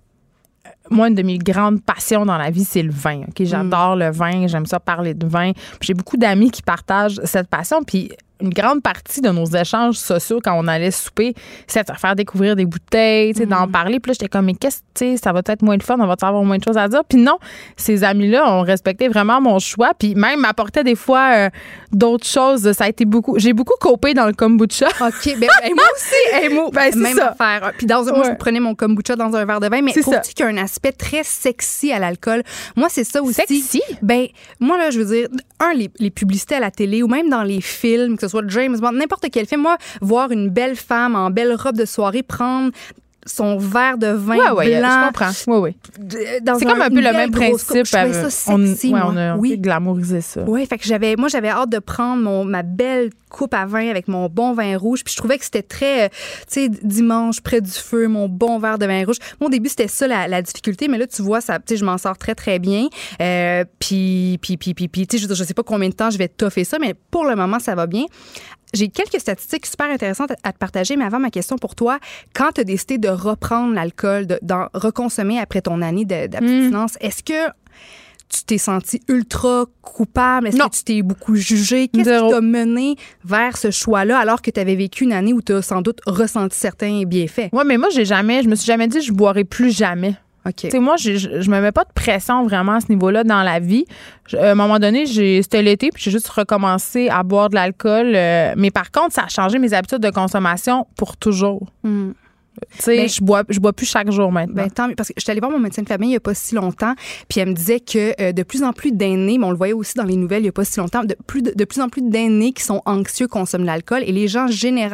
moi, une de mes grandes passions dans la vie, c'est le vin. OK? J'adore le vin, j'aime ça parler de vin. J'ai beaucoup d'amis qui partagent cette passion. Puis une grande partie de nos échanges sociaux quand on allait souper, c'est de se faire découvrir des bouteilles, tu sais, d'en parler. Puis là, j'étais comme, mais qu'est-ce, tu sais, ça va être moins le fun, on va avoir moins de choses à dire? Puis non, ces amis-là ont respecté vraiment mon choix. Puis même m'apportaient des fois euh, d'autres choses. Ça a été beaucoup. J'ai beaucoup copé dans le kombucha. [LAUGHS] OK, ben, ben, moi [LAUGHS] aussi. hey, moi, Ben, c'est même ça. affaire. Puis dans un, moi, Ouais. je prenais mon kombucha dans un verre de vin, mais ça. qu'il y a un aspect très sexy à l'alcool. Moi, c'est ça aussi. Sexy? Ben, moi, là, je veux dire, un, les, les publicités à la télé ou même dans les films, que soit James n'importe quel film, moi, voir une belle femme en belle robe de soirée prendre son verre de vin Ouais, ouais, blanc. je comprends. Ouais, ouais. de- dans C'est comme un peu le même principe. Ça on, sexy, ouais, moi. on a oui. glamourisé ça. Oui, fait que j'avais, moi, j'avais hâte de prendre mon, ma belle coupe à vin avec mon bon vin rouge. Puis je trouvais que c'était très, euh, tu sais, dimanche, près du feu, mon bon verre de vin rouge. Au début, c'était ça la, la difficulté, mais là, tu vois, ça, tu sais, je m'en sors très, très bien. Euh, puis, puis, puis, puis, puis, tu sais, je, je sais pas combien de temps je vais toffer ça, mais pour le moment, ça va bien. J'ai quelques statistiques super intéressantes à- te partager, mais avant ma question pour toi, quand tu as décidé de reprendre l'alcool, de, d'en reconsommer après ton année d'abstinence, est-ce que tu t'es senti ultra coupable? Est-ce que tu t'es beaucoup jugé? Qu'est-ce qui t'a mené vers ce choix-là alors que tu avais vécu une année où tu as sans doute ressenti certains bienfaits? Ouais, mais moi, j'ai jamais, je me suis jamais dit, je boirai plus jamais. OK. Tu sais, moi, je, je me mets pas de pression vraiment à ce niveau-là dans la vie. Je- à un moment donné, j'ai, c'était l'été, puis j'ai juste recommencé à boire de l'alcool. euh, mais par contre, ça a changé mes habitudes de consommation pour toujours. Hmm. Ben- je bois, je bois plus chaque jour maintenant. Ben, tant mieux, parce que je suis allée voir mon médecin de famille il n'y a pas si longtemps, puis elle me disait que euh, de plus en plus d'aînés, mais on le voyait aussi dans les nouvelles il n'y a pas si longtemps, de plus, de, de plus en plus d'aînés qui sont anxieux consomment l'alcool et les gens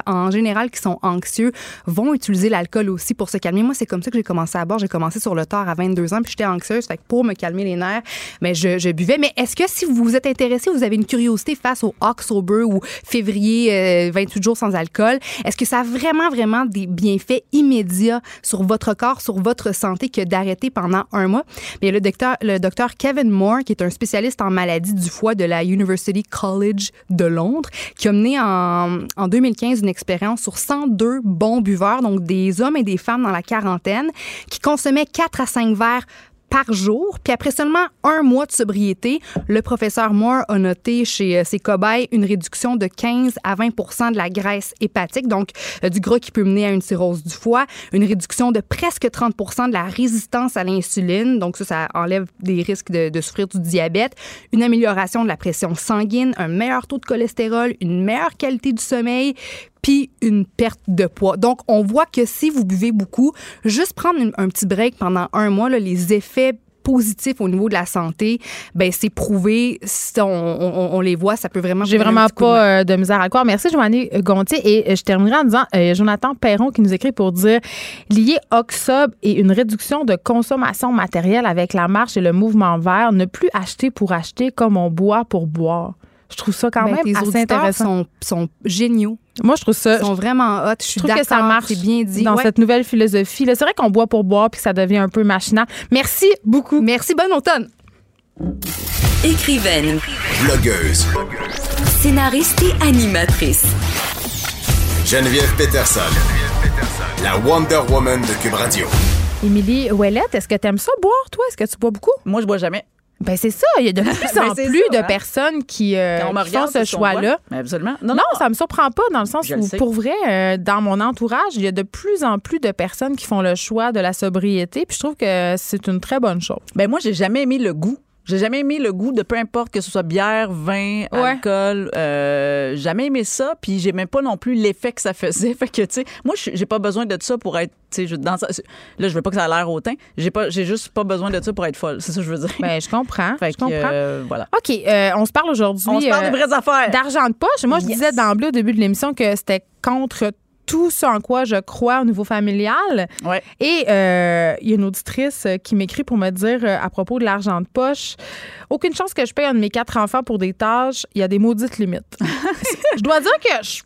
en général qui sont anxieux vont utiliser l'alcool aussi pour se calmer. Moi, c'est comme ça que j'ai commencé à boire. J'ai commencé sur le tard à 22 ans, puis j'étais anxieuse, fait que pour me calmer les nerfs, mais je, je buvais. Mais est-ce que si vous vous êtes intéressé, vous avez une curiosité face au October ou février, euh, 28 jours sans alcool, est-ce que ça a vraiment, vraiment des bienfaits immédiats sur votre corps, sur votre santé que d'arrêter pendant un mois? Bien, le docteur, Kevin Moore, qui est un spécialiste en maladies du foie de la University College de Londres, qui a mené en, en 2015 une expérience sur 102 bons buveurs, donc des hommes et des femmes dans la quarantaine, qui consommaient 4 à 5 verres par jour. Puis après seulement un mois de sobriété, le professeur Moore a noté chez euh, ses cobayes une réduction de 15 à 20% de la graisse hépatique, donc euh, du gras qui peut mener à une cirrhose du foie, une réduction de presque 30% de la résistance à l'insuline, donc ça, enlève des risques de souffrir du diabète, une amélioration de la pression sanguine, un meilleur taux de cholestérol, une meilleure qualité du sommeil, puis une perte de poids. Donc, on voit que si vous buvez beaucoup, juste prendre une- un petit break pendant un mois, là, les effets positifs au niveau de la santé, ben c'est prouvé. Si on, on- on les voit, ça peut vraiment. J'ai vraiment de pas euh, de misère à croire. Merci, Joanny Gontier. Et euh, je terminerai en disant euh, Jonathan Perron qui nous écrit pour dire lié Oxob et une réduction de consommation matérielle avec la marche et le mouvement vert, ne plus acheter pour acheter comme on boit pour boire. Je trouve ça quand Ben, même tes assez intéressant. sont, sont géniaux. Moi, je trouve ça. Ils sont vraiment hot. Je trouve que ça marche C'est bien dit. dans Ouais. cette nouvelle philosophie. C'est vrai qu'on boit pour boire puis que ça devient un peu machinal. Merci beaucoup. Merci, bon automne. Écrivaine, Blogueuse. scénariste et animatrice. Geneviève Peterson. La Wonder Woman de Cube Radio. Émilie Ouellette, est-ce que tu aimes ça boire, toi? Est-ce que tu bois beaucoup? Moi, je bois jamais. Ben c'est ça. Il y a de [LAUGHS] plus Ben, en plus ça, de hein. personnes qui, euh, on me font ce choix-là. Absolument. Non, Non, non. ça me surprend pas dans le sens Je où, pour vrai, euh, dans mon entourage, il y a de plus en plus de personnes qui font le choix de la sobriété. Puis je trouve que c'est une très bonne chose. Ben moi, j'ai jamais aimé le goût. J'ai jamais aimé le goût de peu importe que ce soit bière, vin, Ouais. alcool. Euh, jamais aimé ça. Puis j'ai même pas non plus l'effet que ça faisait. [LAUGHS] Fait que tu sais, moi, j'ai pas besoin de ça pour être. Je- dans ça- là, je veux pas que ça a l'air hautain. J'ai pas, j'ai juste pas besoin de ça pour être folle. [LAUGHS] C'est ça que je veux dire. Ben je comprends. Fait je que, comprends. euh, voilà. OK, euh, on se parle aujourd'hui. On se parle euh, des vraies affaires. D'argent de poche. Moi, je Yes. disais d'emblée au début de l'émission que c'était contre tout ce en quoi je crois au niveau familial. Ouais. Et euh, il y a une auditrice euh, qui m'écrit pour me dire euh, à propos de l'argent de poche aucune chance que je paye un de mes quatre enfants pour des tâches. Il y a des maudites limites. [LAUGHS] je dois dire que je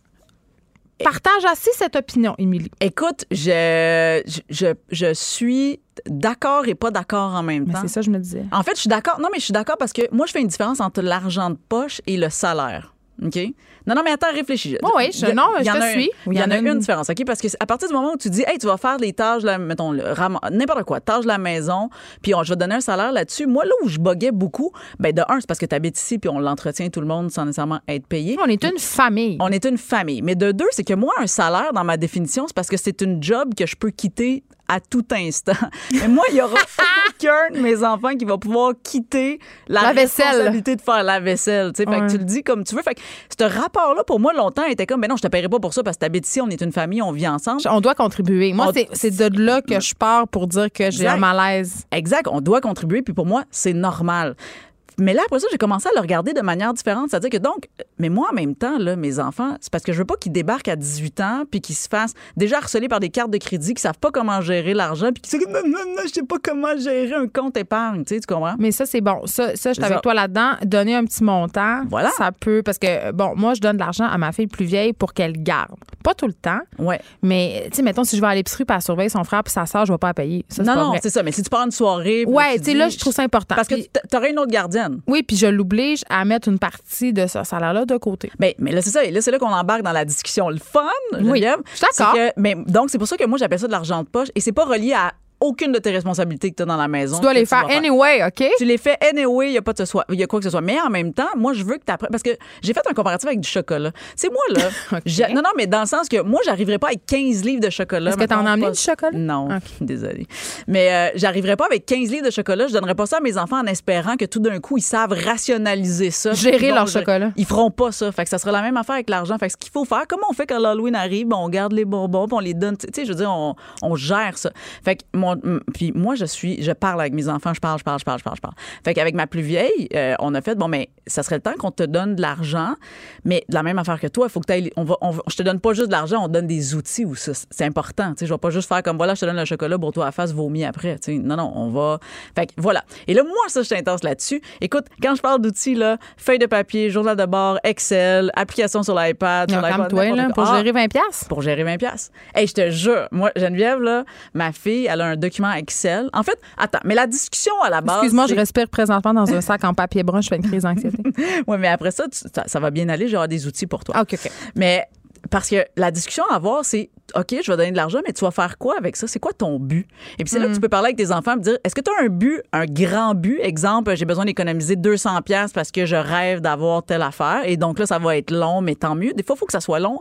partage assez cette opinion, Émilie. Écoute, je, je, je, je suis d'accord et pas d'accord en même Mais temps. c'est ça, je me disais. En fait, je suis d'accord. Non, mais je suis d'accord parce que moi, je fais une différence entre l'argent de poche et le salaire. OK? Non, non, mais attends, réfléchis. Oui, oui, je- non, je te suis. Il y en a une différence, OK? Parce que à partir du moment où tu dis, hey, tu vas faire les tâches, là, mettons, n'importe quoi, tâches de la maison, puis on, je vais te donner un salaire là-dessus. Moi, là où je boguais beaucoup, ben de un, c'est parce que tu habites ici, puis on l'entretient tout le monde sans nécessairement être payé. On est une famille. On est une famille. Mais de deux, c'est que moi, un salaire, dans ma définition, c'est parce que c'est une job que je peux quitter à tout instant. [LAUGHS] Mais moi, il y aura [LAUGHS] aucun de mes enfants qui va pouvoir quitter la, La vaisselle. responsabilité de faire la vaisselle. tu sais. Fait que tu le dis comme tu veux. Fait que ce rapport-là, pour moi, longtemps, était comme, ben non, je te paierai pas pour ça parce que t'habites ici, on est une famille, on vit ensemble. On doit contribuer. Moi, On- c'est- de là que je pars pour dire que j'ai un malaise. Exact, on doit contribuer, puis pour moi, c'est normal. Mais là, après ça, j'ai commencé à le regarder de manière différente. C'est-à-dire que donc, mais moi, en même temps, là, mes enfants, c'est parce que je veux pas qu'ils débarquent à 18 ans puis qu'ils se fassent déjà harceler par des cartes de crédit, qui savent pas comment gérer l'argent, puis qui disent non, non, non, je sais pas comment gérer un compte épargne. Tu sais, tu comprends? Mais ça, c'est bon. Ça, ça je suis avec toi là-dedans. Donner un petit montant, Voilà. ça peut. Parce que, bon, moi, je donne de l'argent à ma fille plus vieille pour qu'elle garde. Pas tout le temps, Ouais. mais, tu sais, mettons, si je vais à l'épicerie puis elle surveille son frère puis sa soeur, je vais pas la payer. Ça, non, pas non, c'est ça. Mais si tu pars une soirée. Ouais, tu tu sais, là, je trouve ça important. Parce que Puis- t- t'aurais une autre gardienne. Oui, puis je l'oblige à mettre une partie de ce salaire-là de côté. Ben, mais là, c'est ça. Et là, c'est là qu'on embarque dans la discussion. Le fun, Oui, Geneviève, je suis d'accord. Mais donc, c'est pour ça que moi, j'appelle ça de l'argent de poche. Et c'est pas relié à aucune de tes responsabilités que tu as dans la maison. Tu dois les faire anyway, OK? Tu les fais anyway, il y a pas de ce il y a quoi que ce soit. Mais en même temps, moi je veux que tu apprennes parce que j'ai fait un comparatif avec du chocolat. Sais moi là, [LAUGHS] non non mais dans le sens que moi j'arriverais pas avec 15 livres de chocolat. Est-ce que t'en as emmené du chocolat? Non, OK. [LAUGHS] désolée. Mais euh, j'arriverais pas avec 15 livres de chocolat, je donnerais pas ça à mes enfants en espérant que tout d'un coup ils savent rationaliser ça. Gérer leur chocolat. Ils feront pas ça. Fait que ça sera la même affaire avec l'argent. Fait que ce qu'il faut faire, comment on fait quand l'Halloween arrive, on garde les bonbons, on les donne, tu sais, je veux dire on, on gère ça. Fait que mon puis moi je suis je parle avec mes enfants, je parle, je parle, je parle, je parle, je parle. Fait qu'avec ma plus vieille, euh, on a fait bon mais ça serait le temps qu'on te donne de l'argent, mais de la même affaire que toi, il faut que tu on va, on je te donne pas juste de l'argent, on te donne des outils ou ça c'est important, tu sais, je vais pas juste faire comme voilà, je te donne le chocolat pour toi à face vomi après, tu sais. Non non, on va Fait que voilà. Et là moi ça je suis intense là-dessus. Écoute, quand je parle d'outils là, feuille de papier, journal de bord, Excel, application sur l'iPad, sur l'iPad, Calme-toi, là, pour quoi. Ah, gérer 20 pièces. pour gérer 20 pièces. Hey, je te jure, moi Geneviève là, ma fille, elle a un document Excel. En fait, attends, mais la discussion à la base Excuse-moi, je respire présentement dans un [LAUGHS] sac en papier brun, je fais une crise d'anxiété. Ouais, mais après ça, tu- ça, ça va bien aller, j'aurai des outils pour toi. Ah, OK, OK. Mais parce que la discussion à avoir, c'est OK, je vais donner de l'argent, mais tu vas faire quoi avec ça? C'est quoi ton but? Et puis c'est là Mm. que tu peux parler avec tes enfants et dire est-ce que tu as un but, un grand but? Exemple, j'ai besoin d'économiser 200$ piastres parce que je rêve d'avoir telle affaire. Et donc là, ça va être long, mais tant mieux. Des fois, il faut que ça soit long,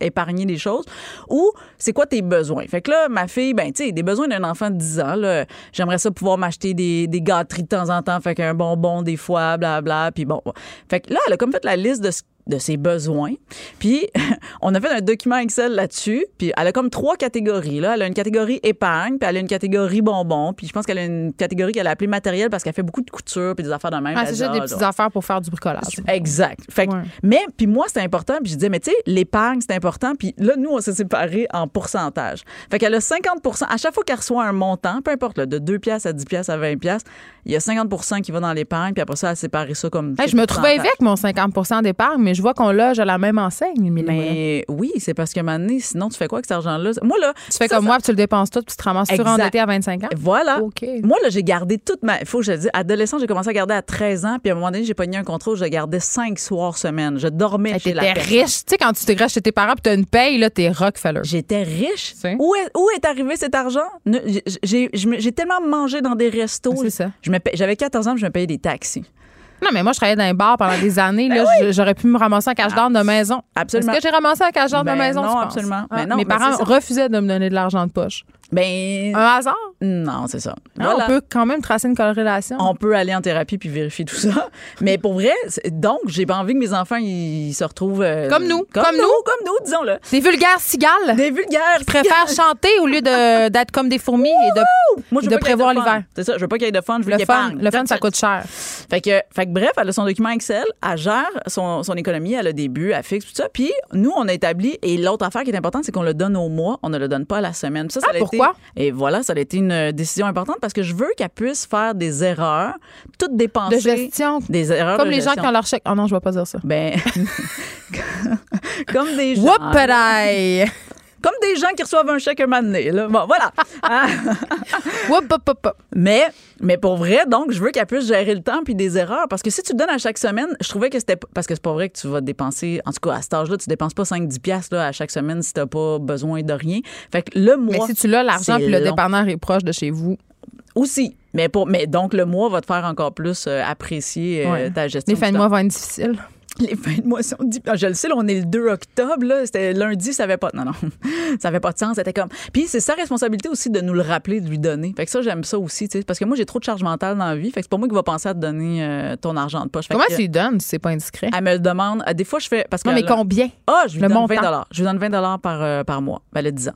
épargner des choses. Ou c'est quoi tes besoins? Fait que là, ma fille, ben, tu sais, des besoins d'un enfant de 10 ans, là, j'aimerais ça pouvoir m'acheter des, des gâteries de temps en temps, fait qu'un bonbon des fois, blablabla. Puis bon. Fait que là, elle a comme fait la liste de ce de ses besoins. Puis, [LAUGHS] on a fait un document Excel là-dessus. Puis, elle a comme trois catégories. Là. Elle a une catégorie épargne, puis elle a une catégorie bonbons. Puis, je pense qu'elle a une catégorie qu'elle a appelée matériel parce qu'elle fait beaucoup de couture puis des affaires de même. Ah, c'est juste des petites affaires pour faire du bricolage. Exact. Fait que- Ouais. Mais, puis moi, c'était important. Puis je disais, mais tu sais, l'épargne, c'est important. Puis là, nous, on s'est séparés en pourcentage. Fait qu'elle a 50% À chaque fois qu'elle reçoit un montant, peu importe, là, de 2 piastres à 10 piastres à 20 piastres, il y a 50% qui va dans l'épargne. Puis après ça, elle sépare ça comme. Hey, je me trouvais avec mon 50 d'épargne, mais je vois qu'on loge à la même enseigne. Mais oui, c'est parce que maintenant, sinon, tu fais quoi avec cet argent-là? Moi, là. Tu fais ça, comme ça- moi, puis tu le dépenses tout, puis tu te ramasses Exact. surendetté à 25 ans? Voilà. Moi, là, j'ai gardé toute ma. Il faut que je le dise. Adolescent, j'ai commencé à garder à 13 ans. Puis à un moment donné, j'ai pogné un contrat où je gardais 5 soirs semaine. Je dormais Hey, chez la personne. riche. Tu sais, quand tu t'es chez tes parents, puis t'as une paye, là, t'es Rockefeller. J'étais riche. Où est, où est arrivé cet argent? J'ai tellement mangé dans des restos. C'est ça. J'avais 14 ans, je me payais des taxis. Non, mais moi, je travaillais dans un bar pendant des années. là, je- J'aurais pu me ramasser un cash d'or de maison. Absolument. Est-ce que j'ai ramassé un cash d'or de Ben maison? non, absolument. Ah, Ben non, mes ben parents refusaient de me donner de l'argent de poche. Ben. Un hasard? Non, c'est ça. Ah, Voilà. On peut quand même tracer une corrélation. On peut aller en thérapie puis vérifier tout ça. Mais pour vrai, donc, j'ai pas envie que mes enfants ils se retrouvent. euh, Comme nous. Comme, Comme nous. nous. Comme nous, disons-le. Des vulgaires cigales. Des vulgaires. qui préfèrent chanter au lieu de- [LAUGHS] d'être comme des fourmis et de, Moi, je veux de prévoir l'hiver. C'est ça, je veux pas qu'il y ait de fun, je veux Le fun, épargne. le fun, ça coûte cher. Fait que, fait que bref, elle a son document Excel, elle gère son, son économie, elle a des buts, elle fixe tout ça. Puis nous, on a établi, et l'autre affaire qui est importante, c'est qu'on le donne au mois, on ne le donne pas à la semaine. Ça, ça Ah, a pourquoi? Et voilà, ça a été une décision importante parce que je veux qu'elle puisse faire des erreurs, toutes dépenser. De gestion. Des erreurs Comme de les gens qui ont leur chèque. Oh non, je vais pas dire ça. Ben, [LAUGHS] comme des gens. Comme des gens qui reçoivent un chèque un moment donné, là. Bon, voilà. [LAUGHS] Ah. Whoop, hop, hop, hop. Mais, mais pour vrai, donc, je veux qu'elle puisse gérer le temps puis des erreurs. Parce que si tu donnes à chaque semaine, je trouvais que c'était. Parce que c'est pas vrai que tu vas dépenser. En tout cas, à cet âge-là, tu dépenses pas 5-10$ piastres, là, à chaque semaine si t'as pas besoin de rien. Fait que le mois. Mais si tu l'as, l'argent, puis le dépanneur est proche de chez vous. Aussi. Mais, pour, mais donc, le mois va te faire encore plus euh, apprécier euh, Ouais. ta gestion. Les fins de mois vont être difficiles. Les fins de mois sont dit. ah, Je le sais, là, on est le 2 octobre. Là, c'était lundi, ça avait pas. Non, non. [LAUGHS] ça avait pas de sens. C'était comme. Puis c'est sa responsabilité aussi de nous le rappeler, de lui donner. Fait que ça, j'aime ça aussi. tu sais, Parce que moi, j'ai trop de charge mentale dans la vie. Fait que c'est pas moi qui va penser à te donner euh, ton argent de poche. Fait Comment que, tu lui donnes si c'est pas indiscret? Elle me le demande. Euh, Des fois, je fais. Parce que Non, mais là- combien? Ah, je lui Le donne montant? 20 Je lui donne 20 par, euh, par mois. Ben, elle a 10 ans.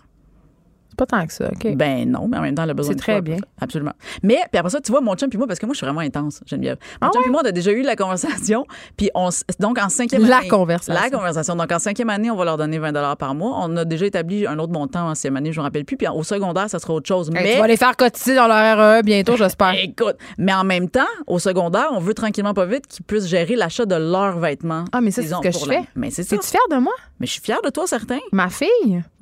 C'est pas tant que ça, OK? Ben non, mais en même temps, elle a besoin C'est de très toi, bien. Absolument. Mais, puis après ça, tu vois, mon chum puis moi, parce que moi, je suis vraiment intense, Geneviève. Mon Ah chum ouais? puis moi, on a déjà eu la conversation. [LAUGHS] Puis on, s- donc, en cinquième La année. conversation. La conversation. Donc, en cinquième année, on va leur donner 20 par mois. On a déjà établi un autre montant en sixième année, je ne me rappelle plus. Puis au secondaire, ça sera autre chose. Hey, mais. Tu vas les faire cotiser dans leur RE bientôt, [LAUGHS] j'espère. Écoute, mais en même temps, au secondaire, on veut tranquillement pas vite qu'ils puissent gérer l'achat de leurs vêtements. Ah, mais ça, c'est ce que je fais. Mais c'est ça. Es-tu fière de moi? Mais je suis fière de toi, certain. Ma fille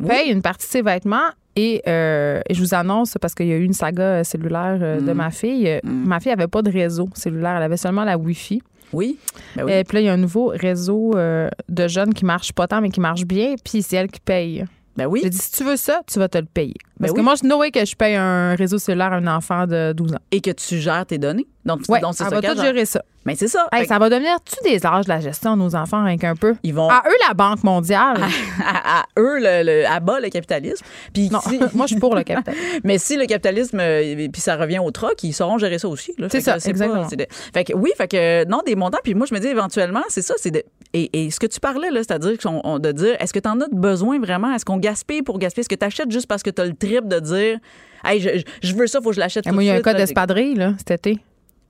Oui. paye une partie de ses vêtements et, euh, et je vous annonce, parce qu'il y a eu une saga euh, cellulaire euh, Mm. de ma fille, euh, ma fille avait pas de réseau cellulaire, elle avait seulement la Wi-Fi. Oui. Ben oui. Et puis là, il y a un nouveau réseau de jeunes qui marche pas tant, mais qui marche bien, puis c'est elle qui paye. Ben oui. J'ai dit, si tu veux ça, tu vas te le payer. Parce Ben que oui. moi, je know que je paye un réseau cellulaire à un enfant de 12 ans. Et que tu gères tes données. Donc, Ouais, donc ça va tout gérer ça. Mais c'est ça. Hey, ça va devenir-tu des âges de la gestion de nos enfants, rien qu'un peu? Ils vont À eux, la Banque mondiale. [LAUGHS] à, à eux le, le- à bas le capitalisme. Puis Non, si- [LAUGHS] moi, je suis pour le [LAUGHS] capital. mais si le capitalisme euh, puis ça revient au troc, ils sauront gérer ça aussi. C'est ça, que pas- exactement. de- fait que oui, fait que non des montants. Puis moi je me dis éventuellement c'est ça, c'est de et, et ce que tu parlais là, c'est-à-dire qu'on- on- de dire est-ce que tu en as besoin vraiment? Est-ce qu'on gaspille pour gaspiller? Est-ce que tu achètes juste parce que tu as le trip de dire hey je, veux ça, faut que je l'achète tout moi, il y a un cas d'espadrille, là, cet été.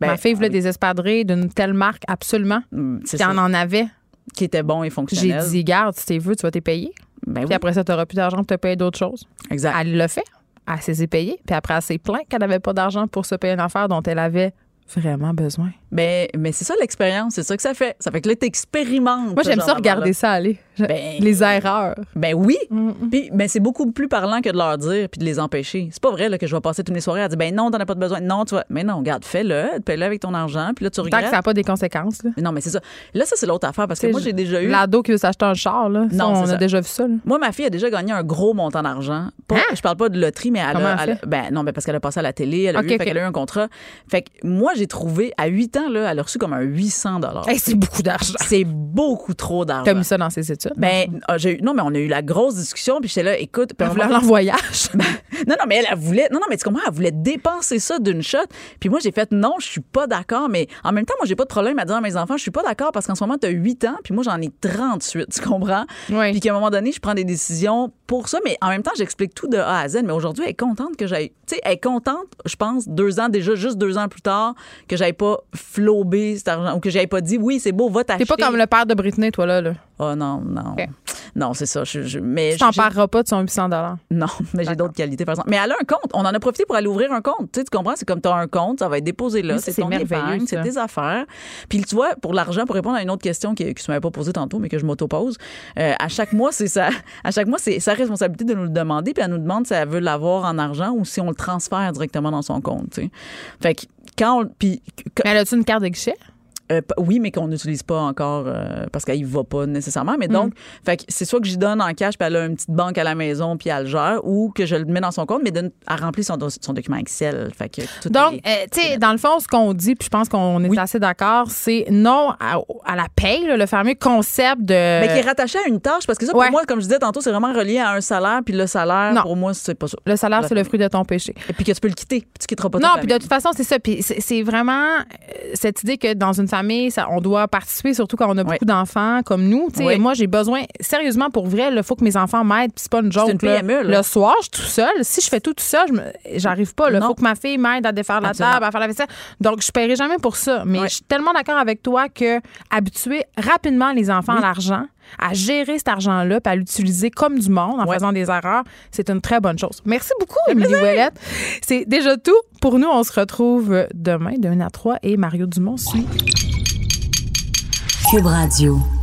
Ben, Ma fille voulait ah des espadrilles d'une telle marque, absolument. Mm, c'est on en avait. qui était bon et J'ai fonctionnel. dit, garde, si tu veux, tu vas t'es payer. ben Puis oui, après ça, tu n'auras plus d'argent pour te payer d'autres choses. exact. Elle l'a fait. Elle s'est payée. Puis après, elle s'est plainte qu'elle n'avait pas d'argent pour se payer une affaire dont elle avait vraiment besoin. Ben, mais c'est ça l'expérience, c'est ça que ça fait. Ça fait que là t'expérimentes. Moi, j'aime ça regarder ça aller. Ben, les erreurs. Ben oui. Mm, Puis ben c'est beaucoup plus parlant que de leur dire puis de les empêcher. C'est pas vrai là, que je vais passer toutes mes soirées à dire ben non, t'en as pas de besoin. Non, tu vois. Mais non, regarde, fais-le, paye-le avec ton argent, puis là tu Tant que ça n'a pas des conséquences. Là. Mais Non, mais c'est ça. Là ça c'est l'autre affaire parce que moi j'ai déjà eu L'ado qui veut s'acheter un char, là. Ça, Non, on a ça. déjà vu ça. là. moi, ma fille a déjà gagné un gros montant d'argent. Hein? Je parle pas de loterie, mais elle a, elle ben non, mais parce qu'elle a passé à la télé, elle a, fait a eu un contrat. Fait que moi, j'ai trouvé, à 8 ans, là, elle a reçu comme un 800 dollars. Hey, c'est beaucoup d'argent. C'est beaucoup trop d'argent. T'as mis ça dans ses études. Ça? Ben, ah, j'ai eu- non, mais on a eu la grosse discussion, puis j'étais là, écoute. Elle voulait moment aller en voyage. [LAUGHS] Non, non, mais elle, elle voulait. Non, non, mais tu comprends, elle voulait dépenser ça d'une shot. Puis moi, j'ai fait non, je suis pas d'accord. Mais en même temps, moi, j'ai pas de problème à dire à mes enfants, je suis pas d'accord parce qu'en ce moment, tu as 8 ans, puis moi, j'en ai 38, tu comprends? Oui. Puis qu'à un moment donné, je prends des décisions pour ça. Mais en même temps, j'explique tout de A à Z. Mais aujourd'hui, elle est contente que j'aille. Tu sais, elle est contente, je pense, deux ans, déjà, juste deux ans plus tard, que j'aille pas flobé cet argent ou que j'aille pas dit, oui, c'est beau, va t'acheter. T'es pas comme le père de Britney, toi, là. là. Oh non, non. Non, c'est ça. Je, je- mais Tu t'en pareras pas de son 800 non, [LAUGHS] mais j'ai d'autres qualités, par exemple. Mais elle a un compte. On en a profité pour aller ouvrir un compte. Tu, sais, tu comprends? C'est comme tu as un compte, ça va être déposé là. C'est ton merveilleux, épargne, c'est tes affaires. Puis tu vois, pour l'argent, pour répondre à une autre question qui, qui se m'avait pas posée tantôt, mais que je m'auto-pose, euh, à chaque mois, c'est ça. [LAUGHS] À chaque mois, c'est sa responsabilité de nous le demander. Puis elle nous demande si elle veut l'avoir en argent ou si on le transfère directement dans son compte. tu sais. Fait que quand on. Puis, Mais elle a-tu une carte de guichet? Euh, oui, mais qu'on n'utilise pas encore euh, parce qu'elle y va pas nécessairement. Mais Mm. donc, fait c'est soit que j'y donne en cash, puis elle a une petite banque à la maison, puis elle le gère, ou que je le mets dans son compte, mais donne, elle remplit son, document Excel. Fait que tout Donc, euh, tu sais, dans le fond, ce qu'on dit, puis je pense qu'on est Oui. assez d'accord, c'est non à, à la paye, là, le fameux concept de. Mais qui est rattaché à une tâche, parce que ça, pour Ouais. moi, comme je disais tantôt, c'est vraiment relié à un salaire, puis le salaire, Non. pour moi, c'est pas ça. le salaire, c'est le fruit de ton péché. Et puis que tu peux le quitter, puis tu quitteras pas Non, puis de toute façon, c'est ça. Puis c'est vraiment cette idée que dans une famille, ça, on doit participer, surtout quand on a beaucoup d'enfants comme nous. Oui. Moi, j'ai besoin, sérieusement, pour vrai, il faut que mes enfants m'aident. Puis c'est pas une joke. une là. PME, là. Le soir, je suis tout seul. Si je fais tout tout seul, j'arrive pas. Il faut que ma fille m'aide à défaire la table, à faire la vaisselle. Donc, je paierai jamais pour ça. Mais je suis tellement d'accord avec toi que habituer rapidement les enfants à l'argent, à gérer cet argent-là, puis à l'utiliser comme du monde en Ouais. faisant des erreurs, c'est une très bonne chose. Merci beaucoup, Émilie Ouellette. C'est déjà tout pour nous. On se retrouve demain de 1 à 3 et Mario Dumont suit. Cube Radio.